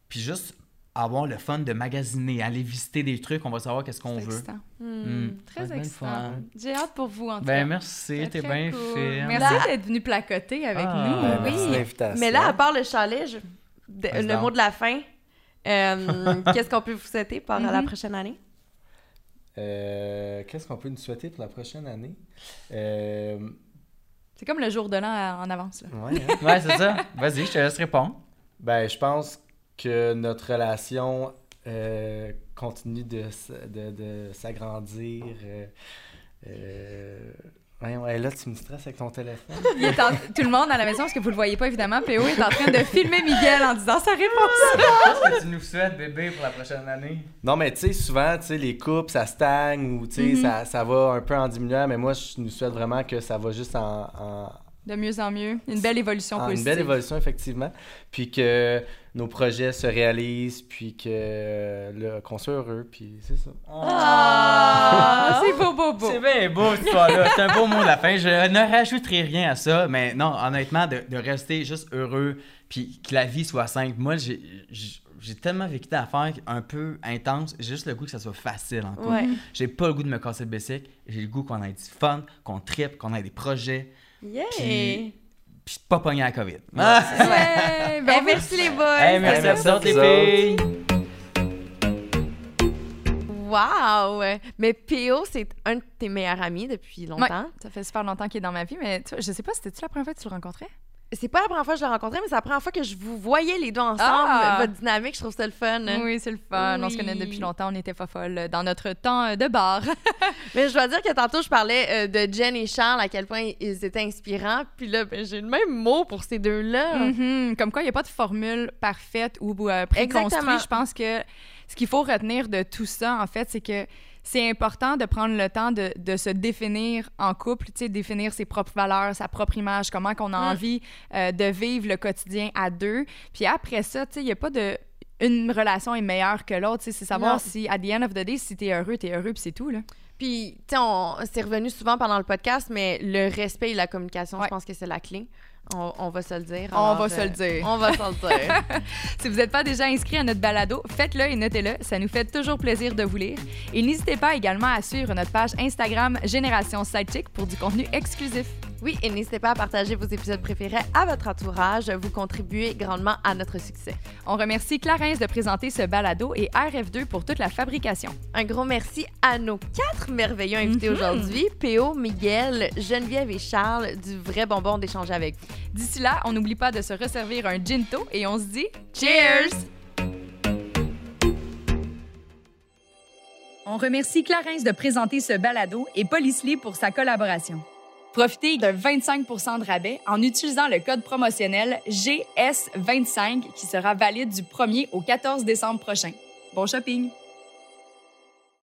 Puis juste avoir le fun de magasiner, aller visiter des trucs, on va savoir qu'est-ce qu'on veut. Hmm. Hmm. Très excitant. J'ai hâte pour vous, en tout ben, Merci, t'es bien fait. Merci d'être venu placoter avec ah, nous. Ben, oui. Mais là, à part le chalet, le mot de la fin, <laughs> qu'est-ce qu'on peut vous souhaiter pour la mm-hmm. prochaine année? Euh, qu'est-ce qu'on peut nous souhaiter pour la prochaine année? Euh, c'est comme le jour de l'an en avance. Là. Ouais, <laughs> hein? ouais c'est ça. Vas-y, je te laisse répondre. Ben, je pense que notre relation continue de, de, de s'agrandir. Ouais, là, tu me stresses avec ton téléphone. <laughs> Tout le monde à la maison, parce que vous le voyez pas évidemment, PO est en train de filmer Miguel en disant sa réponse. <laughs> Qu'est-ce que tu nous souhaites, bébé, pour la prochaine année? Non, mais tu sais, souvent, tu sais, les couples, ça stagne ou tu sais, mm-hmm. ça, ça, va un peu en diminuant, mais moi, je nous souhaite vraiment que ça va juste en de mieux en mieux. Une belle évolution ah, Une belle évolution, effectivement. Puis que nos projets se réalisent, puis que le, qu'on soit heureux, puis c'est ça. Ah! c'est beau, beau, beau. C'est bien beau, cette histoire-là. C'est un beau mot de la fin. Je ne rajouterai rien à ça, mais non, honnêtement, de, de rester juste heureux, puis que la vie soit simple. Moi, j'ai, j'ai tellement vécu d'affaires un peu intenses, j'ai juste le goût que ça soit facile en Ouais. J'ai pas le goût de me casser le bessic, j'ai le goût qu'on ait du fun, qu'on tripe, qu'on ait des projets. Yeah! Puis, puis pas pogné à la COVID. Ah. Ouais! ben, merci les boys! Hey, merci à vous autres, les filles! Wow! Mais P.O., c'est un de tes meilleurs amis depuis longtemps. ça fait super longtemps qu'il est dans ma vie, mais tu vois, je sais pas, c'était-tu la première fois que tu le rencontrais? C'est pas la première fois que je l'ai rencontré, mais c'est la première fois que je vous voyais les deux ensemble. Ah! Votre dynamique, je trouve ça le fun. Oui, c'est le fun. On se connaît depuis longtemps. On était pas folles dans notre temps euh, de bar. <laughs> mais je dois dire que tantôt, je parlais euh, de Jen et Charles, à quel point ils étaient inspirants. Puis là, ben, j'ai le même mot pour ces deux-là. Mm-hmm. Comme quoi, il n'y a pas de formule parfaite ou euh, préconstruite. Je pense que ce qu'il faut retenir de tout ça, en fait, c'est que c'est important de prendre le temps de, de se définir en couple, tu sais, définir ses propres valeurs, sa propre image, comment qu'on a mm. envie euh, de vivre le quotidien à deux. Puis après ça, tu sais, il n'y a pas de une relation est meilleure que l'autre, c'est savoir si, à the end of the day, si t'es heureux, t'es heureux, puis c'est tout, là. Puis, tu sais, c'est revenu souvent pendant le podcast, mais le respect et la communication, je pense que c'est la clé. On, va se le dire. on va se le dire. On va se le dire. si vous n'êtes pas déjà inscrit à notre balado, faites-le et notez-le. Ça nous fait toujours plaisir de vous lire. Et n'hésitez pas également à suivre notre page Instagram Génération Sidechick pour du contenu exclusif. Oui, et n'hésitez pas à partager vos épisodes préférés à votre entourage. Vous contribuez grandement à notre succès. On remercie Clarence de présenter ce balado et RF2 pour toute la fabrication. Un gros merci à nos quatre merveilleux invités mhm. aujourd'hui, Péo, Miguel, Geneviève et Charles, du vrai bonbon d'échanger avec vous. D'ici là, on n'oublie pas de se resservir un ginto et on se dit Cheers! On remercie Clarence de présenter ce balado et Policely pour sa collaboration. Profitez de 25% de rabais en utilisant le code promotionnel GS25 qui sera valide du 1er au 14 décembre prochain. Bon shopping!